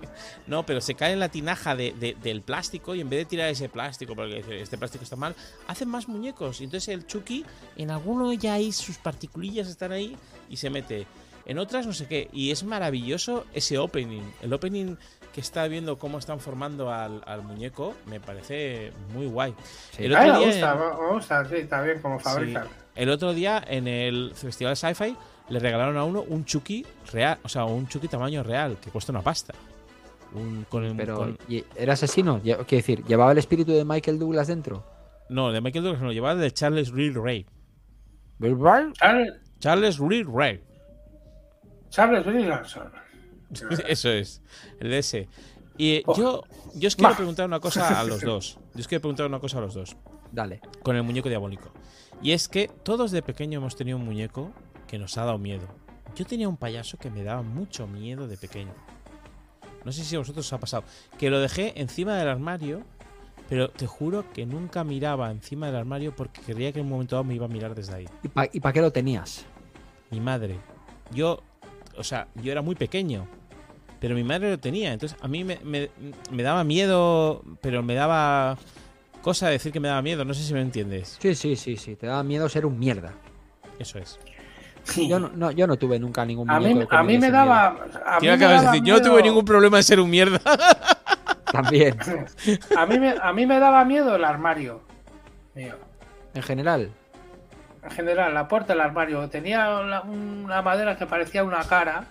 No, pero se cae en la tinaja de- de- del plástico y en vez de tirar ese plástico, porque este plástico está mal, hacen más muñecos. Y entonces el Chucky, en alguno ya hay sus particulillas están ahí y se mete. En otras no sé qué. Y es maravilloso ese opening. El opening que está viendo cómo están formando al, al muñeco me parece muy guay. Sí. El otro me día gusta, en- me gusta, sí, está bien como fabrican. Sí. El otro día en el Festival de Sci-Fi le regalaron a uno un Chucky real, o sea, un Chucky tamaño real, que cuesta una pasta. Un, con el, Pero, con- ¿y ¿era asesino? Quiero decir, ¿llevaba el espíritu de Michael Douglas dentro? no, de Michael Douglas no, lo llevaba de Charles Reed Ray. Charles, Charles Reed Ray. Charles Williamson. Eso es, el de ese. Y eh, Oh. yo, yo os quiero Bah. preguntar una cosa a los dos. Yo os quiero preguntar una cosa a los dos. Dale. Con el muñeco diabólico. Y es que todos de pequeño hemos tenido un muñeco que nos ha dado miedo. Yo tenía un payaso que me daba mucho miedo de pequeño. No sé si a vosotros os ha pasado. Que lo dejé encima del armario, pero te juro que nunca miraba encima del armario porque creía que en un momento dado me iba a mirar desde ahí. ¿Y para qué lo tenías? Mi madre. Yo, o sea, yo era muy pequeño, pero mi madre lo tenía. Entonces a mí me, me- me daba miedo, pero me daba cosa decir que me daba miedo. No sé si me entiendes. Sí, sí, sí, sí. Te daba miedo ser un mierda. Eso es. Yo no, no, yo no tuve nunca ningún A mí, a mí me daba. A mí ¿Qué me acabas de daba decir? Yo no tuve ningún problema en ser un mierda. También, A mí, me, a mí me daba miedo el armario. Mío. en general. En general, la puerta del armario. Tenía la- una madera que parecía una cara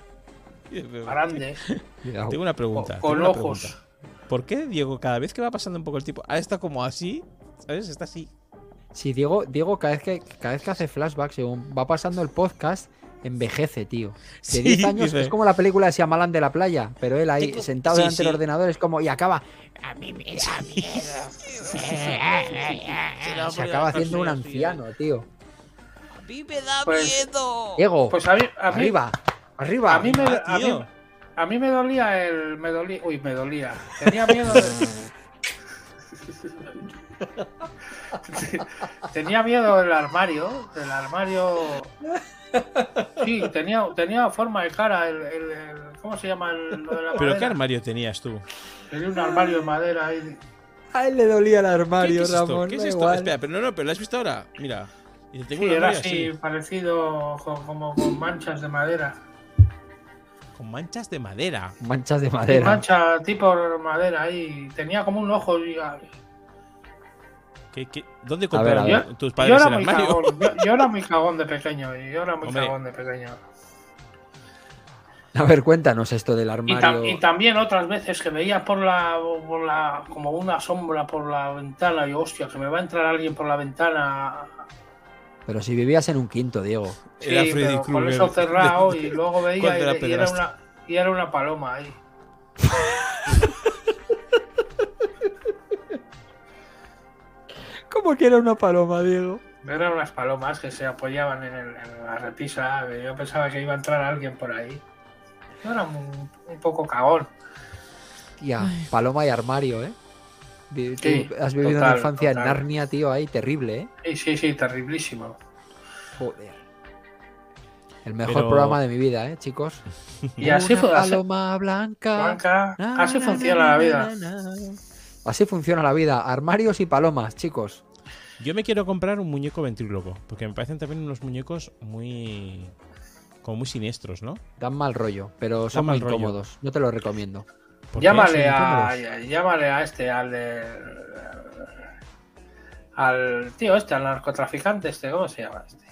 grande. Tengo una pregunta. con, una ojos. pregunta. ¿Por qué, Diego, cada vez que va pasando un poco el tiempo, ahora está como así? ¿Sabes? Está así. Sí, Diego, Diego cada, vez que, cada vez que hace flashbacks, según va pasando el podcast, envejece, tío. De Sí, 10 años dice. es como la película de Shyamalan de la playa, pero él ahí Tengo- sentado sí, delante del ordenador es como y acaba A mí me da miedo. se acaba haciendo un anciano, tío. A mí me da Pues- miedo. Diego, Pues a mí, a mí, arriba, arriba. a mí me, Ah, a mí, a mí me dolía el. Me dolía, uy, me dolía. Tenía miedo de. tenía miedo del armario. Del armario. Sí, tenía, tenía forma de cara. El, el- el- ¿Cómo se llama? El, lo de la ¿Pero qué armario tenías tú? Tenía un armario de madera ahí. A él le dolía el ¿Qué, armario, qué es esto? Ramón. ¿Qué es esto? igual. Espera, pero no, no, pero lo has visto ahora. Mira. Y tengo Sí, un era así, así, parecido co- como con manchas de madera. con manchas de madera. Manchas de madera. Mancha tipo madera ahí. Tenía como un ojo. y- ¿Qué- qué- dónde compraron ver. tus Yo padres era, el armario? cagón, yo, yo era muy cagón de pequeño. y Yo era muy Hombre. cagón de pequeño. A ver, cuéntanos esto del Y, armario. tam- y también otras veces que veía por la, por la. como una sombra por la ventana. Y hostia, que me va a entrar alguien por la ventana. Pero si vivías en un quinto, Diego. Sí, Era Freddy pero con eso cerrado. de- y luego veía y, era una, y era una paloma ahí. ¿Cómo que era una paloma, Diego? Eran unas palomas que se apoyaban en, el- en la repisa. Yo pensaba que iba a entrar alguien por ahí. Yo era un, un poco cagón. Tía, paloma y armario, ¿eh? Vi- tú Sí, has vivido total, una infancia total. en Narnia, tío, ahí terrible, ¿eh? Sí, sí, sí, terriblísimo. Joder. El mejor Pero- programa de mi vida, ¿eh, chicos? Y así Una fue. Así, paloma blanca. Blanca, Na, así na, funciona na, la vida. na, na. Así funciona la vida. Armarios y palomas, chicos. Yo me quiero comprar un muñeco ventríloco, porque me parecen también unos muñecos muy. como muy siniestros, ¿no? Dan mal rollo, pero son mal muy rollo. incómodos. No te lo recomiendo. ¿Por qué? Llámale ¿Son a, llámale a este, al de. Al tío este, al narcotraficante este, ¿cómo se llama este?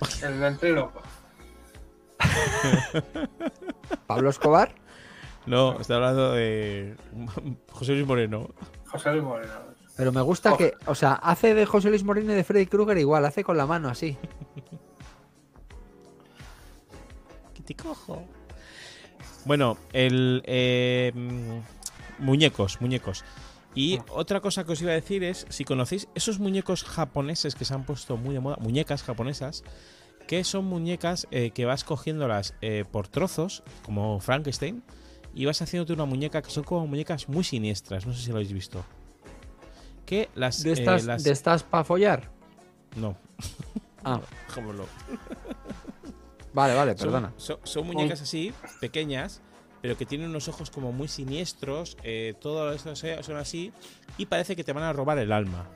El ventríloco. ¿Pablo Escobar? No, estoy hablando de. José Luis Moreno. José Luis Moreno. Pero me gusta Oh. que, o sea, hace de José Luis Moreno y de Freddy Krueger igual, hace con la mano así. Que te cojo. Bueno, el. eh, mm, muñecos, muñecos. Y otra cosa que os iba a decir es: si conocéis esos muñecos japoneses que se han puesto muy de moda, muñecas japonesas, que son muñecas eh, que vas cogiéndolas eh, por trozos, como Frankenstein, y vas haciéndote una muñeca que son como muñecas muy siniestras. No sé si lo habéis visto. Que las. ¿De eh, estas, las- de estas para follar? No, Ah, déjamelo. Vale, vale, perdona. Son, son muñecas así, pequeñas, pero que tienen unos ojos como muy siniestros. eh, todo esto son así. Y parece que te van a robar el alma.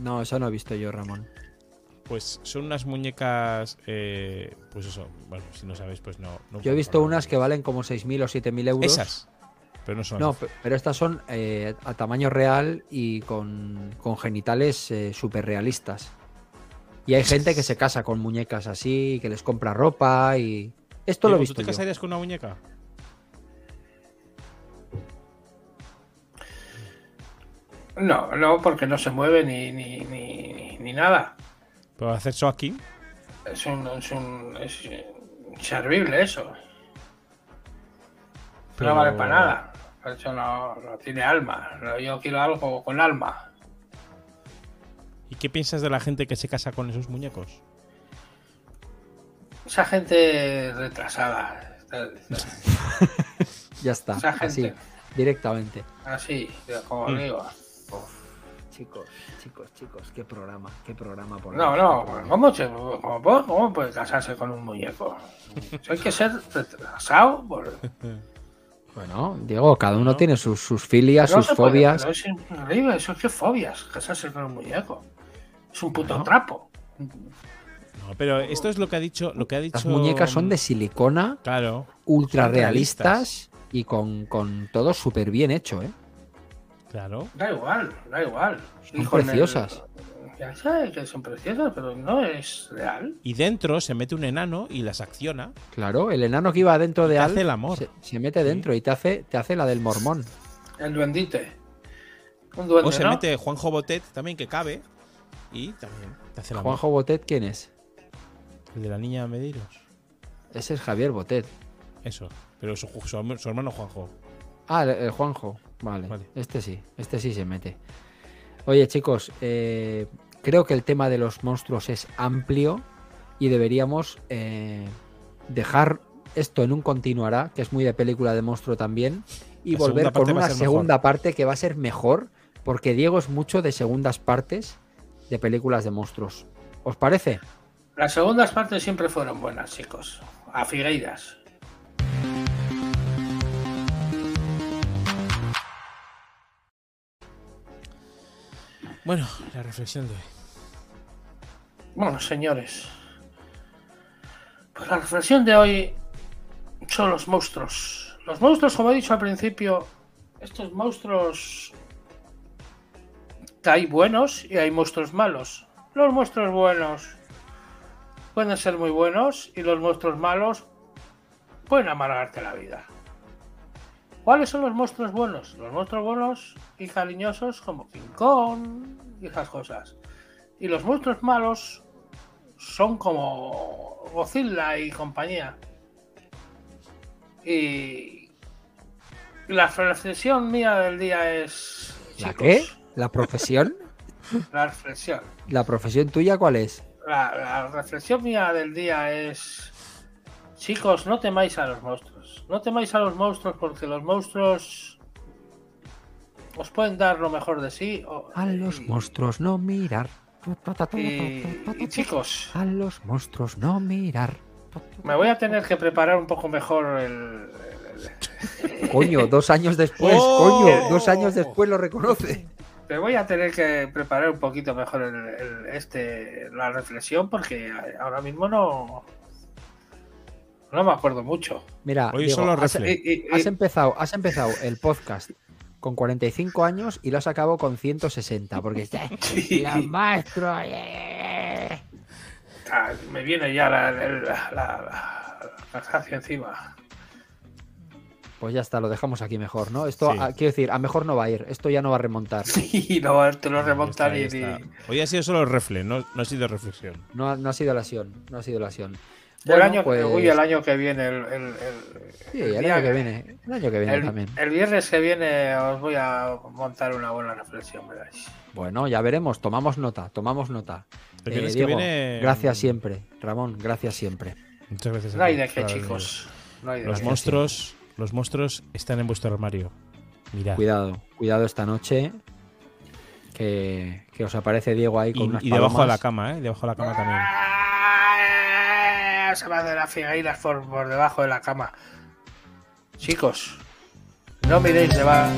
No, eso no he visto yo, Ramón. Pues son unas muñecas. eh, pues eso, bueno, si no sabes, pues no. no Yo he visto unas que valen como 6.000 o 7.000 euros. Esas. Pero no son. No, pe- pero estas son eh, a tamaño real y con, con genitales súper realistas. Y hay gente que se casa con muñecas así, que les compra ropa y... Esto lo he visto ¿Tú te yo. casarías con una muñeca? No, no, porque no se mueve ni, ni, ni, ni nada. ¿Pero hacer eso aquí? Es un, es un es inservible eso. Pero- No vale para nada. Eso no, no tiene alma. Yo quiero algo con alma. ¿Y qué piensas de la gente que se casa con esos muñecos? Esa gente retrasada. Ya está, Esa así, gente. directamente. Así, como Mm. digo. Chicos, chicos, chicos, qué programa, qué programa por No, no. ¿cómo, se- cómo puede- cómo puede casarse con un muñeco? Hay que ser retrasado. por- Bueno, Diego, cada uno No. tiene sus, sus filias, No sus se puede, fobias. pero es increíble, eso es que fobias, casarse con un muñeco. Es un puto trapo. No, pero esto es lo que ha dicho. Lo que ha dicho Las muñecas son de silicona, Claro. ultra realistas. realistas y con, con todo súper bien hecho, ¿eh? Claro. Da igual, da igual. Son el- preciosas. Ya sé que son preciosas, pero no es real. Y dentro se mete un enano y las acciona. Claro, el enano que iba dentro de te hace el amor. Se, se mete dentro y te hace, te hace la del mormón. El duendite. Un duende, O se ¿no? mete Juanjo Botet también, que cabe. Y también te hace el amor. Juanjo Botet, ¿quién es? El de la niña Medeiros. Ese es Javier Botet. Eso. Pero su, su- su hermano Juanjo. Ah, el, el Juanjo. Vale. Vale. Este sí, este sí se mete. Oye, chicos, eh, creo que el tema de los monstruos es amplio y deberíamos eh, dejar esto en un continuará, que es muy de película de monstruo también, y La volver con una mejor. segunda parte que va a ser mejor, porque Diego es mucho de segundas partes de películas de monstruos. ¿Os parece? Las segundas partes siempre fueron buenas, chicos. A Figueiras. Bueno, la reflexión de hoy. Bueno, señores. Pues la reflexión de hoy son los monstruos. Los monstruos, como he dicho al principio, estos monstruos hay buenos y hay monstruos malos. Los monstruos buenos pueden ser muy buenos y los monstruos malos pueden amargarte la vida. ¿Cuáles son los monstruos buenos? Los monstruos buenos y cariñosos como King Kong y esas cosas. Y los monstruos malos son como Godzilla y compañía. Y la reflexión mía del día es... ¿La chicos, qué? ¿La profesión? La reflexión. ¿La profesión tuya cuál es? La, la reflexión mía del día es... Chicos, no temáis a los monstruos. No temáis a los monstruos porque los monstruos os pueden dar lo mejor de sí. o- A los y- monstruos no mirar. Y, y chicos, A los monstruos no mirar. me voy a tener que preparar un poco mejor el, Coño, dos años después, ¡Oh! coño, dos años después lo reconoce. Me voy a tener que preparar un poquito mejor el, el- este la reflexión porque ahora mismo no no me acuerdo mucho. Mira, Hoy Diego, solo has, refle. Y- y- y- has empezado, has empezado el podcast con 45 años y lo has acabado con 160, porque está los monstruos. eh". ah, me viene ya la, la, la, la- encima. Pues ya está, lo dejamos aquí mejor, ¿no? Esto, Sí. a- quiero decir, a mejor no va a ir, esto ya no va a remontar. Y no te lo Ya remonta está, ni. Hoy ha sido solo refle, no, no ha sido reflexión. No, ha- no ha sido lesión, no ha sido lesión. El Bueno, año, pues- uy, el año que viene, el, el- el- Sí, el el día- año que viene, el año que viene el- también. el viernes que viene os voy a montar una buena reflexión, veráis. Bueno, ya veremos, tomamos nota, tomamos nota. El Eh, que viene- gracias siempre. Ramón, gracias siempre. Muchas gracias. a No hay de qué, chicos. No hay de venido. Los monstruos, los monstruos están en vuestro armario. Mirad. Cuidado, cuidado esta noche. Que, que os aparece Diego ahí con Y, unas y debajo de la cama, ¿eh? Debajo de la cama también. Se me hace las figueiras por, por debajo de la cama. Chicos, no miréis debajo.